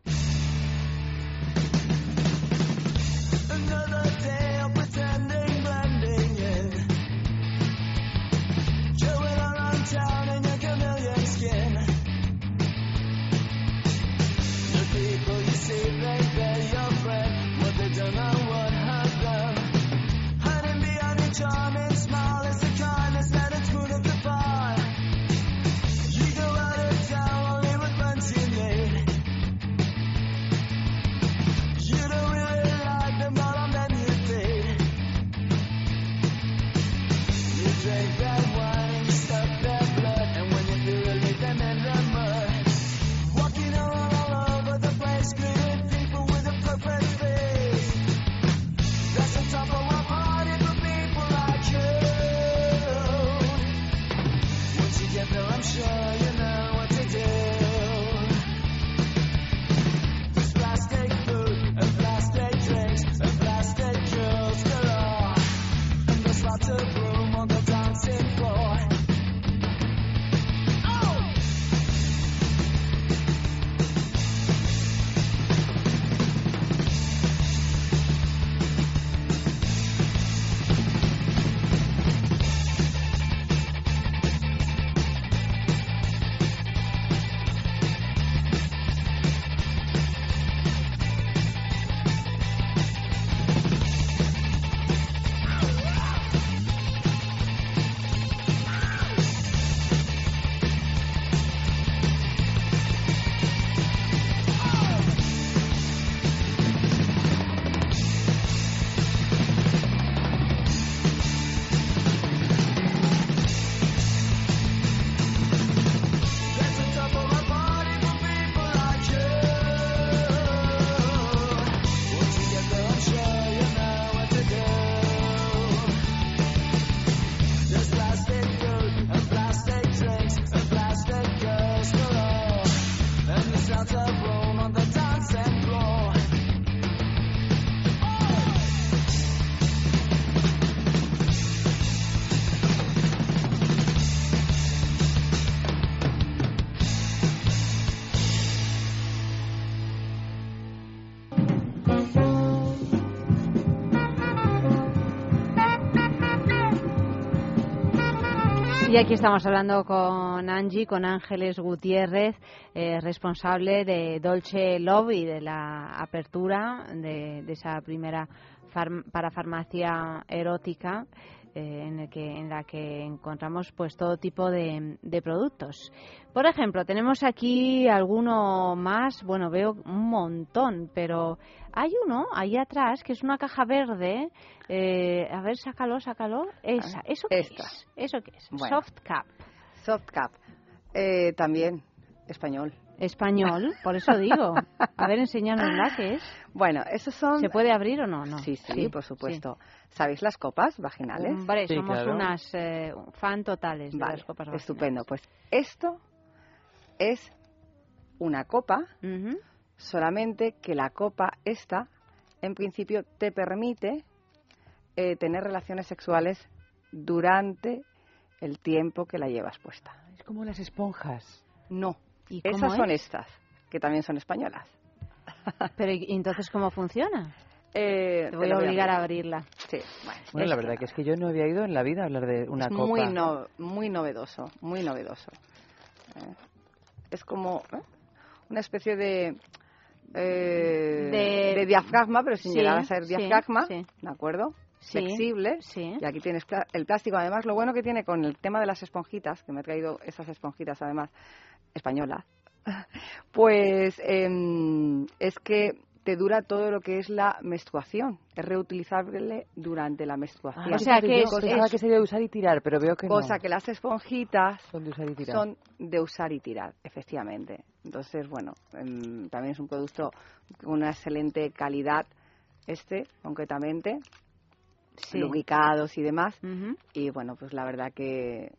Aquí estamos hablando con Angie, con Ángeles Gutiérrez, eh, responsable de Dolce Love y de la apertura de, esa primera para farmacia erótica. Eh, en, el que, en la que encontramos pues todo tipo de, de productos. Por ejemplo, tenemos aquí alguno más, bueno, veo un montón, pero hay uno ahí atrás que es una caja verde. eh, a ver, sácalo, sácalo. Esa, ¿eso qué Esta. es? ¿Eso qué es? Bueno. Soft cap. Soft cap. Eh, también español. Español, por eso digo. A ver, enséñanosla qué es. Bueno, esos son... ¿Se puede abrir o no? no. Sí, sí, por supuesto. ¿Sabéis las copas vaginales? Hombre, somos unas eh, fan totales de Vale, las copas vaginales. estupendo. Pues esto es una copa, solamente que la copa esta, en principio, te permite eh, tener relaciones sexuales durante el tiempo que la llevas puesta. Es como las esponjas. No, ¿Y cómo esas son es? estas, que también son españolas. Pero ¿y entonces cómo funciona? Eh, Te voy a obligar a abrirla. Sí, bueno. Bueno, la verdad que es que yo no había oído en la vida hablar de una es copa. muy, no- muy novedoso, muy novedoso. Eh, es como ¿eh? una especie de, eh, De- de diafragma, pero sin Sí, llegar a ser diafragma, sí. ¿de acuerdo? Sí, Flexible. Y aquí tienes el plástico. Además, lo bueno que tiene con el tema de las esponjitas, que me he traído esas esponjitas además españolas, pues em, es que te dura todo lo que es la menstruación. Es reutilizable durante la menstruación. Ah, fíjate, yo pensaba que sería de usar y tirar, pero veo que no. Cosa que las esponjitas Son de usar y tirar. son de usar y tirar, efectivamente. Entonces, bueno, em, también es un producto con una excelente calidad, este concretamente, Sí. lubricados y demás. Y bueno, pues la verdad que,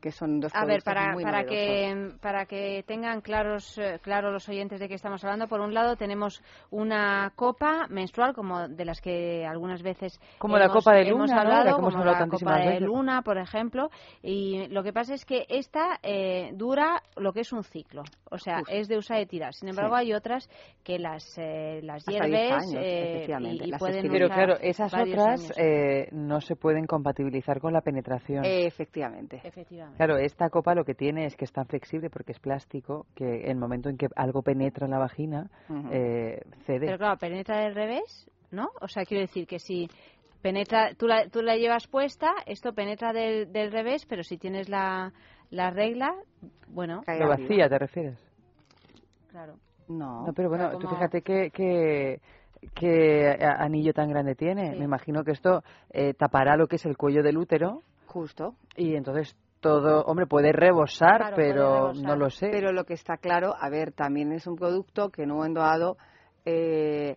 que son dos A ver, para, muy para, que, para que tengan claros, eh, claro los oyentes de qué estamos hablando, por un lado tenemos una copa menstrual, como de las que algunas veces Como la hemos, copa de hemos luna, la hablado, hemos como hablado la copa de veces. luna, por ejemplo. Y lo que pasa es que esta eh, dura lo que es un ciclo, o sea, es de usar y tirar. Sin embargo, Sí. hay otras que las, eh, las Hasta 10 hierves años, eh, y, las pueden Pero claro, esas otras eh, no se pueden compatibilizar con la penetración. Efectivamente. Efectivamente. Claro, esta copa lo que tiene es que es tan flexible porque es plástico que en el momento en que algo penetra en la vagina eh, cede. Pero claro, penetra del revés, ¿no? O sea, quiero decir que si penetra, tú la, tú la llevas puesta, esto penetra del, del revés, pero si tienes la, la regla, bueno. Lo vacía, ¿te refieres? Claro. No. No, pero bueno, Pero tú fíjate que, que, que a- anillo tan grande tiene. Sí. Me imagino que esto eh, tapará lo que es el cuello del útero. Justo. Y entonces todo, hombre, puede rebosar, Claro, puede pero rebosar. no lo sé. Pero lo que está claro, a ver, también es un producto que en un momento dado, eh,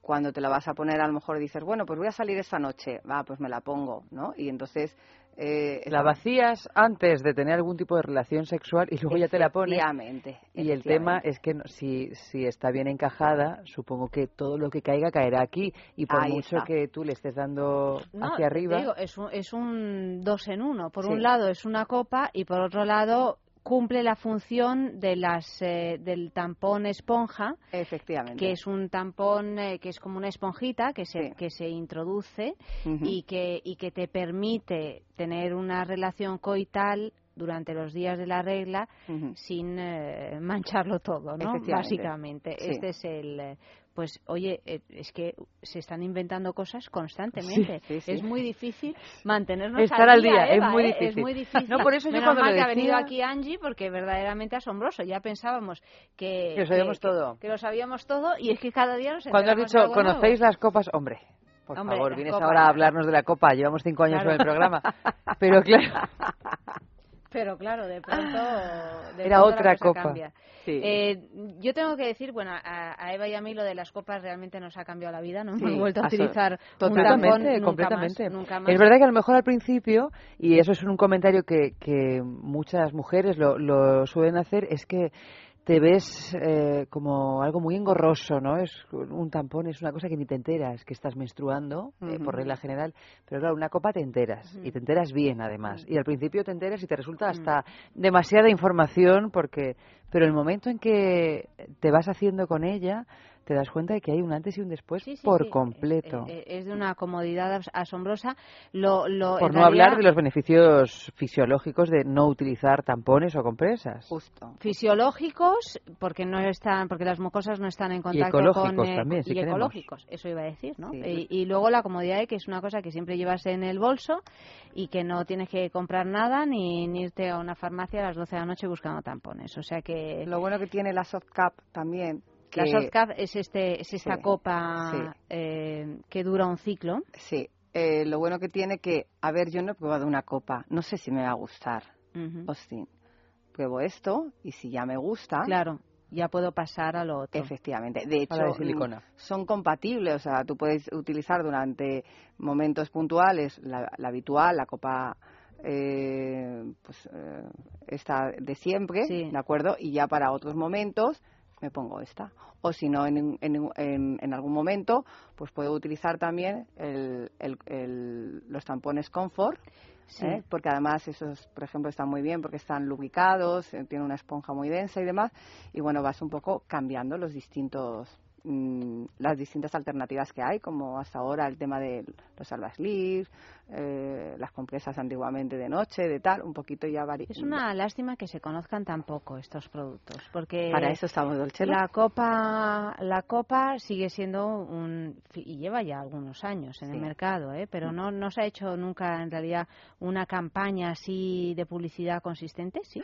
cuando te la vas a poner, a lo mejor dices, bueno, pues voy a salir esta noche, va, pues me la pongo, ¿no? Y entonces... Eh, La vacías antes de tener algún tipo de relación sexual y luego ya te la pones. Efectivamente, Y el tema es que no- si, si está bien encajada, supongo que todo lo que caiga caerá aquí. Y por Ahí mucho está. que tú le estés dando No, hacia te arriba. digo, es, un, es un dos en uno. Por Sí. un lado es una copa y por otro lado cumple la función de las eh, del tampón esponja Efectivamente. que es un tampón eh, que es como una esponjita que se que se introduce y que y que te permite tener una relación coital durante los días de la regla sin eh, mancharlo todo, ¿no? Básicamente, Sí. este es el pues oye, eh, es que se están inventando cosas constantemente. Sí, sí, sí. Es muy difícil mantenernos Estar al día, es Eva, muy ¿eh? difícil. Es muy difícil. No, por eso yo Menos cuando mal que ha venido aquí Angie porque es verdaderamente asombroso. Ya pensábamos que Que lo sabíamos todo. que lo sabíamos todo y es que cada día nos Cuando has dicho, nuevo. ¿conocéis las copas? Hombre, por Hombre, favor, vienes copas. ahora a hablarnos de la copa. Llevamos cinco años Claro. con el programa. Pero claro, Pero claro, de pronto. de Era pronto la otra cosa copa. Sí. Eh, yo tengo que decir, bueno, a, a Eva y a mí lo de las copas realmente nos ha cambiado la vida, ¿no? Sí, Hemos vuelto a utilizar un Totalmente, nunca completamente. más, nunca más. Es verdad que a lo mejor al principio, y eso es un comentario que, que muchas mujeres lo, lo suelen hacer, es que te ves eh, como algo muy engorroso, ¿no? Es un tampón, es una cosa que ni te enteras, que estás menstruando, eh, por regla general, pero claro, una copa te enteras, y te enteras bien además, y al principio te enteras y te resulta hasta demasiada información, porque, pero el momento en que te vas haciendo con ella, te das cuenta de que hay un antes y un después Sí, sí, por sí. completo. Eh, Es de una comodidad as- asombrosa. Lo, lo, por no hablar de los beneficios fisiológicos de no utilizar tampones o compresas. Justo. fisiológicos porque no están porque las mucosas no están en contacto ecológicos con eh, también, si y queremos. ecológicos eso iba a decir no Sí. y, y luego la comodidad de que es una cosa que siempre llevas en el bolso y que no tienes que comprar nada ni, ni irte a una farmacia a las 12 de la noche buscando tampones o sea que Lo bueno que tiene la soft cap también. La que- soft cap es este es esta Sí, copa sí. eh, que dura un ciclo Sí, eh, lo bueno que tiene que, a ver, yo no he probado una copa, no sé si me va a gustar. Austin, pruebo esto y si ya me gusta, claro ya puedo pasar a lo otro efectivamente. De hecho, A la de silicona. mm, son compatibles, o sea, tú puedes utilizar durante momentos puntuales la, la habitual, la copa eh, pues eh, esta de siempre, Sí. ¿de acuerdo? Y ya para otros momentos me pongo esta. O si no, en, en, en- en algún momento, pues puedo utilizar también el- el- el- los tampones Comfort, Sí. ¿eh? porque además esos, por ejemplo, están muy bien porque están lubricados, eh, tienen una esponja muy densa y demás, y bueno, vas un poco cambiando los distintos mm, las distintas alternativas que hay, como hasta ahora el tema de los salvaslips, eh, las compresas antiguamente de noche, de tal, un poquito ya vari- es una lástima que se conozcan tan poco estos productos porque Para eso estamos, Dolcelo. La copa, la copa sigue siendo un y lleva ya algunos años en el mercado, ¿eh? pero no no se ha hecho nunca en realidad una campaña así de publicidad consistente, sí.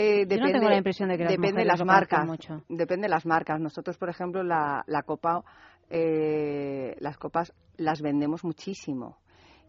Eh, Yo no tengo la impresión de que las depende las marcas. mucho. Depende de las marcas. Nosotros, por ejemplo, la, la copa, eh, las copas las vendemos muchísimo.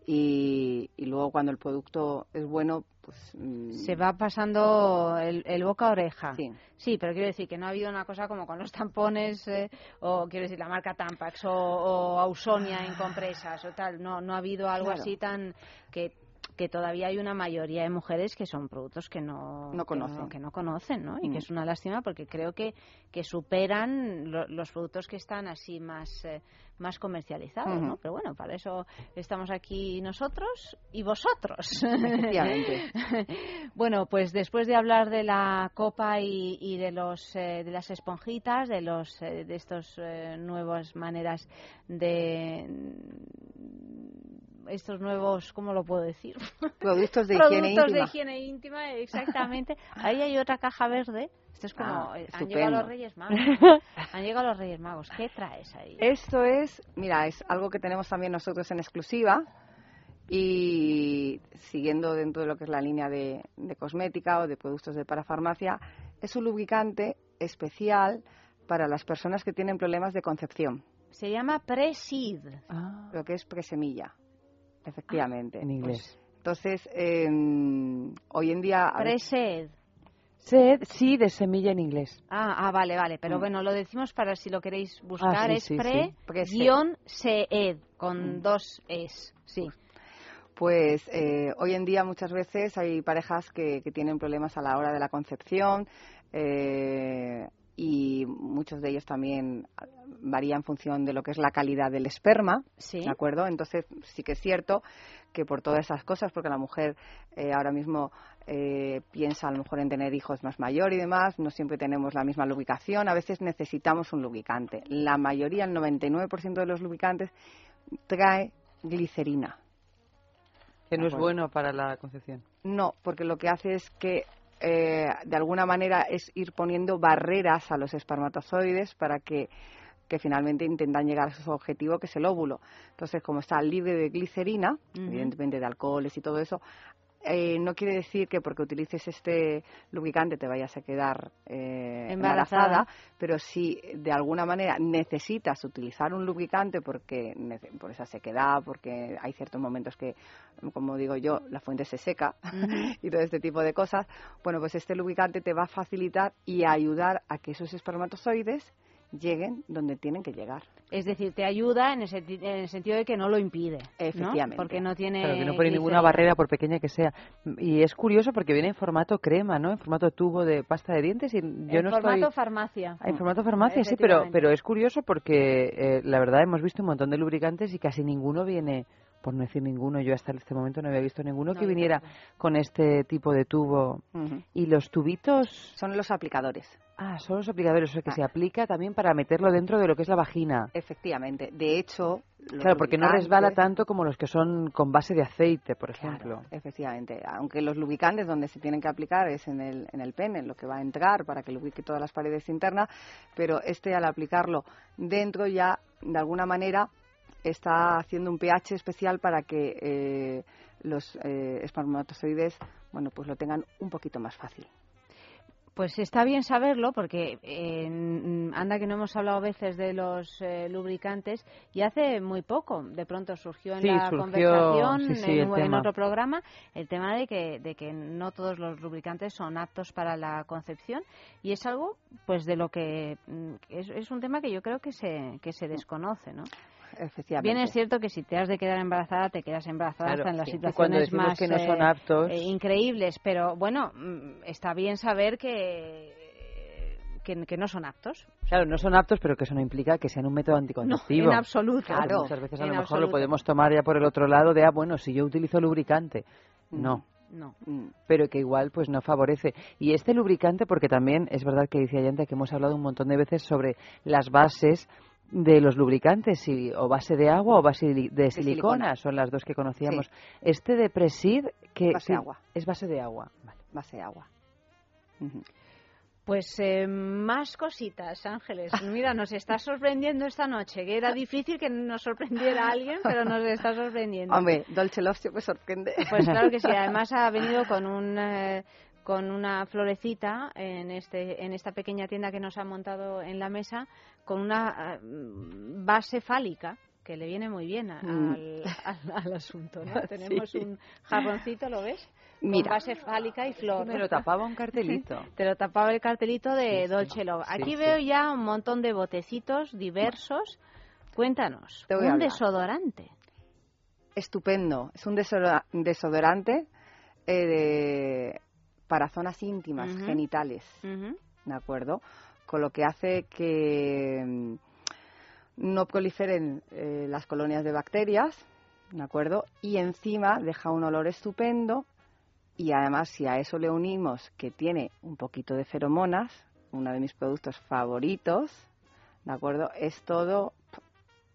Y, y luego cuando el producto es bueno, pues... mm, Se va pasando el, el boca a oreja. Sí. pero quiero decir que no ha habido una cosa como con los tampones eh, o quiero decir la marca Tampax o, o Ausonia en compresas o tal. No, no ha habido algo Claro. así tan que que todavía hay una mayoría de mujeres que son productos que no, No que conocen. que no conocen, ¿no? Y Mm. que es una lástima porque creo que, que superan lo- los productos que están así más eh, más comercializados, ¿no? Ujú. Pero bueno, para eso estamos aquí nosotros y vosotros. Efectivamente. bueno, pues después de hablar de la copa y, y de los eh, de las esponjitas, de los eh, de estos eh, nuevas maneras de estos nuevos, ¿cómo lo puedo decir? Productos de higiene Productos de íntima. higiene íntima, exactamente. Ahí hay otra caja verde. Esto es como Ah, eh, han estupendo. llegado los Reyes Magos. han llegado los Reyes Magos. ¿Qué traes ahí? Esto es, mira, es algo que tenemos también nosotros en exclusiva y siguiendo dentro de lo que es la línea de, de cosmética o de productos de parafarmacia, es un lubricante especial para las personas que tienen problemas de concepción, Se llama Presid. lo que es presemilla, efectivamente. En inglés. Entonces, eh, hoy en día... Presed. Sed, sí, de semilla en inglés. Ah, ah, vale, vale. Pero Mm. bueno, lo decimos para si lo queréis buscar. Ah, sí, es sí, pre sí. Presed. guion seed con Mm. dos es. Sí. Pues eh, hoy en día muchas veces hay parejas que, que tienen problemas a la hora de la concepción eh, y muchos de ellos también varía en función de lo que es la calidad del esperma, Sí. ¿de acuerdo? Entonces sí que es cierto que por todas esas cosas, porque la mujer eh, ahora mismo eh, piensa a lo mejor en tener hijos más mayor y demás, no siempre tenemos la misma lubricación, a veces necesitamos un lubricante. La mayoría, el 99% de los lubricantes trae glicerina. Que no es bueno para la concepción. No, porque lo que hace es que eh, de alguna manera es ir poniendo barreras a los espermatozoides para que, que finalmente intentan llegar a su objetivo, que es el óvulo. Entonces, como está libre de glicerina, evidentemente de alcoholes y todo eso, eh, no quiere decir que porque utilices este lubricante te vayas a quedar eh, Embarazada. embarazada, pero si de alguna manera necesitas utilizar un lubricante porque por esa sequedad, porque hay ciertos momentos que, como digo yo, la fuente se seca y todo este tipo de cosas, bueno, pues este lubricante te va a facilitar y a ayudar a que esos espermatozoides lleguen donde tienen que llegar. Es decir, te ayuda en el, senti- en el sentido de que no lo impide. ¿no? Efectivamente. Porque no tiene. Claro, que no pone ninguna barrera, por pequeña que sea. Y es curioso porque viene en formato crema, ¿no? En formato tubo de pasta de dientes. Y yo en no formato estoy... farmacia. Ah, en formato farmacia, sí, pero, pero es curioso porque eh, la verdad hemos visto un montón de lubricantes y casi ninguno viene por no decir ninguno, yo hasta este momento no había visto ninguno No, que viniera con este tipo de tubo. ¿Y los tubitos? Son los aplicadores. Ah, son los aplicadores, o sea, que se aplica también para meterlo dentro de lo que es la vagina. Efectivamente. De hecho, Claro, porque no resbala tanto como los que son con base de aceite, por ejemplo. Efectivamente, aunque los lubricantes donde se tienen que aplicar es en el, en el pene, en lo que va a entrar para que lubrique todas las paredes internas, pero este al aplicarlo dentro ya de alguna manera está haciendo un pH especial para que eh, los eh, espermatozoides bueno pues lo tengan un poquito más fácil. Pues está bien saberlo porque eh, anda que no hemos hablado a veces de los eh, lubricantes y hace muy poco de pronto surgió en Sí, la surgió, conversación sí, sí, en, en otro programa el tema de que, de que no todos los lubricantes son aptos para la concepción y es algo pues de lo que mm, es, es un tema que yo creo que se, que se desconoce, ¿no? Efectivamente. Bien es cierto que si te has de quedar embarazada, te quedas embarazada Claro, hasta en las sí. Situaciones más que no son eh, aptos- eh, increíbles, pero bueno, mm, está bien saber que, que, que no son aptos. Claro, no son aptos, pero que eso no implica que sean un método anticonceptivo. No, en absoluto. Claro, muchas veces a lo mejor absoluto. lo podemos tomar ya por el otro lado de, ah, bueno, si yo utilizo lubricante. No. No. Pero que igual pues no favorece. Y este lubricante, porque también es verdad que dice Ayanta que hemos hablado un montón de veces sobre las bases de los lubricantes, si, o base de agua o base de, de silicona, silicona. son las dos que conocíamos. Este de Presid, que Base sí, de agua. es base de agua. Base de agua. Pues eh, más cositas, Ángeles. Mira, nos está sorprendiendo esta noche, que era difícil que nos sorprendiera alguien, pero nos está sorprendiendo. Hombre, Dolce Love siempre sorprende. Pues claro que sí. Además ha venido con un eh, con una florecita en este en esta pequeña tienda que nos ha montado en la mesa con una eh, base fálica que le viene muy bien a- Mm. al, al- al asunto. ¿no? Tenemos Sí. un jarroncito, ¿lo ves? Mira. Con base fálica y flor. Me lo tapaba un cartelito. Te lo tapaba el cartelito de Sí. Dolce Love. Sí, Aquí veo ya un montón de botecitos diversos. Cuéntanos. Te voy a un hablar. desodorante. Estupendo. Es un desodora- desodorante eh, de- para zonas íntimas, genitales. ¿De acuerdo? Con lo que hace que mm, no proliferen eh, las colonias de bacterias, ¿de acuerdo? Y encima deja un olor estupendo y además si a eso le unimos que tiene un poquito de feromonas, uno de mis productos favoritos, ¿de acuerdo? Es todo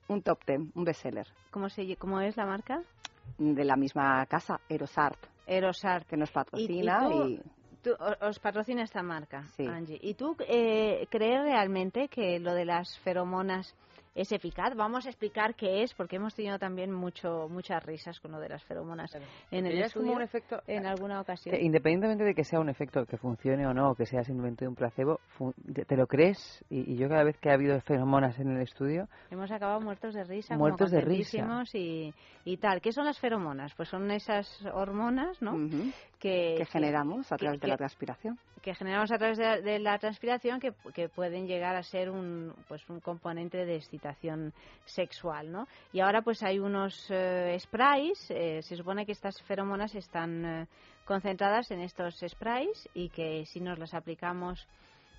un top ten, un bestseller. ¿Cómo, se, ¿Cómo es la marca? De la misma casa, Erosart. Erosart. Que nos patrocina y... tú- os patrocina esta marca, Sí. Angie. ¿Y tú eh, crees realmente que lo de las feromonas es eficaz? Vamos a explicar qué es, porque hemos tenido también mucho muchas risas con lo de las feromonas en el Ella es como estudio un efecto- en alguna ocasión. Que independientemente de que sea un efecto que funcione o no, o que sea simplemente un placebo, te lo crees. Y, y yo cada vez que ha habido feromonas en el estudio, Hemos acabado muertos de risa, Muertos como de risa. y, y tal. ¿Qué son las feromonas? Pues son esas hormonas, ¿no? que, que generamos a que- través de que- la transpiración. que generamos a través de, de la transpiración que, que pueden llegar a ser un pues un componente de excitación sexual no y ahora pues hay unos eh, sprays eh, se supone que estas feromonas están eh, concentradas en estos sprays y que si nos las aplicamos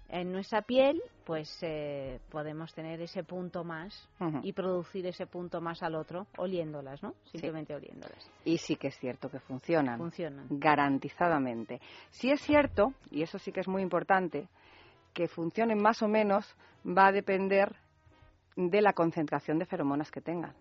en nuestra piel pues eh, podemos tener ese punto más y producir ese punto más al otro oliéndolas no simplemente oliéndolas Y sí que es cierto que funcionan. Funcionan. Garantizadamente. Sí es cierto, y eso sí que es muy importante, que funcionen más o menos va a depender de la concentración de feromonas que tengan.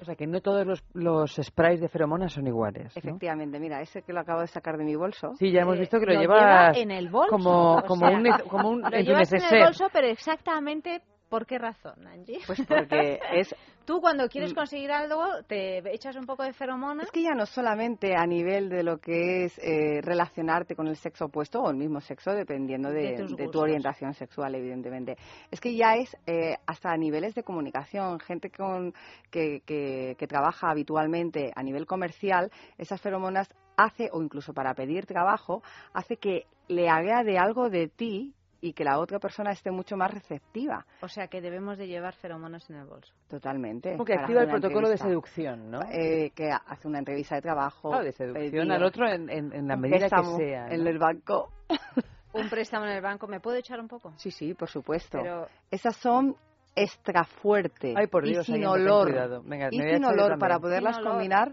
o sea que no todos los, los sprays de feromonas son iguales. ¿no? Efectivamente, mira, ese que lo acabo de sacar de mi bolso. Sí, ya hemos visto que lo, lo llevas lleva en el bolso, como, o como sea, un, como un lo en tu llevas en el neceser. bolso pero exactamente ¿Por qué razón, Angie? Pues porque es... Tú cuando quieres Mm. conseguir algo te echas un poco de feromona. Es que ya no solamente a nivel de lo que es eh, relacionarte con el sexo opuesto o el mismo sexo, dependiendo de, De tus de tu orientación sexual, evidentemente. Es que ya es eh, hasta a niveles de comunicación. Gente con, que, que, que trabaja habitualmente a nivel comercial, esas feromonas hace, o incluso para pedir trabajo, hace que le agrade algo de ti y que la otra persona esté mucho más receptiva. O sea que debemos de llevar feromonas en el bolso. Totalmente. Como que Para activa el protocolo de entrevista. seducción, ¿no? Eh, que hace una entrevista de trabajo. Claro, de seducción pedir al otro en, en- en la medida que sea. En ¿no? el banco. Un préstamo en el banco, ¿me puedo echar un poco? Sí, sí, por supuesto. Pero Esas son extra fuerte Ay, por y Dios, sin Allende, ten olor. Venga, y sin olor para poderlas Sin olor. combinar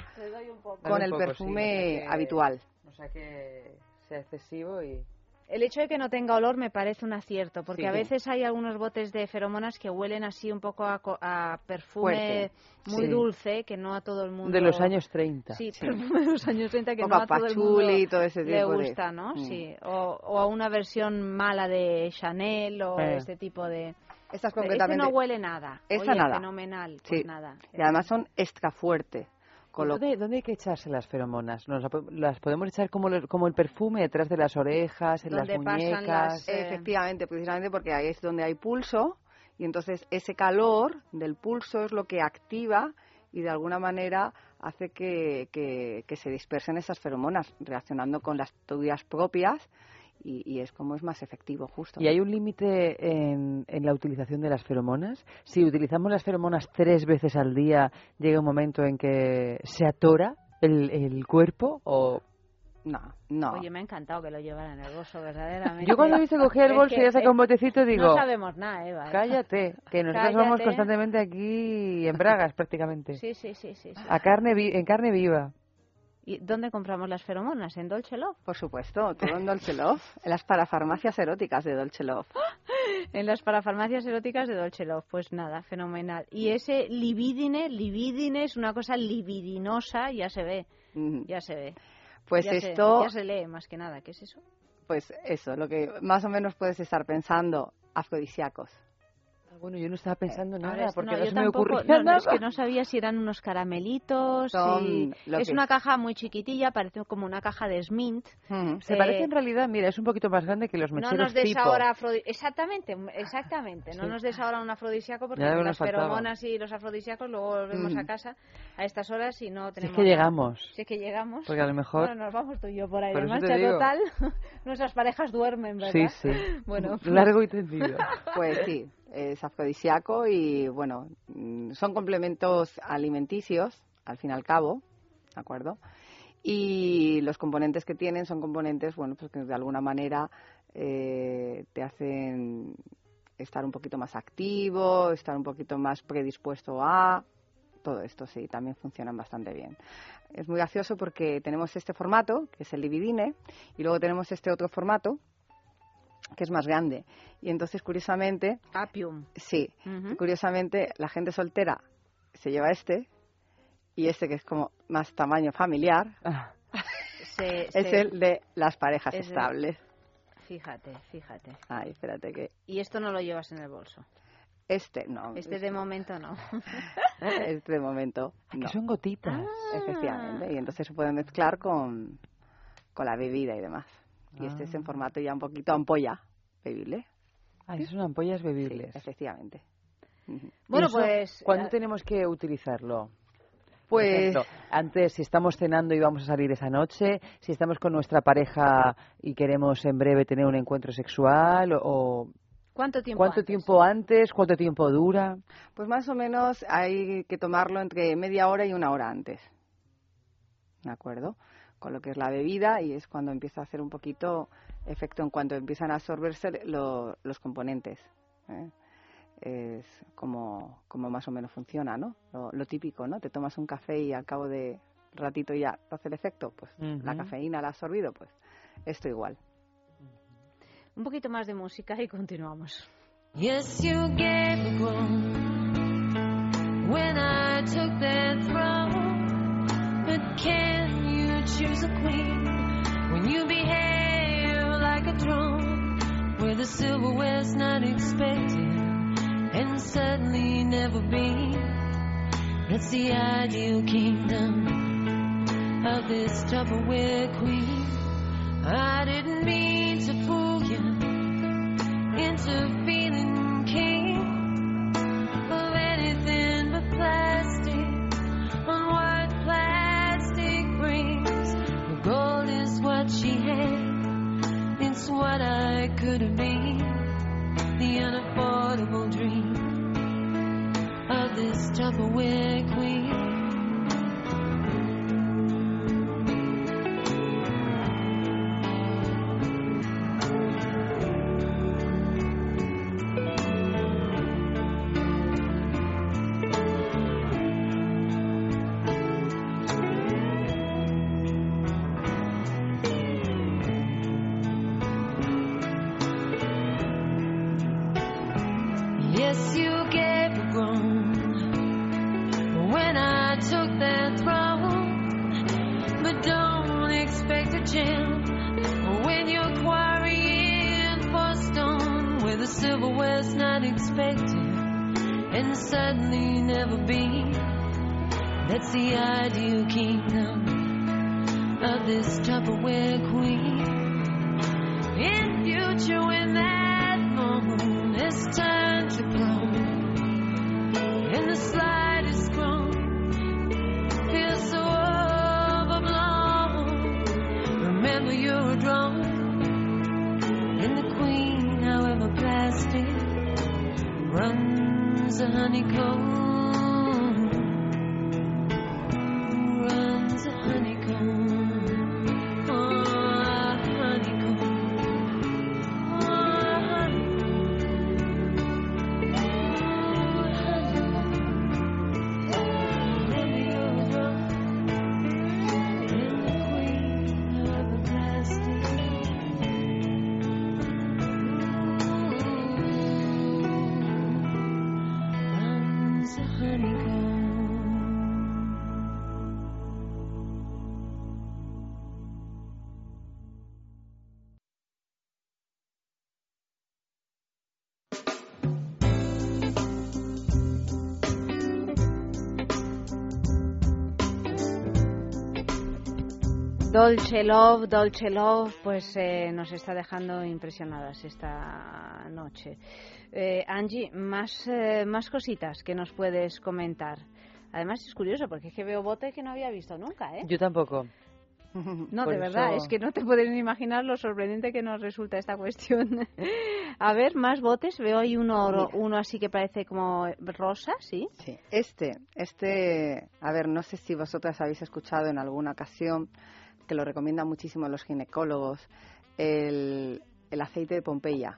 con el poco, sí, perfume sea que- habitual. O sea que sea excesivo y... El hecho de que no tenga olor me parece un acierto, porque Sí. a veces hay algunos botes de feromonas que huelen así un poco a, co- a perfume Fuerte. muy Sí. dulce, que no a todo el mundo... De los años 30. Sí, perfume de los años 30 que Poco no a todo el mundo y todo ese le tipo de- gusta, ¿no? Mm. Sí, o, o a una versión mala de Chanel o Eh. este tipo de... Estas Este concretamente- no huele nada. Esta Oye, nada. fenomenal. Pues Sí. nada. Y además son extra fuerte. ¿Dónde, dónde hay que echarse las feromonas? ¿Nos las podemos echar como, los- como el perfume detrás de las orejas, en las Donde muñecas? las, eh, Efectivamente, precisamente porque ahí es donde hay pulso y entonces ese calor del pulso es lo que activa y de alguna manera hace que, que- que se dispersen esas feromonas reaccionando con las tuyas propias y, y es como es más efectivo justo. ¿Y hay un límite en, en la utilización de las feromonas? Si utilizamos las feromonas tres veces al día, llega un momento en que se atora el, el cuerpo o... No, no. Oye, me ha encantado que lo llevaran en el bolso, verdaderamente. Yo cuando he visto cogía el Es bolso y ya saca un botecito digo... No sabemos nada, Eva. ¿eh? Cállate, que nosotros vamos Cállate. constantemente aquí en bragas prácticamente. Sí, sí, sí, sí. sí. A carne vi- en carne viva. ¿Y dónde compramos las feromonas? ¿En Dolce Love? Por supuesto, todo en Dolce Love, en las parafarmacias eróticas de Dolce Love. En las parafarmacias eróticas de Dolce Love. Pues nada, fenomenal. Y ese libidine, libidine es una cosa libidinosa, ya se ve. Ya se ve. Pues Ya se- esto- ya se lee más que nada. ¿Qué es eso? Pues eso, lo que más o menos puedes estar pensando, afrodisíacos. Bueno, yo no estaba pensando Ahora nada porque no, no, yo se me tampoco- ocurría no, no, nada. es que no sabía si eran unos caramelitos. Lo Es que una es. caja muy chiquitilla, parece como una caja de Smint. Se Eh, parece en realidad, mira, es un poquito más grande que los No mecheros nos des tipo. ahora afrodi- exactamente, exactamente. No Sí. nos des ahora un afrodisíaco porque las faltaba. feromonas y los afrodisíacos luego volvemos Mm. a casa a estas horas y no Si es tenemos. que llegamos. Si es que llegamos. Porque a lo mejor- Bueno, nos vamos tú y yo por ahí Por marcha total. Nuestras parejas duermen, ¿verdad? Sí, sí. Bueno, pues- Largo y tendido. Pues sí, es afrodisíaco y bueno, mm, son complementos alimenticios, al fin y al cabo, ¿de acuerdo? Y los componentes que tienen son componentes, bueno, pues que de alguna manera eh, te hacen estar un poquito más activo, estar un poquito más predispuesto a... Todo esto sí, también funcionan bastante bien. Es muy gracioso porque tenemos este formato, que es el Lividine, y luego tenemos este otro formato, que es más grande. Y entonces, curiosamente... Apium. Sí, curiosamente la gente soltera se lleva este y este que es como más tamaño familiar Se- es se- el de las parejas es el- estables. Fíjate, fíjate. Ay, espérate que Y esto no lo llevas en el bolso. este no. Este de momento no. Este de momento no. Que son gotitas. Ah. Efectivamente. Y entonces se puede mezclar con, con la bebida y demás. Y este es en Ah. formato ya un poquito ampolla bebible. Ah, son ampollas Sí, bebibles. efectivamente. Ujú. Bueno, ¿Eso pues, ¿Cuándo eh, tenemos que utilizarlo? Pues- ejemplo, antes, si estamos cenando y vamos a salir esa noche, si estamos con nuestra pareja y queremos en breve tener un encuentro sexual, o ¿Cuánto tiempo ¿cuánto antes? tiempo antes? ¿Cuánto tiempo dura? Pues más o menos hay que tomarlo entre media hora y una hora antes. ¿De acuerdo? Con lo que es la bebida y es cuando empieza a hacer un poquito efecto en cuanto empiezan a absorberse lo- los componentes. ¿eh? Es como, como más o menos funciona, ¿no? Lo, lo típico, ¿no? Te tomas un café y al cabo de ratito ya te hace el efecto. Pues la cafeína la ha absorbido, pues esto igual. Un poquito más de música y continuamos. Yes, you gave a groan when I took that throne. Choose a queen when you behave like a drone? Where the silverware's not expected and suddenly never been. That's the ideal kingdom of this Tupperware queen. I didn't mean to fool you into feeling Could have been. The unaffordable dream of this Tupperware queen. Dolce Love, Dolce Love, pues eh, nos está dejando impresionadas esta noche. Eh, Angie, más, eh, más cositas que nos puedes comentar. Además es curioso porque es que veo bote que no había visto nunca, ¿eh? Yo tampoco. No, Por de verdad, eso- es que no te puedes ni imaginar lo sorprendente que nos resulta esta cuestión. A ver, más botes. Veo ahí uno, ro- uno así que parece como rosa, ¿sí? Sí, este, este, a ver, no sé si vosotras habéis escuchado en alguna ocasión que lo recomiendan muchísimo los ginecólogos, el, el aceite de Pompeya.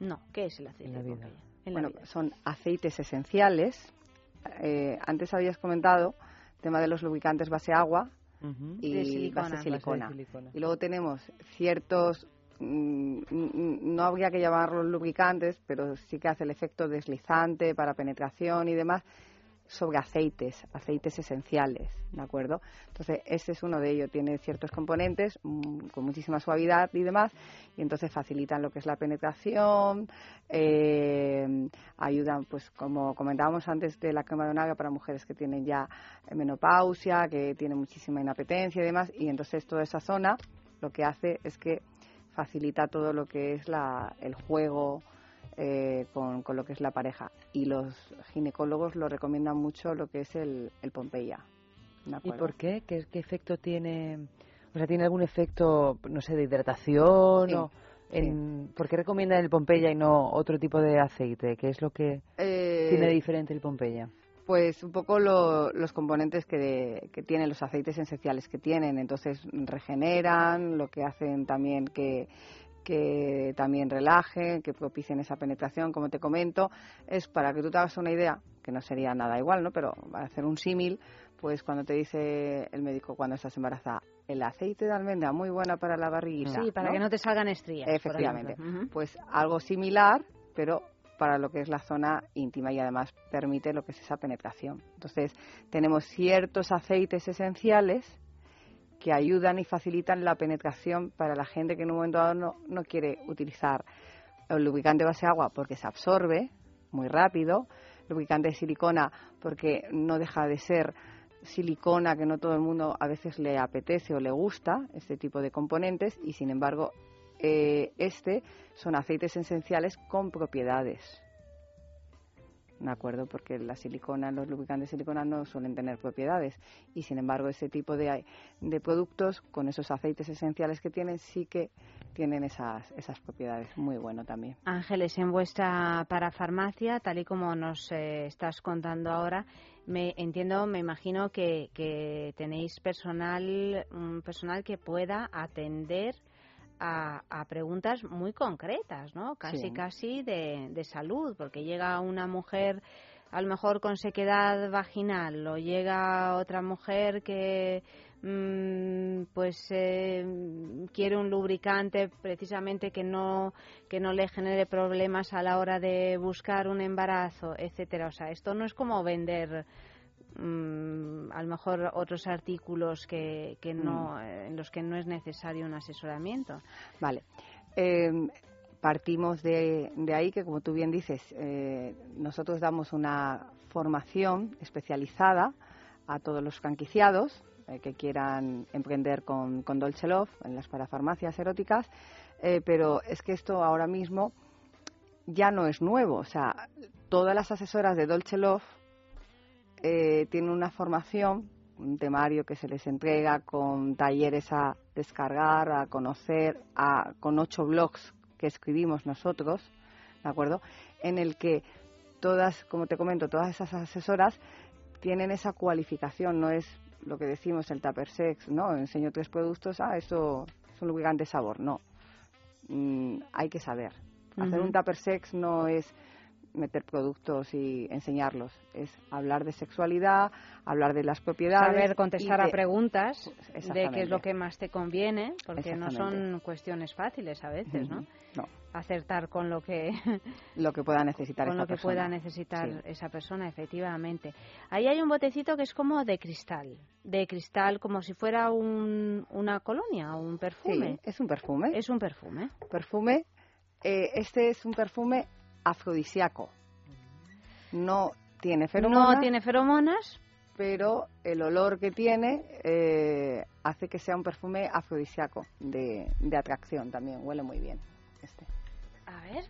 No, ¿qué es el aceite de Pompeya? Bueno, son aceites esenciales. Eh, antes habías comentado tema de los lubricantes base agua y De silicona. base Base de silicona. silicona. Y luego tenemos ciertos, mm, mm, no habría que llamarlos lubricantes, pero sí que hace el efecto deslizante para penetración y demás sobre aceites, aceites esenciales, ¿de acuerdo? Entonces, ese es uno de ellos, tiene ciertos componentes mm, con muchísima suavidad y demás, y entonces facilitan lo que es la penetración, eh, ayudan, pues como comentábamos antes de la crema de para mujeres que tienen ya menopausia, que tienen muchísima inapetencia y demás, y entonces toda esa zona lo que hace es que facilita todo lo que es la, el juego, eh, con, con lo que es la pareja. Y los ginecólogos lo recomiendan mucho lo que es el, el Pompeya. ¿de ¿Y por qué? qué? qué efecto tiene? O sea, ¿tiene algún efecto, no sé, de hidratación? Sí, o en, ¿Por qué recomiendan el Pompeya y no otro tipo de aceite? ¿Qué es lo que Eh, tiene de diferente el Pompeya? Pues un poco lo- los componentes que, que tienen, los aceites esenciales que tienen. Entonces regeneran, lo que hacen también que, que también relajen, que propicien esa penetración, como te comento. Es para que tú te hagas una idea, que no sería nada igual, ¿no? Pero para hacer un símil, pues cuando te dice el médico cuando estás embarazada, el aceite de almendra muy buena para la barriguita. Sí, para que no te salgan estrías. por Efectivamente. Pues algo similar, pero para lo que es la zona íntima y además permite lo que es esa penetración. Entonces, tenemos ciertos aceites esenciales que ayudan y facilitan la penetración para la gente que en un momento dado no, no quiere utilizar el lubricante base agua porque se absorbe muy rápido, lubricante de silicona porque no deja de ser silicona que no todo el mundo a veces le apetece o le gusta este tipo de componentes y sin embargo eh, este son aceites esenciales con propiedades. ¿De acuerdo? Porque la silicona, los lubricantes de silicona no suelen tener propiedades y sin embargo ese tipo de, de productos con esos aceites esenciales que tienen sí que tienen esas, esas propiedades. Muy bueno también. Ángeles, en vuestra parafarmacia, tal y como nos eh, estás contando ahora, me entiendo, me imagino que, que tenéis personal, personal que pueda atender a, a preguntas muy concretas, ¿no? Casi, Sí. casi de, de salud, porque llega una mujer a lo mejor con sequedad vaginal o llega otra mujer que mm, pues eh, quiere un lubricante precisamente que no que no le genere problemas a la hora de buscar un embarazo etcétera o sea esto no es como vender a lo mejor otros artículos que, que no, Mm. en los que no es necesario un asesoramiento. Vale. Eh, partimos de, de ahí que, como tú bien dices, eh, nosotros damos una formación especializada a todos los franquiciados eh, que quieran emprender con, con Dolce Love en las parafarmacias eróticas, eh, pero es que esto ahora mismo ya no es nuevo. O sea, todas las asesoras de Dolce Love eh, tienen una formación, un temario que se les entrega con talleres a descargar, a conocer, a, con ocho blogs que escribimos nosotros, ¿de acuerdo? En el que todas, como te comento, todas esas asesoras tienen esa cualificación, no es lo que decimos el tupper sex, ¿no? Enseño tres productos, ah, eso es un lubricante sabor, no. Mm, hay que saber. Hacer un tupper sex no es meter productos y enseñarlos, es hablar de sexualidad, hablar de las propiedades. Saber contestar y a de- preguntas de qué es lo que más te conviene, porque no son cuestiones fáciles a veces, ¿no? No, Acertar con lo que lo que pueda necesitar con esa lo que persona. pueda necesitar Sí. esa persona, efectivamente. Ahí hay un botecito que es como de cristal, de cristal como si fuera un, una colonia o un perfume. Sí, es un perfume. Es un perfume. Perfume, eh, este es un perfume afrodisíaco. No tiene feromonas. No tiene feromonas. Pero el olor que tiene eh, hace que sea un perfume afrodisíaco, de, de atracción también. Huele muy bien. Este. A ver.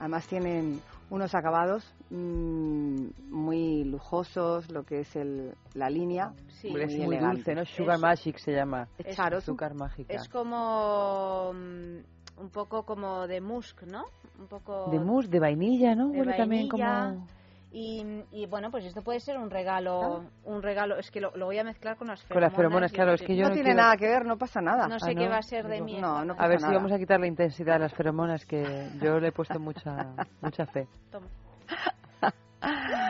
Además tienen unos acabados mm, muy lujosos, lo que es el, la línea. Sí. Hombre, es muy muy elegante. dulce, ¿no? Sugar Es- Magic se llama. es- Claro, Azúcar mágica. Es como mm, un poco como de musk, ¿no? Un poco De mousse, de vainilla, ¿no? de Huele también vainilla. como... Y, y bueno, pues esto puede ser un regalo, un regalo, es que lo, lo voy a mezclar con las Con las feromonas, claro, es que yo no, no tiene quiero- nada que ver, no pasa nada. No sé Ah, qué ¿no? va a ser de mí. no, no mañana. A ver si nada. vamos a quitar la intensidad a las feromonas, que yo le he puesto mucha mucha fe. Toma.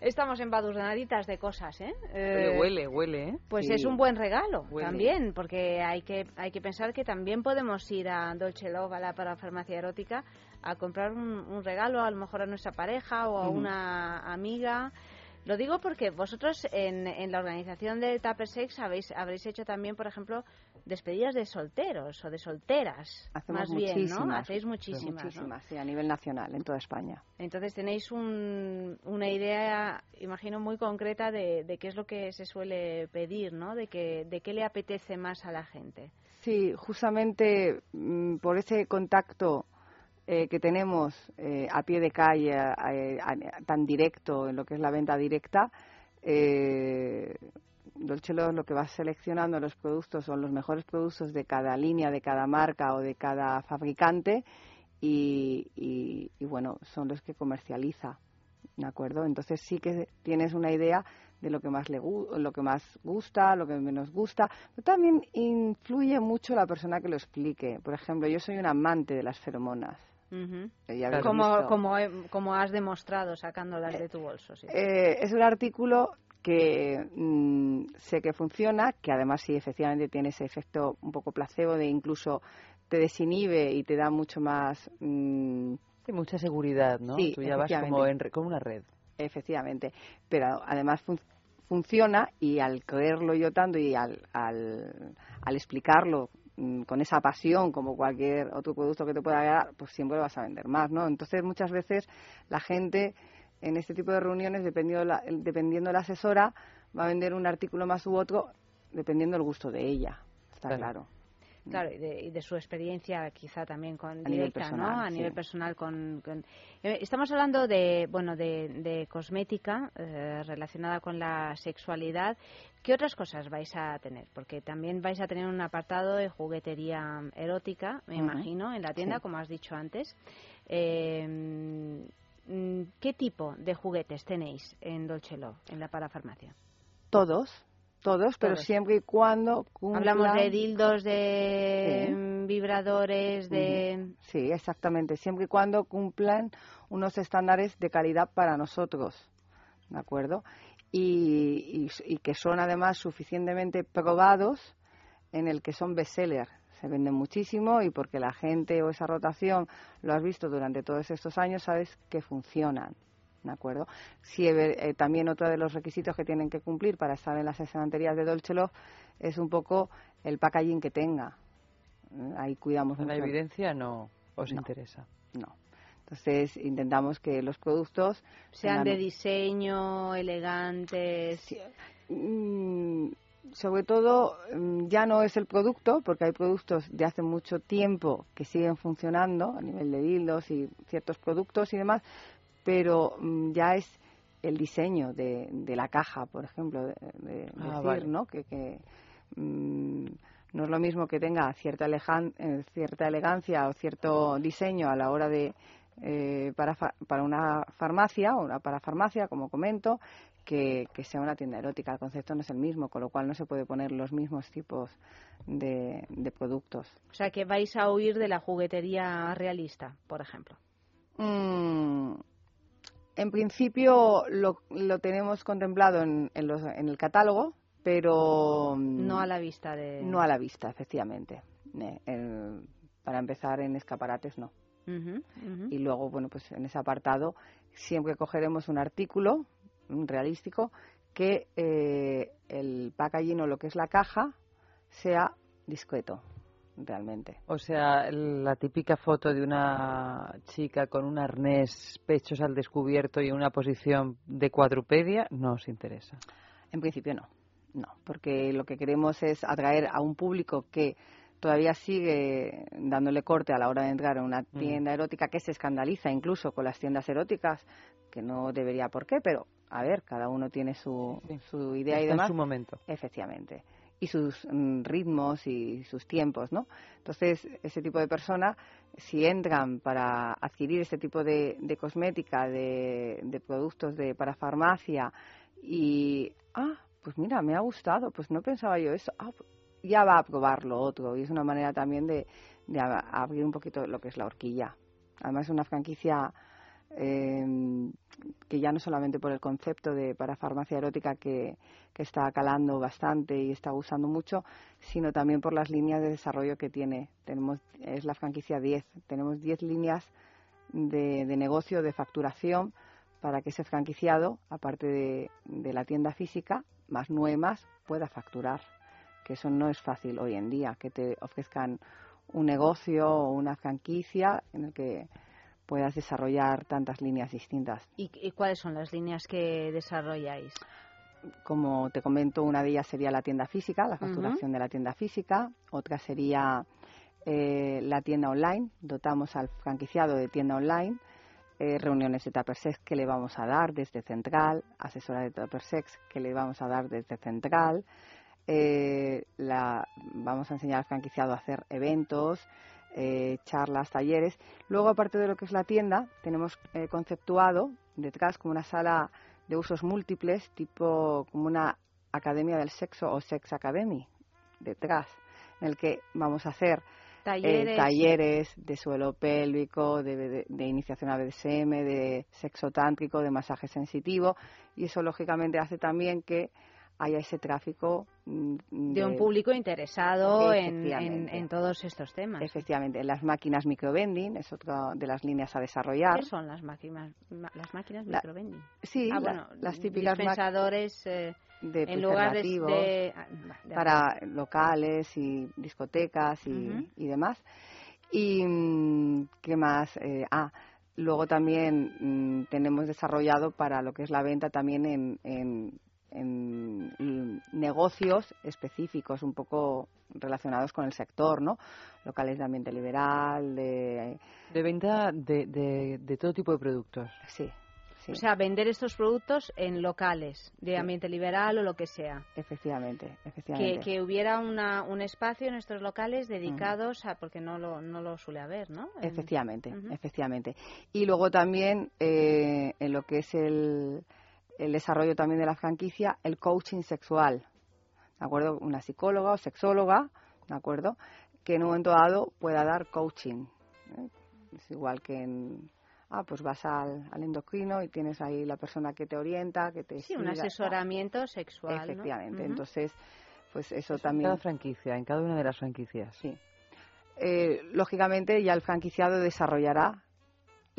Estamos embadurnaditas de cosas, ¿eh? Eh, huele, huele, ¿eh? Pues Sí. es un buen regalo Huele. también, porque hay que hay que pensar que también podemos ir a Dolce Love, a la parafarmacia erótica, a comprar un, un regalo, a lo mejor a nuestra pareja o a una amiga. Lo digo porque vosotros en, en la organización del Tupper Sex habéis, habréis hecho también, por ejemplo, despedidas de solteros o de solteras. Hacemos más bien, ¿no? Hacéis muchísimas. ¿no? Muchísimas, sí, a nivel nacional, en toda España. Entonces tenéis un- una idea, imagino, muy concreta de, de qué es lo que se suele pedir, ¿no? De, que, de qué le apetece más a la gente. Sí, justamente mm, por ese contacto eh, que tenemos eh, a pie de calle, tan directo en lo que es la venta directa, eh, Dolce lo que va seleccionando los productos son los mejores productos de cada línea, de cada marca o de cada fabricante y, y- y, bueno, son los que comercializa, ¿de acuerdo? Entonces sí que tienes una idea de lo que más le lo que más gusta, lo que menos gusta, pero también influye mucho la persona que lo explique. Por ejemplo, yo soy un amante de las feromonas. Como, como, he- como has demostrado sacándolas de tu bolso. Sí. Eh, es un artículo que mm, sé que funciona, que además sí efectivamente tiene ese efecto un poco placebo de incluso te desinhibe y te da mucho más mm, Sí, mucha seguridad, ¿no? Sí, Tú ya vas como, en, re- como una red. efectivamente, pero además fun- funciona y al creerlo yo tanto y al, al, al explicarlo con esa pasión como cualquier otro producto que te pueda dar, pues siempre lo vas a vender más, ¿no? Entonces muchas veces la gente en este tipo de reuniones, dependiendo la, dependiendo de la asesora, va a vender un artículo más u otro dependiendo del gusto de ella, está claro. Claro, y de, y de su experiencia quizá también con nivel directa, personal, ¿no? A sí. nivel personal con... con- Eh, Estamos hablando de, bueno, de, de cosmética eh, relacionada con la sexualidad. ¿Qué otras cosas vais a tener? Porque también vais a tener un apartado de juguetería erótica, me imagino, en la tienda, Sí. como has dicho antes. Eh, mm, ¿Qué tipo de juguetes tenéis en Dolce Love, en la parafarmacia? Todos, todos, pero Todos. siempre y cuando Hablamos cumplan- de dildos, de Sí. vibradores, de... Sí, exactamente, siempre y cuando cumplan unos estándares de calidad para nosotros, ¿de acuerdo? Y, y- y que son además suficientemente probados en el que son bestseller. Se venden muchísimo y porque la gente o esa rotación lo has visto durante todos estos años, sabes que funcionan. ¿De acuerdo? Eh, también otro de los requisitos que tienen que cumplir para estar en las estanterías de Dolce Love es un poco el packaging que tenga. Eh, Ahí cuidamos La mucho. evidencia no os No. interesa. No. Entonces intentamos que los productos Sean de diseño, elegantes. Mm, sobre todo mm, ya no es el producto, porque hay productos de hace mucho tiempo que siguen funcionando a nivel de dildos y ciertos productos y demás, pero mm, ya es el diseño de, de la caja, por ejemplo, de, de Ah, decir, vale. ¿no? Que, que, mm, no es lo mismo que tenga cierta, elegan- eh, cierta elegancia o cierto diseño a la hora de eh, para, fa- para una farmacia o una para farmacia, como comento, que, que sea una tienda erótica. El concepto no es el mismo, con lo cual no se puede poner los mismos tipos de, de productos. O sea, que vais a huir de la juguetería realista, por ejemplo. Mm, en principio lo, lo tenemos contemplado en, en, los- en el catálogo, pero mm, No a la vista de... no a la vista, efectivamente. Eh, el- para empezar en escaparates no. Y luego, bueno, pues en ese apartado siempre cogeremos un artículo un realístico que eh, el packaging o lo que es la caja sea discreto, realmente. O sea, la típica foto de una chica con un arnés, pechos al descubierto y una posición de cuadrupedia no os interesa. En principio no, no, porque lo que queremos es atraer a un público que todavía sigue dándole corte a la hora de entrar en una tienda erótica, que se escandaliza incluso con las tiendas eróticas, que no debería por qué, pero a ver, cada uno tiene su, su idea y Está en demás. su momento. Efectivamente. Y sus mm, ritmos y sus tiempos, ¿no? Entonces, ese tipo de personas, si entran para adquirir este tipo de, de cosmética, de, de productos de, para farmacia, y, ah, pues mira, me ha gustado, pues no pensaba yo eso, ah, ya va a probar lo otro. Y es una manera también de, de abrir un poquito lo que es la horquilla. Además, es una franquicia eh, que ya no solamente por el concepto de para farmacia erótica que, que está calando bastante y está gustando mucho, sino también por las líneas de desarrollo que tiene. Tenemos es la franquicia 10, tenemos 10 líneas de, negocio, de facturación para que ese franquiciado, aparte de, de la tienda física, más nuevas, pueda facturar. Que eso no es fácil hoy en día, que te ofrezcan un negocio o una franquicia en el que puedas desarrollar tantas líneas distintas. ¿Y, y cuáles son las líneas que desarrolláis? Como te comento, una de ellas sería la tienda física, la facturación de la tienda física. Otra sería eh, la tienda online. Dotamos al franquiciado de tienda online. eh, reuniones de Tupper Sex que le vamos a dar desde Central. Asesora de Tupper Sex que le vamos a dar desde Central. Eh, la, vamos a enseñar al franquiciado a hacer eventos, eh, charlas, talleres. Luego, aparte de lo que es la tienda, tenemos eh, conceptuado detrás como una sala de usos múltiples, tipo como una academia del sexo o sex academy, detrás, en el que vamos a hacer eh, Talleres. talleres de suelo pélvico, de, de- de iniciación a BDSM, de sexo tántrico, de masaje sensitivo, y eso lógicamente hace también que haya ese tráfico mm, De un público interesado en, en, todos estos temas. Efectivamente, las máquinas microvending es otra de las líneas a desarrollar. ¿Qué son las máquinas, las máquinas La- microvending? Sí, Ah, bueno, las típicas dispensadores eh, de en lugares preservativos de... ah, de para locales y discotecas y, y demás. Y mm, qué más, Eh, ah, luego también mm, tenemos desarrollado para lo que es la venta también en, en, en, mm, negocios específicos, un poco relacionados con el sector, ¿no? Locales de ambiente liberal, de De venta de, de, de todo tipo de productos. Sí, sí. O sea, vender estos productos en locales de Sí. ambiente liberal o lo que sea. efectivamente, Que, efectivamente. que hubiera una, un espacio en estos locales dedicados a... porque no lo, no lo suele haber, ¿no? En- Efectivamente, efectivamente. Y luego también eh, en lo que es el, el desarrollo también de la franquicia, el coaching sexual, ¿de acuerdo? Una psicóloga o sexóloga, ¿de acuerdo? Que en un momento dado pueda dar coaching. ¿eh? Es igual que en... Ah, pues vas al, al endocrino y tienes ahí la persona que te orienta, que te Sí, un siga, asesoramiento sexual, ¿no? Efectivamente. Entonces, pues eso En también... cada franquicia, en cada una de las franquicias. Sí. Eh, lógicamente ya el franquiciado desarrollará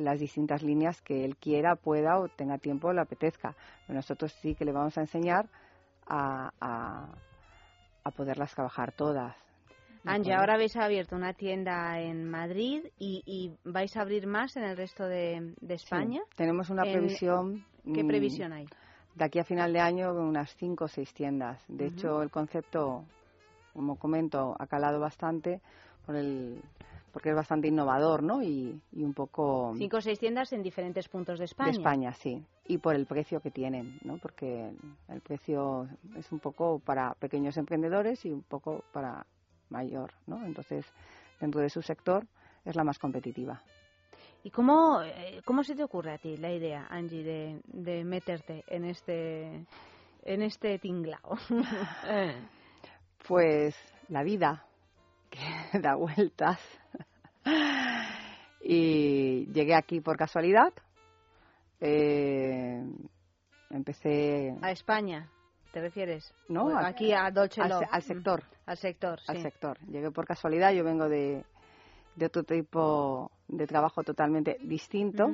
las distintas líneas que él quiera, pueda o tenga tiempo o le apetezca. Pero nosotros sí que le vamos a enseñar a, a, a poderlas trabajar todas. ¿de Angie, acuerdo? ahora habéis abierto una tienda en Madrid y, y vais a abrir más en el resto de, de Sí, España. tenemos una En- previsión. ¿Qué mm, previsión hay? De aquí a final de año, unas cinco o seis tiendas. De Ujú. hecho, el concepto, como comento, ha calado bastante por el, porque es bastante innovador, ¿no? Y, y un poco Cinco o seis tiendas en diferentes puntos de España. de España, sí. Y por el precio que tienen, ¿no? Porque el, precio es un poco para pequeños emprendedores y un poco para mayor, ¿no? Entonces, dentro de su sector es la más competitiva. ¿Y cómo, eh, cómo se te ocurre a ti la idea, Angie, de, de meterte en este en este tinglao? Pues la vida da vueltas. y llegué aquí por casualidad. Eh, empecé a España, ¿te refieres? No, aquí a Dolce al, se- al sector. Mm, Al sector, sí. Al sector. Llegué por casualidad. Yo vengo de, de otro tipo de trabajo totalmente distinto.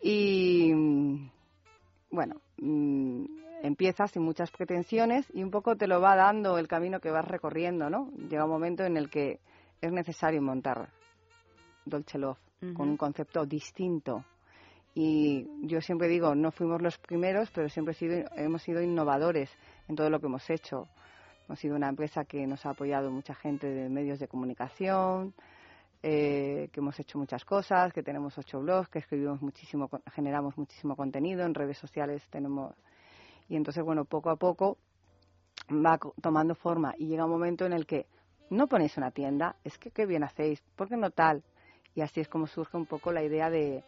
Y mm, bueno, mm, empiezas sin muchas pretensiones y un poco te lo va dando el camino que vas recorriendo, ¿no? Llega un momento en el que es necesario montar Dolce Love con un concepto distinto. Y yo siempre digo, no fuimos los primeros, pero siempre sido- hemos sido innovadores en todo lo que hemos hecho. Hemos sido una empresa que nos ha apoyado mucha gente de medios de comunicación, eh, que hemos hecho muchas cosas, que tenemos ocho blogs, que escribimos muchísimo, generamos muchísimo contenido, en redes sociales tenemos... Y entonces, bueno, poco a poco va tomando forma y llega un momento en el que no ponéis una tienda, es que qué bien hacéis, ¿por qué no tal? Y así es como surge un poco la idea de,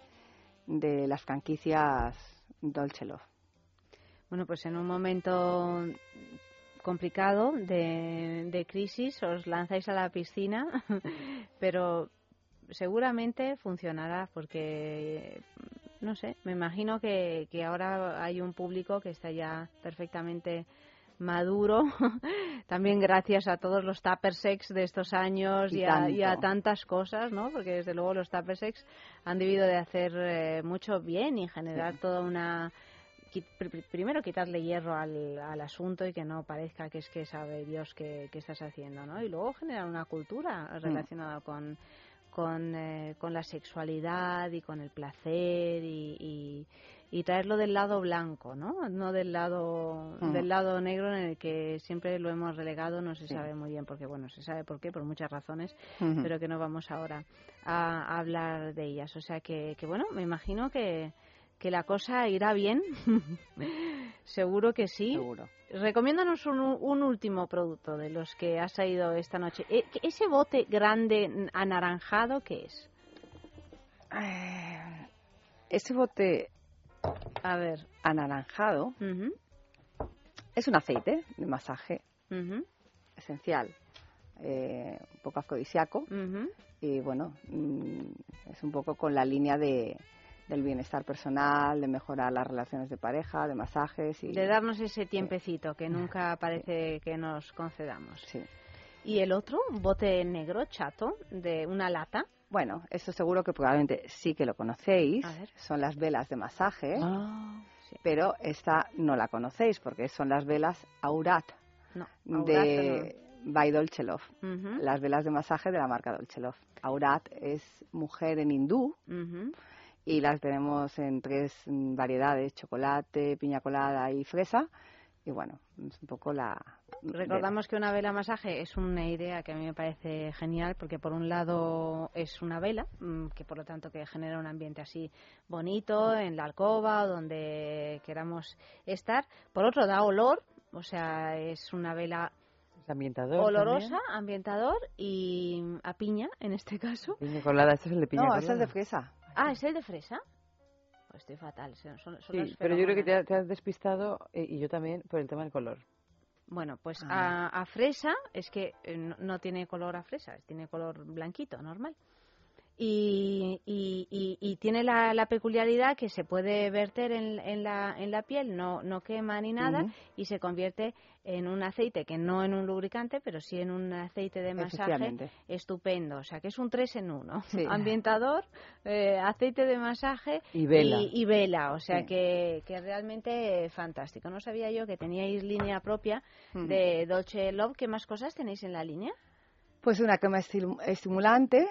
de las franquicias Dolce Love. Bueno, pues en un momento complicado de, de crisis os lanzáis a la piscina, pero seguramente funcionará porque, no sé, me imagino que, que ahora hay un público que está ya perfectamente maduro, también gracias a todos los tupper sex de estos años Y y, a, y a tanto. tantas cosas, ¿no? Porque desde luego los tupper sex han debido de hacer eh, mucho bien y generar toda una primero quitarle hierro al, al asunto y que no parezca que es que sabe Dios qué estás haciendo, ¿no? Y luego generar una cultura relacionada con con, eh, con la sexualidad y con el placer y, y, y traerlo del lado blanco, ¿no? No del lado Mm. del lado negro en el que siempre lo hemos relegado, no se Sí. sabe muy bien porque bueno, se sabe por qué, por muchas razones, pero que no vamos ahora a, a hablar de ellas. O sea que, que bueno, me imagino que, que la cosa irá bien. Seguro que sí. Seguro. Recomiéndanos un, un último producto de los que has traído esta noche. E- ¿Ese bote grande anaranjado qué es? Eh, Ese bote A ver. anaranjado es un aceite de masaje esencial, eh, un poco afrodisíaco ujú. y bueno, mm, es un poco con la línea de, del bienestar personal, de mejorar las relaciones de pareja, de masajes y De darnos ese tiempecito que nunca parece que nos concedamos. Sí. ¿Y el otro? Un bote negro, chato, de una lata. Bueno, eso seguro que probablemente sí que lo conocéis. A ver. Son las velas de masaje. Ah, Pero esta no la conocéis porque son las velas Aurat No, de by Love. Ujú. Las velas de masaje de la marca Dolce Love. Aurat es mujer en hindú. Y las tenemos en tres mm, variedades, chocolate, piña colada y fresa. Y bueno, es un poco la... Recordamos que una vela masaje es una idea que a mí me parece genial porque por un lado es una vela mm, que por lo tanto que genera un ambiente así bonito en la alcoba o donde queramos estar. Por otro da olor, o sea, es una vela Es ambientador. olorosa, ambientador y a piña en este caso. Piña colada, este es el de piña No, colada. ese es de fresa. Ah, ¿es el de fresa? Pues estoy fatal. Son, son Sí, pero yo creo que te, te has despistado, eh, y yo también, por el tema del color. Bueno, pues Ah. a, a fresa es que eh, no, no tiene color a fresa, tiene color blanquito, normal. Y, y- y- y tiene la, la peculiaridad que se puede verter en, en la, en la piel, no, no quema ni nada y se convierte en un aceite, que no en un lubricante, pero sí en un aceite de masaje estupendo. O sea, que es un tres en uno. Sí. Ambientador, eh, aceite de masaje Y vela. Y, y vela. O sea, Sí. que, que realmente fantástico. No sabía yo que teníais línea propia de Dolce Love. ¿Qué más cosas tenéis en la línea? Pues una crema estimu- estimulante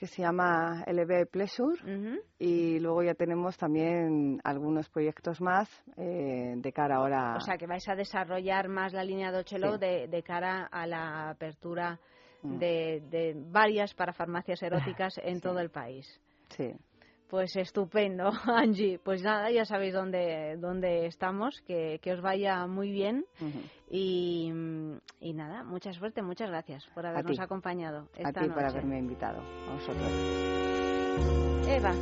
que se llama LB Pleasure y luego ya tenemos también algunos proyectos más eh, de cara ahora. O sea, que vais a desarrollar más la línea Dolce Love Sí. de, de cara a la apertura Mm. de, de varias parafarmacias eróticas en todo el país. Sí. Pues estupendo, Angie. Pues nada, ya sabéis dónde, dónde estamos, que, que os vaya muy bien. Y, y nada, mucha suerte, muchas gracias por habernos acompañado A ti por noche. haberme invitado. A vosotros. Eva,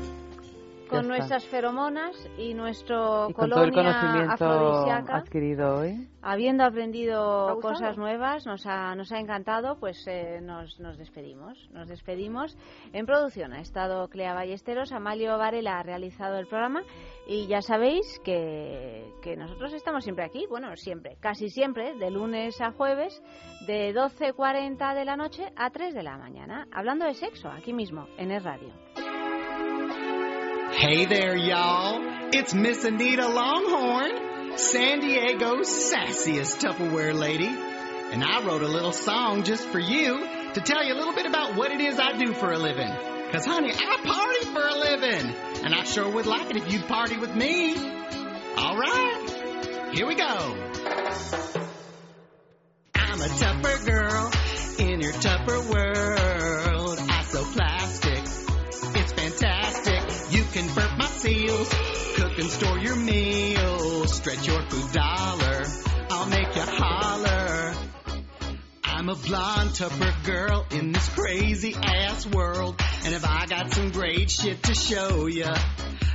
con está. nuestras feromonas y nuestro Y con todo el colonia conocimiento adquirido hoy. habiendo aprendido cosas nuevas, nos ha, nos ha encantado, pues eh, nos, nos despedimos. Nos despedimos. En producción ha estado Clea Ballesteros, Amalio Varela ha realizado el programa y ya sabéis que, que nosotros estamos siempre aquí, bueno, siempre, casi siempre, de lunes a jueves, de 12.40 de la noche a 3 de la mañana, hablando de sexo, aquí mismo, en el radio. Hey there, y'all. It's Miss Anita Longhorn, San Diego's sassiest Tupperware lady. And I wrote a little song just for you to tell you a little bit about what it is I do for a living. Cause honey, I party for a living. And I sure would like it if you'd party with me. Alright, here we go. I'm a Tupper girl in your Tupper world. Can burp my seals, cook and store your meals, stretch your food dollar. I'll make you holler. I'm a blonde Tupper girl in this crazy ass world. And if I got some great shit to show ya,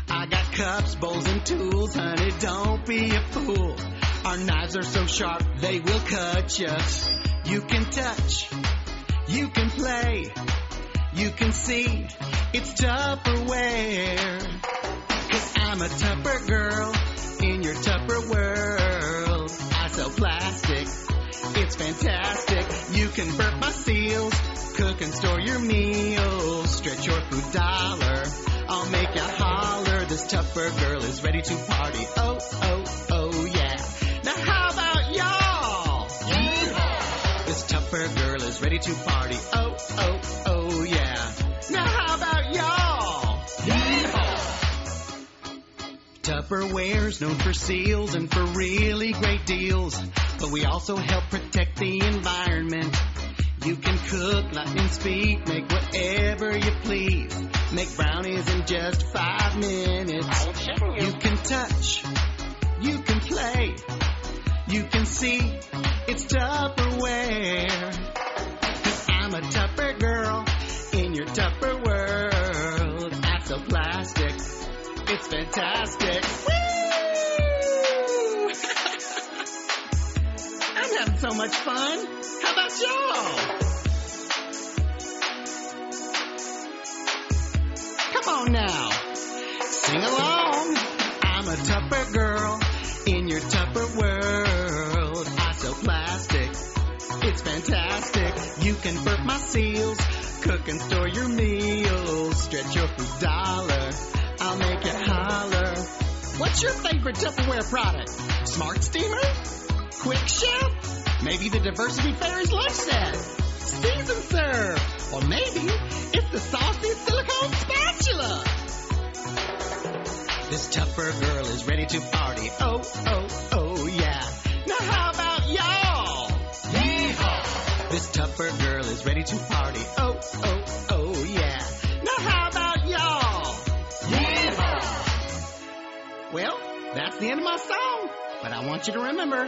I got cups, bowls, and tools, honey, don't be a fool. Our knives are so sharp, they will cut ya. You can touch, you can play, you can see, it's Tupperware. Cause I'm a Tupper girl in your Tupper world. I sell plastic, it's fantastic. You can burp my seals, cook and store your meals, stretch your food dollar. I'll make you holler. This Tupper girl is ready to party. Oh, oh, oh, to party. Oh, oh, oh, yeah. Now how about y'all? Tupperware's known for seals and for really great deals. But we also help protect the environment. You can cook lightning speed, make whatever you please. Make brownies in just five minutes. You can touch, you can play, you can see, it's Tupperware. I'm a Tupper girl in your Tupper world. I sell plastic, it's fantastic. Woo! I'm having so much fun. How about y'all? Come on now. Sing along. I'm a Tupper girl in your Tupper world. I sell plastic. It's fantastic. Can my seals, cook and store your meals, stretch your food dollar. I'll make you holler. What's your favorite Tupperware product? Smart Steamer? Quick Chef? Maybe the Diversity Fairies lunch set? Season serve? Or maybe it's the saucy silicone spatula? This Tupper girl is ready to party. Oh, oh, oh, yeah. Now how about y'all? This tougher girl is ready to party. Oh, oh, oh, yeah. Now how about y'all? Yeehaw! Well, that's the end of my song. But I want you to remember,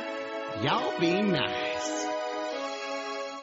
y'all be nice.